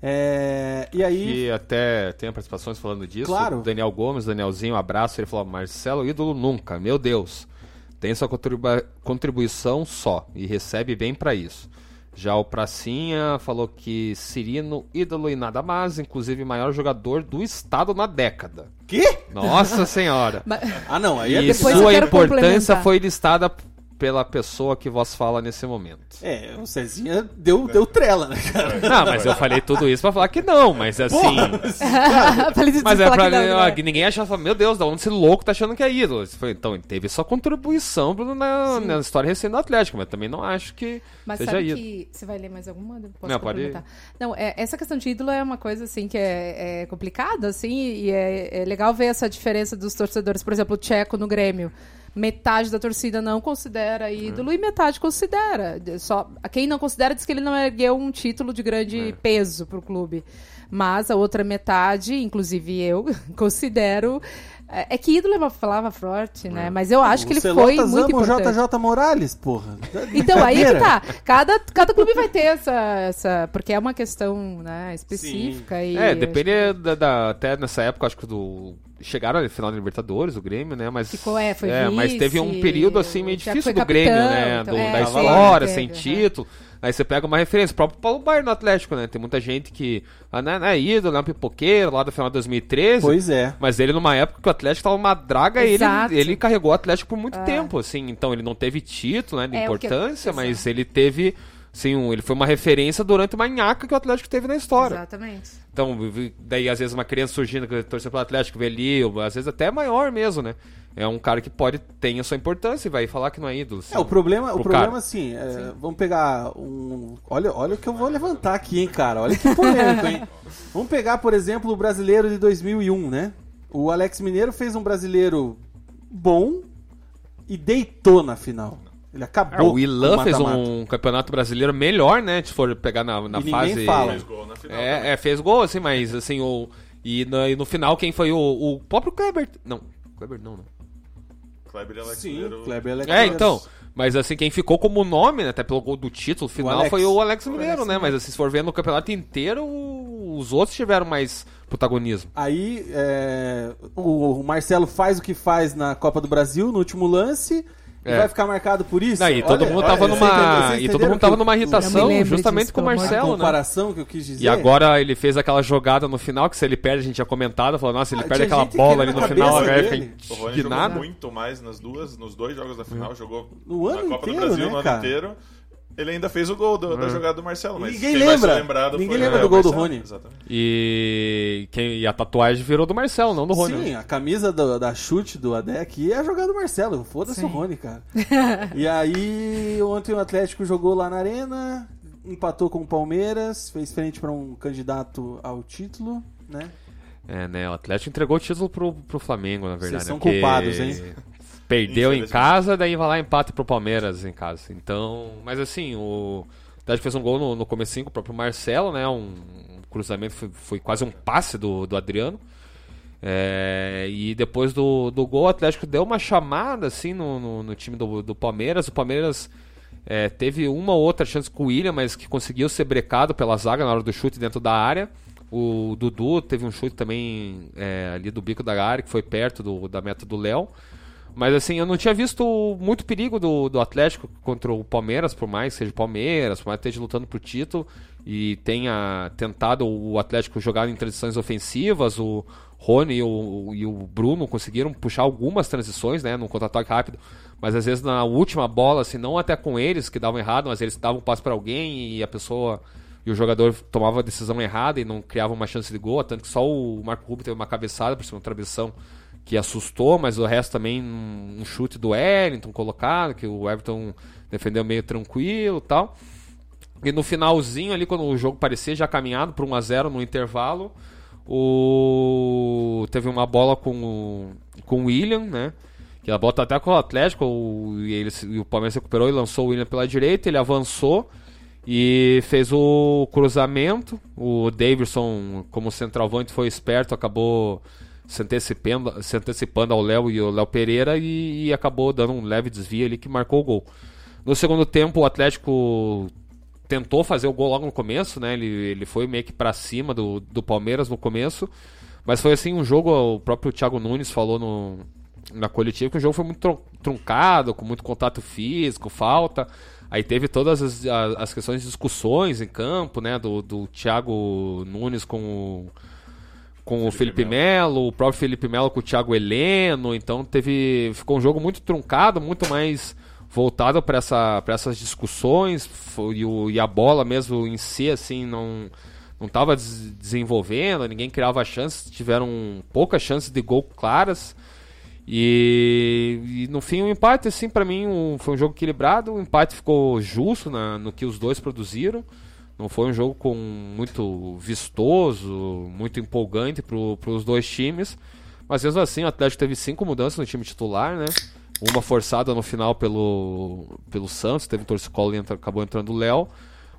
É, e aí, Que até tem participações falando disso. Claro. O Daniel Gomes, Danielzinho, um abraço. Ele falou: Marcelo, ídolo nunca, meu Deus. Tem sua contribu- contribuição só e recebe bem pra isso. Já o Pracinha falou que Cirino, ídolo e nada mais, inclusive maior jogador do estado na década. quê? Nossa senhora! Mas- Ah, não, aí é E sua importância foi listada pela pessoa que vos fala nesse momento. É, o Cezinha deu, deu trela, né, cara? Não, mas eu falei tudo isso pra falar que não, mas assim. Isso Mas de é pra que não, né? que ninguém achava, meu Deus, da onde esse louco tá achando que é ídolo? Então, ele teve sua contribuição na, na história recente do Atlético, mas também não acho que Mas seja sabe ídolo. que. Você vai ler mais alguma? Posso Não, pode? Não, é, essa questão de ídolo é uma coisa assim que é, é complicada, assim, e é, é legal ver essa diferença dos torcedores. Por exemplo, o Tcheco no Grêmio. Metade da torcida não considera ídolo e metade considera. Só, quem não considera diz que ele não ergueu um título de grande peso pro clube. Mas a outra metade, inclusive eu, considero. É é que ídolo é uma palavra forte, né? Mas eu acho que ele foi muito amam o importante. JJ Morales, porra. Então, aí que tá. Cada, cada clube vai ter essa, essa. Porque é uma questão né, específica. E É, depende da, da- Até nessa época, acho que do. Chegaram no final da Libertadores, o Grêmio, né? Mas. Ficou, é, foi mas vice, teve um período assim meio o difícil do Grêmio, né? então, do- é, da história, sem título. Aí você pega uma referência, o próprio Paulo Baier no Atlético, né? Tem muita gente que. Ah, não é, não é ídolo, não é um pipoqueiro lá do final de 2013. Pois é. Mas ele, numa época que o Atlético tava uma draga, ele, Exato. ele carregou o Atlético por muito tempo, assim. Então ele não teve título, né, de É, importância, mas exato. ele teve, um- ele foi uma referência durante uma nhaca que o Atlético teve na história. Exatamente. Então, daí às vezes uma criança surgindo que torce pro Atlético, vê ali, ou às vezes até maior mesmo, né? É um cara que pode ter a sua importância e vai falar que não é ídolo. É, o problema, o pro problema cara. assim, é, vamos pegar um. Olha, olha o que eu vou levantar aqui, hein, cara. Olha que polêmico, hein? Vamos pegar, por exemplo, o brasileiro de 2001, né? O Alex Mineiro fez um brasileiro bom e deitou na final. Ele É, acabou. o Ilan o fez um campeonato brasileiro melhor, né? Se for pegar na, na E ninguém fase. fala. Fez gol na final. É, é, fez gol, assim, mas assim, o. E no, e no final, quem foi o, o próprio Kleber? Não, Kleber não, né? Kleber Alex Sim, Mineiro- Kleber Alex É, então. Mas assim, quem ficou como nome, né, até pelo gol do título final, Alex. foi o Alex Mineiro, né? Mas assim, se for ver no campeonato inteiro, os outros tiveram mais protagonismo. Aí é, o, o Marcelo faz o que faz na Copa do Brasil, no último lance. E É. vai ficar marcado por isso? Não, e todo Olha, mundo olha, tava vocês numa. E todo mundo tava numa irritação justamente disso, com o A Marcelo, né? comparação que eu quis dizer. E agora ele fez aquela jogada no final, que se ele perde, a gente tinha comentado, falou, nossa, ele Ah, perde aquela bola ali no final, a cabeça galera dele. fica O Rony jogou muito mais nas duas, nos dois jogos da final, jogou No na ano Copa inteiro, do Brasil né, no ano cara? Ele ainda fez o gol do- da jogada do Marcelo, mas Ninguém lembra. Ninguém lembra é, do o gol do Marcelo, Rony. Exatamente. E, quem, e a tatuagem virou do Marcelo, não do Rony. Sim, né? a camisa do- da chute do aqui é a jogada do Marcelo. Foda-se o Rony, cara. e aí, ontem o Atlético jogou lá na Arena, empatou com o Palmeiras, fez frente para um candidato ao título, né? É, né? O Atlético entregou o título pro, pro Flamengo, na verdade. Vocês são né? Porque culpados, hein? Perdeu em casa, daí vai lá e empata pro Palmeiras em casa. Então, mas assim, o Atlético fez um gol no, no comecinho com o próprio Marcelo, né? Um, um cruzamento, foi, foi quase um passe do, do Adriano. É, e depois do, do gol, o Atlético deu uma chamada assim no, no, no time do, do Palmeiras. O Palmeiras é, teve uma ou outra chance com o William, mas que conseguiu ser brecado pela zaga na hora do chute dentro da área. O Dudu teve um chute também é, ali do bico da área, que foi perto do, da meta do Léo. Mas assim, eu não tinha visto muito perigo do, do Atlético contra o Palmeiras, por mais que seja Palmeiras, por mais que esteja lutando pro título e tenha tentado o Atlético jogar em transições ofensivas, o Rony e o, e o Bruno conseguiram puxar algumas transições, né, num contra-ataque rápido, mas às vezes na última bola, assim, não até com eles que davam errado, mas eles davam um passe para alguém e a pessoa e o jogador tomava a decisão errada e não criava uma chance de gol, tanto que só o Marco Rubio teve uma cabeçada por cima da travessão que assustou, mas o resto também um, chute do Wellington colocado, que o Everton defendeu meio tranquilo tal. E no finalzinho ali, quando o jogo parecia já caminhado para 1 a 0 no intervalo, o... teve uma bola com o, com o William, né? Que a bola tá até com o Atlético, o... E, ele... e o Palmeiras recuperou e lançou o William pela direita, ele avançou e fez o cruzamento. O Davidson, como centroavante, foi esperto, acabou se antecipando, se antecipando ao Léo e o Léo Pereira e, e acabou dando um leve desvio ali que marcou o gol. No segundo tempo, o Atlético tentou fazer o gol logo no começo, né? Ele, ele foi meio que pra cima do, do Palmeiras no começo. Mas foi assim um jogo, o próprio Thiago Nunes falou no, na coletiva que o jogo foi muito truncado, com muito contato físico, falta. Aí teve todas as, as, as questões de discussões em campo, né? Do, do Thiago Nunes com o, com o Felipe Melo, o próprio Felipe Melo com o Thiago Heleno. Então teve. Ficou um jogo muito truncado, muito mais voltado para essa, pra essas discussões. E, o- e a bola mesmo em si, assim, não. Não estava desenvolvendo, ninguém criava chances, tiveram poucas chances de gol claras. E, e no fim o empate, assim, para mim um- foi um jogo equilibrado. O empate ficou justo na- no que os dois produziram. Não foi um jogo com muito vistoso, muito empolgante para os dois times. Mas mesmo assim, o Atlético teve cinco mudanças no time titular, né? Uma forçada no final pelo, pelo Santos, teve um torcicolo e entra- acabou entrando o Léo.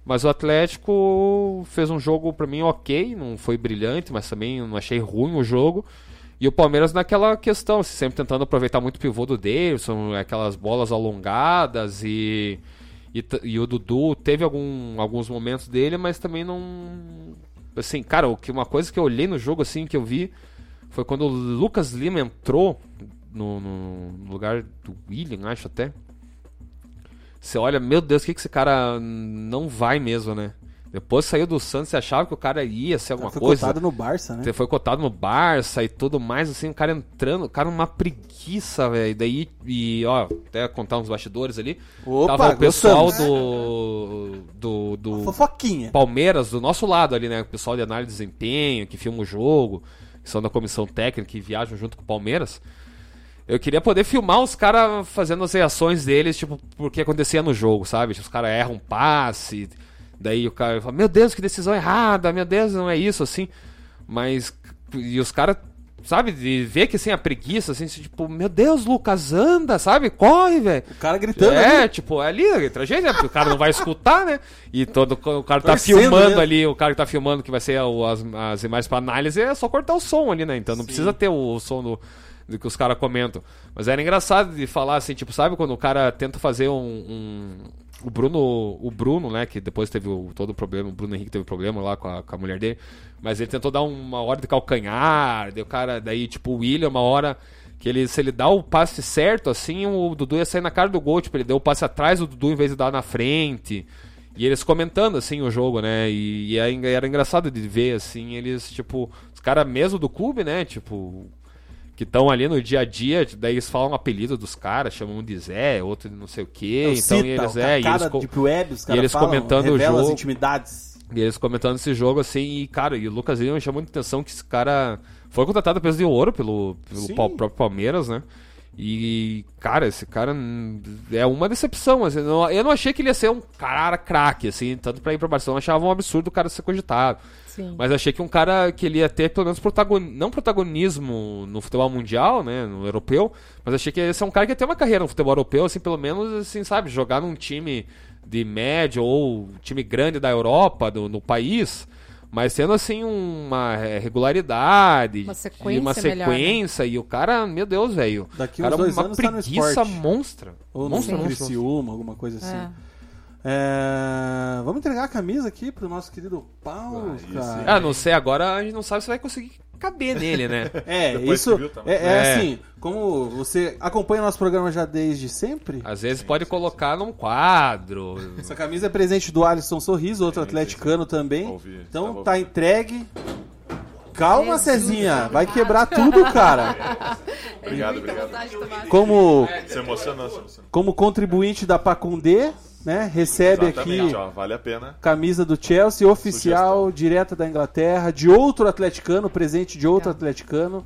Mas o Atlético fez um jogo para mim ok, não foi brilhante, mas também não achei ruim o jogo. E o Palmeiras naquela questão, assim, sempre tentando aproveitar muito o pivô do Davidson, aquelas bolas alongadas e, e, e o Dudu teve algum, alguns momentos dele, mas também não. Assim, cara, uma coisa que eu olhei no jogo assim que eu vi foi quando o Lucas Lima entrou no- no lugar do William, acho até. Você olha, meu Deus, o que, que esse cara não vai mesmo, né? Depois saiu do Santos, você achava que o cara ia ser alguma Foi coisa. cotado no Barça, né? Você foi cotado no Barça e tudo mais, assim, o cara entrando, o cara numa preguiça, velho. Daí, e ó, até contar uns bastidores ali. Opa, tava o pessoal gostamos. do. do. do Fofoquinha. Palmeiras, do nosso lado ali, né? O pessoal de análise de desempenho, que filma o jogo, que são da comissão técnica, que viajam junto com o Palmeiras. Eu queria poder filmar os caras fazendo as reações deles, tipo, porque acontecia no jogo, sabe? Tipo, os caras erram um passe, daí o cara fala, meu Deus, que decisão errada, meu Deus, não é isso, assim. Mas, e os caras, sabe, de ver que assim, a preguiça, assim, tipo, meu Deus, Lucas, anda, sabe? Corre, velho. O cara gritando É, ali. tipo, é ali, é tragédia, né? Porque o cara não vai escutar, né? E todo o cara tá Torcendo filmando mesmo. ali, o cara que tá filmando que vai ser as, as imagens pra análise, é só cortar o som ali, né? Então não precisa ter o, o som do, do que os caras comentam. Mas era engraçado de falar assim, tipo, sabe quando o cara tenta fazer um. um- o Bruno, o Bruno, né, que depois teve todo o problema, o Bruno Henrique teve problema lá com a, com a mulher dele, mas ele tentou dar uma hora de calcanhar, o cara, daí tipo o William, uma hora Que ele, se ele dá o passe certo, assim, o Dudu ia sair na cara do gol. Tipo, ele deu o passe atrás do Dudu em vez de dar na frente. E eles comentando, assim, o jogo, né? E, e aí era engraçado de ver, assim, eles, tipo, os caras mesmo do clube, né? Tipo, que estão ali no dia a dia, daí eles falam o apelido dos caras, chamam um de Zé, outro de não sei o quê. Não, então cita, eles, é, e eles, Web, e eles falam, comentando o revelam as jogo. intimidades. E eles comentando esse jogo assim, e cara, e o Lucas Lima me chamou muita atenção que esse cara foi contratado a peso de ouro pelo, pelo próprio Palmeiras, né? E, cara, esse cara é uma decepção. Assim, não- eu não achei que ele ia ser um cara craque, assim, tanto pra ir pra Barcelona, eu achava um absurdo o cara ser cogitado. Sim. Mas achei que um cara que ele ia ter pelo menos protagon... não protagonismo no futebol mundial, né, no europeu, mas achei que ia ser um cara que ia ter uma carreira no futebol europeu, assim, pelo menos, assim, sabe, jogar num time de médio ou time grande da Europa, do, no país, mas tendo, assim, uma regularidade, Uma e sequência uma melhor, né? sequência, e o cara, meu Deus, velho, Daqui cara, uns dois uma anos tá no preguiça esporte. monstra. Ou no Monstra, monstra. Criciúma, alguma coisa assim. É. É, Vamos entregar a camisa aqui pro nosso querido Paulo, Aí cara. Ah, não sei, agora a gente não sabe se vai conseguir caber nele, né? É, Depois isso viu, tá é, é É. assim, como você acompanha o nosso programa já desde sempre, Às vezes pode colocar num quadro. essa camisa é presente do Alisson Sorriso, outro Sim, sim, atleticano também. Ouvi, então tá ouvindo. entregue. Calma, Jesus Cezinha, vai quebrar tudo, cara. Obrigado, obrigado. Como, Se emociona, se emociona. como contribuinte da Pacundê, né, recebe Exatamente, aqui ó, vale a pena. camisa do Chelsea oficial, direta da Inglaterra, de outro atleticano, presente de outro atleticano.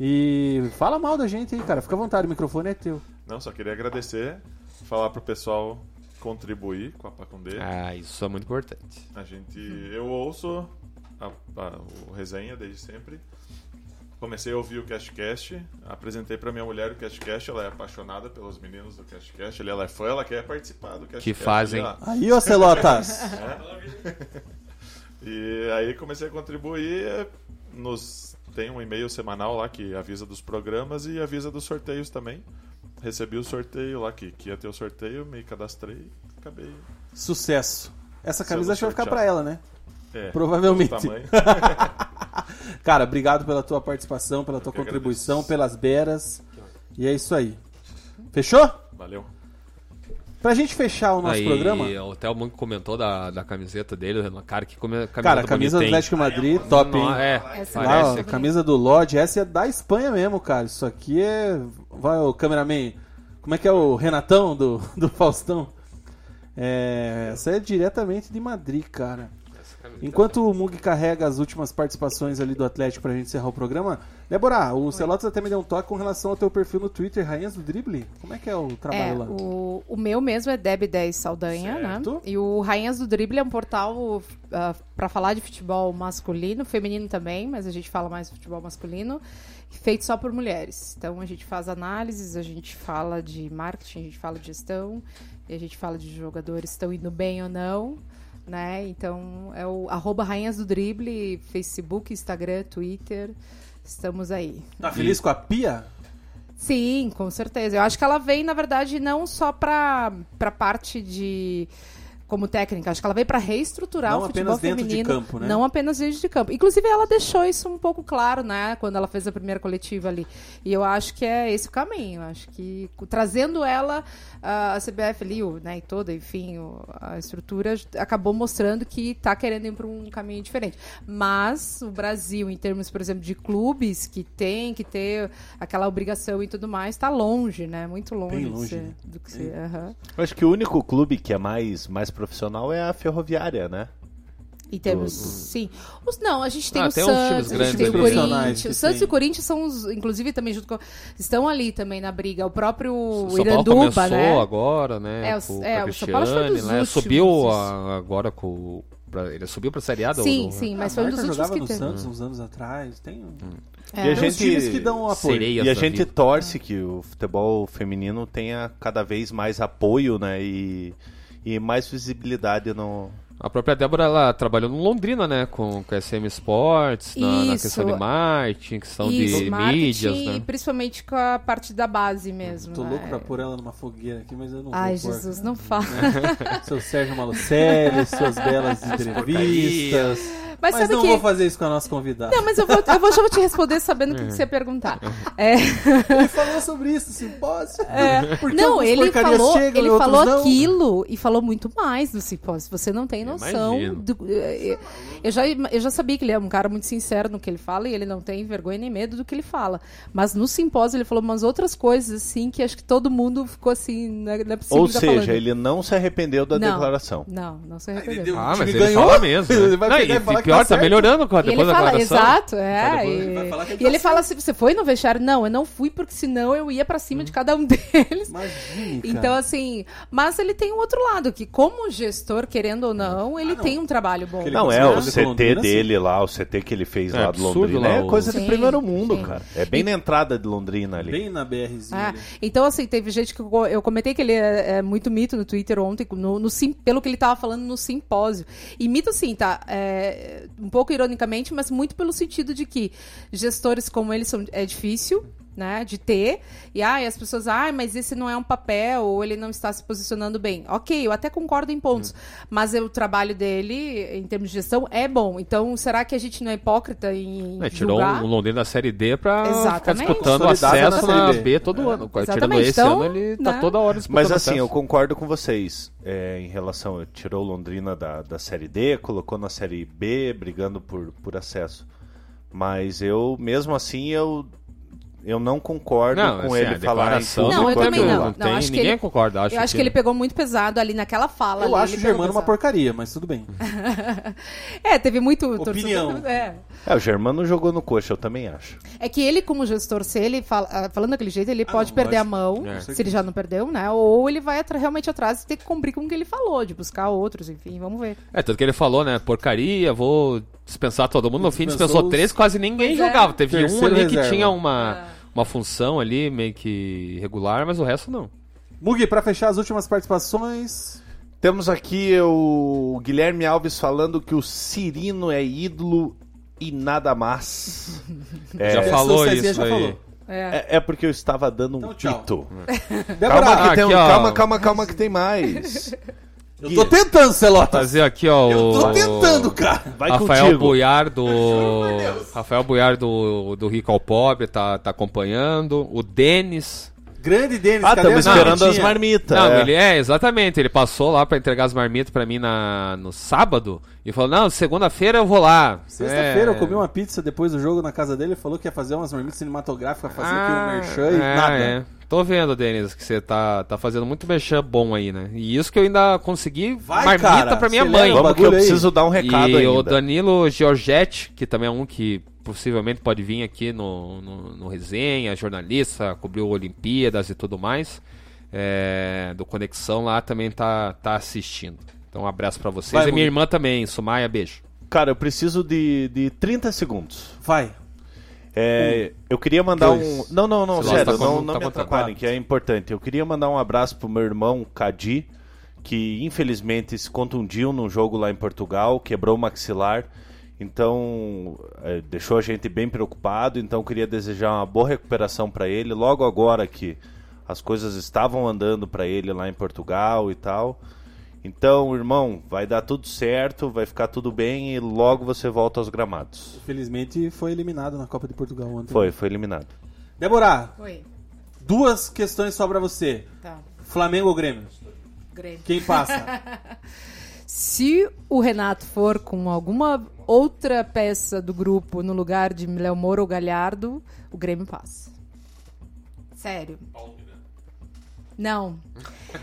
E fala mal da gente aí, cara. Fica à vontade, o microfone é teu. Não, só queria agradecer, falar pro pessoal contribuir com a Pacundê. Ah, isso é muito importante. A gente, eu ouço a, a- o resenha desde sempre. Comecei a ouvir o CastCast, apresentei pra minha mulher o CastCast, ela é apaixonada pelos meninos do CastCast, ali ela é fã, ela quer participar do CastCast. fazem. ali, ó. Aí, ô Celotas. E aí comecei a contribuir, nos tem um e-mail semanal lá que avisa dos programas e avisa dos sorteios também. Recebi o sorteio lá que, que ia ter o sorteio, me cadastrei, acabei. Sucesso. Essa camisa acho que vai ficar pra ela, né? É, Provavelmente. Cara, obrigado pela tua participação, pela tua contribuição, agradeço. pelas beras. E é isso aí. Fechou? Valeu. Pra gente fechar o nosso Aí, programa. O Theo Mungo comentou da, da camiseta dele, cara, que come, camiseta Cara, a camisa do? Atlético Madrid, top, hein? É, Essa Lá, ó, camisa do Lodge, essa é da Espanha mesmo, cara. Isso aqui é. Vai, o cameraman. Como é que é o Renatão do, do Faustão? É, essa é diretamente de Madrid, cara. Enquanto o Mug carrega as últimas participações ali do Atlético pra gente encerrar o programa, Débora, o Celotas até me deu um toque com relação ao teu perfil no Twitter, Rainhas do Drible. Como é que é o trabalho É, lá? o, o meu mesmo é Deb10 Saldanha, Certo. né? E o Rainhas do Drible é um portal para pra falar de futebol masculino, feminino também, mas a gente fala mais de futebol masculino, feito só por mulheres. Então a gente faz análises, a gente fala de marketing, a gente fala de gestão, e a gente fala de jogadores estão indo bem ou não. Né? Então é o arroba Rainhas do Drible, Facebook, Instagram, Twitter. Estamos aí. Tá feliz com a pia? Sim, com certeza. Eu acho que ela vem, na verdade, não só para para parte de como técnica, acho que ela veio para reestruturar Não o futebol apenas dentro de feminino, campo, né? não apenas dentro de campo. Inclusive ela deixou isso um pouco claro, né, quando ela fez a primeira coletiva ali. E eu acho que é esse o caminho. Eu acho que trazendo ela ah, a CBF ali, o, né, e toda, enfim, a estrutura acabou mostrando que está querendo ir para um caminho diferente. Mas o Brasil, em termos, por exemplo, de clubes que tem que ter aquela obrigação e tudo mais, está longe, né? Muito longe, longe, ser- né? do que ser. aham. Eu acho que o único clube que é mais, mais profissional é a Ferroviária, né? Em termos, sim. Os, não, a gente tem Ah, o tem Santos, a grandes gente tem o Corinthians. O Santos tem. e o Corinthians são os, inclusive, também junto com. Estão ali também na briga. O próprio O Iranduba, começou né? agora, né? É, o- com, é, o São Paulo foi dos né? últimos, Subiu a- agora com. Pra, ele subiu pra Série A do, Sim, do- sim, mas foi um Marta dos últimos jogava que no teve. Santos uns anos atrás. Tem, um- É. E a gente- times que dão apoio. Sereias E a gente vida. torce que o futebol feminino tenha cada vez mais apoio, né? E, e mais visibilidade no. A própria Débora, ela trabalhou no Londrina, né? Com, com a SM Sports, na, na questão de marketing, questão Isso, de marketing mídias, e né? principalmente com a parte da base mesmo. Tô né? louco pra pôr ela numa fogueira aqui, mas eu não Ai, vou pôr. Jesus, não fala. Seu Sérgio Malucelli, suas belas entrevistas. Mas, Mas sabe não que. vou fazer isso com a nossa convidada. Não, mas eu vou, eu vou, já vou te responder sabendo o que, que você ia perguntar. É. Ele falou sobre isso, simpósio. É. Porque Não, ele falou, chegam ele falou não. aquilo e falou muito mais do simpósio. Você não tem noção. Do- eh, eu, já, eu já sabia que ele é um cara muito sincero no que ele fala e ele não tem vergonha nem medo do que ele fala. Mas no simpósio ele falou umas outras coisas assim que acho que todo mundo ficou assim. Não é, é possível Ou seja, falando. ele não se arrependeu da Não. declaração. Não, não se Ele arrependeu. deu- Ah, mas ele ganhou, fala mesmo. ele né? vai Não, pegar e falar que tá tá certo. melhorando com a- E ele depois da fala, declaração. exato, é. Vai depois- e vai falar que ele e tá ele fala assim: você foi no vestiário? Não, eu não fui porque senão eu ia pra cima de cada um deles. Imagine, cara. Então, assim, mas ele tem um outro lado, que como gestor, querendo ou não, ele tem um trabalho bom. Ele Não, é, o CT Londrina, dele lá, o CT que ele fez É lá do absurdo Londrina, lá é coisa de Sim, primeiro mundo, sim. cara. É bem na entrada de Londrina ali. Bem na BRzinha. É, ali. então, assim, teve gente que eu, eu comentei que ele é, é muito mito no Twitter ontem, no, no pelo que ele tava falando no simpósio. E mito, sim, tá? é, um pouco ironicamente, mas muito pelo sentido de que gestores como ele são, é difícil. Né, de ter, e ai, as pessoas, ai, mas esse não é um papel, ou ele não está se posicionando bem. Ok, eu até concordo em pontos, mas é, o trabalho dele, em termos de gestão, é bom. Então, será que a gente não é hipócrita em É, tirou julgar? um Londrina da Série D pra ficar disputando acesso na na, Série B. Todo ano. Tirando Exatamente. esse Então, ano, ele tá né? toda hora disputando Mas assim, eu acesso. concordo com vocês é, em relação. Tirou Londrina da, da Série D, colocou na Série B, brigando por, por acesso. Mas eu, mesmo assim, eu, eu não concordo Não, com assim, ele a falar em declaração Não, eu também não. Não, tem, acho que ninguém ele- concorda. Acho eu acho que... ele pegou muito pesado ali naquela fala. Eu ali, acho o Germano uma pesado. porcaria, mas tudo bem. É, teve muito Opinião. torcedor- É. É, o Germano jogou no coxa, eu também acho. É que ele, como gestor, se ele fala, ah, falando daquele jeito, ele pode não, perder a lógico. mão, É. se ele já não perdeu, né? Ou ele vai atra- realmente atrás e ter que cumprir com o que ele falou, de buscar outros, enfim, vamos ver. É, tanto que ele falou, né? Porcaria, vou dispensar todo mundo. No fim, Dispensou dispensou os- três, quase ninguém Pois é. jogava. Teve um ali que tinha uma, uma função ali, meio que regular, mas o resto não. Mugi, pra fechar as últimas participações. Temos aqui o Guilherme Alves falando que o Cirino é ídolo e nada mais. É, Já falou isso já aí. falou. é, é porque eu estava dando um Então, pito. Calma, que Ah, tem aqui, calma, calma, calma que tem mais. eu tô tentando, Celota. Fazer aqui, ó. Eu tô o- tentando, cara. Vai Rafael contigo. Buiar do. Rafael Buiar do, do Rico ao Pobre tá, tá acompanhando. O Denis. Grande Denis, Ah, cadê estamos esperando as marmitas. Não, é. ele é, exatamente. Ele passou lá pra entregar as marmitas pra mim na, no sábado e falou: Não, segunda-feira eu vou lá. Sexta-feira É. eu comi uma pizza depois do jogo na casa dele. Ele falou que ia fazer umas marmitas cinematográficas, fazer aqui um Ah, merchan e é, nada. é. Tô vendo, Denis, que você tá, tá fazendo muito merchan bom aí, né? E isso que eu ainda consegui Vai, marmita cara, pra minha mãe. Vamos que eu preciso dar um recado e ainda. o Danilo Giorgetti, que também é um que possivelmente pode vir aqui no, no, no resenha, jornalista, cobriu Olimpíadas e tudo mais. é, do Conexão lá também tá, tá assistindo. Então um abraço pra vocês. Vai, e minha irmã também, Sumaya, beijo. Cara, eu preciso de, de 30 segundos. Vai. É, eu queria mandar um. Dois. Não, não, não, lá, sério, tá com- não, tá não me atrapalhem, que é importante. Eu queria mandar um abraço pro meu irmão Cadi, que infelizmente se contundiu num jogo lá em Portugal, quebrou o maxilar. Então, é, deixou a gente bem preocupado. Então, eu queria desejar uma boa recuperação para ele. Logo agora que as coisas estavam andando para ele lá em Portugal e tal. Então, irmão, vai dar tudo certo, vai ficar tudo bem e logo você volta aos gramados. Infelizmente foi eliminado na Copa de Portugal ontem. Foi, foi eliminado. Débora, Oi. duas questões só pra você. Tá. Flamengo ou Grêmio? Grêmio. Quem passa? Se o Renato for com alguma outra peça do grupo no lugar de Léo Moura ou Galhardo, o Grêmio passa. Sério. Não.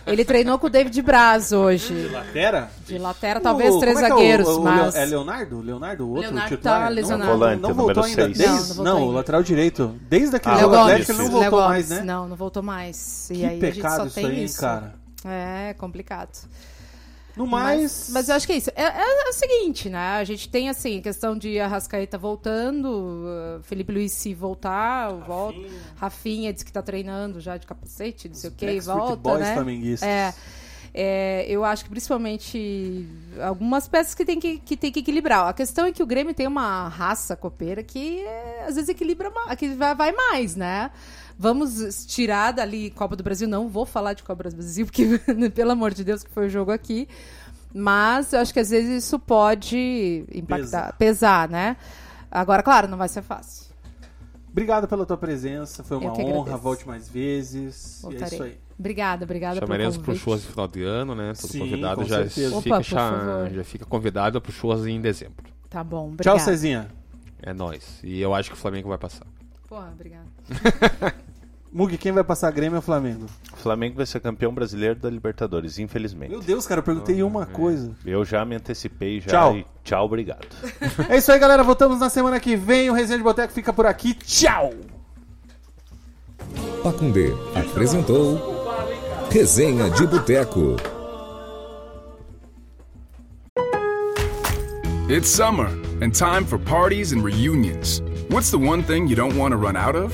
Ele treinou com o David Braz hoje. Latera? De lateral, talvez O- três é que é o- zagueiros, o, mas. É Leonardo? Leonardo, o outro Leonardo titular? tá Não- lesionado. Volante, Não, número voltou ainda. seis. Desde, Não, não voltou não, o lateral direito. Desde aquele Ah, jogo Atlético ele não voltou Gomes. mais, né? Não, não voltou mais. E Que aí a gente pecado só isso tem aí, isso. cara. É complicado. No Mas, mais... mas eu acho que é isso. É, é- é o seguinte, né? A gente tem, assim, a questão de Arrascaeta voltando, uh, Felipe Luiz se voltar, volta. Rafinha diz que tá treinando já de capacete, não sei o que, e volta, Boys né? É, é, eu acho que principalmente algumas peças que tem que, que tem que equilibrar. A questão é que o Grêmio tem uma raça copeira que é, às vezes equilibra mais, que vai mais, né? Vamos tirar dali Copa do Brasil. Não vou falar de Copa do Brasil, porque, pelo amor de Deus, que foi o jogo aqui. Mas eu acho que às vezes isso pode impactar, pesar, né? Agora, claro, não vai ser fácil. Obrigado pela tua presença, foi uma honra. Volte mais vezes. E é Voltarei. isso aí. Obrigada, obrigada Chamaremos pelo pro convite. churras de final de ano, né? Todo Sim, convidado com já certeza. fica, Opa, favor. já fica convidado pro churras em dezembro. Tá bom, Tchau. Cezinha. É nóis. E eu acho que o Flamengo vai passar. Porra, obrigada. Mug, quem vai passar Grêmio é o Flamengo. O Flamengo vai ser campeão brasileiro da Libertadores, infelizmente. Meu Deus, cara, eu perguntei uma coisa. Eu já me antecipei já. Tchau. e tchau, obrigado. É isso aí, galera. Voltamos na semana que vem. O Resenha de Boteco fica por aqui. Tchau! Pacundê apresentou Resenha de Boteco. It's summer and time for parties and reunions. What's the one thing you don't want to run out of?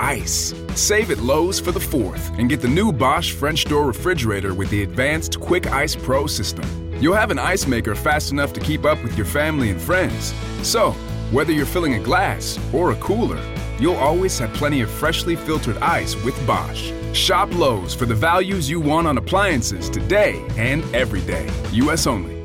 Ice. Save at Lowe's for the 4th and get the new Bosch French door refrigerator with the advanced Quick Ice Pro system. You'll have an ice maker fast enough to keep up with your family and friends. So, whether you're filling a glass or a cooler, you'll always have plenty of freshly filtered ice with Bosch. Shop Lowe's for the values you want on appliances today and every day. US only.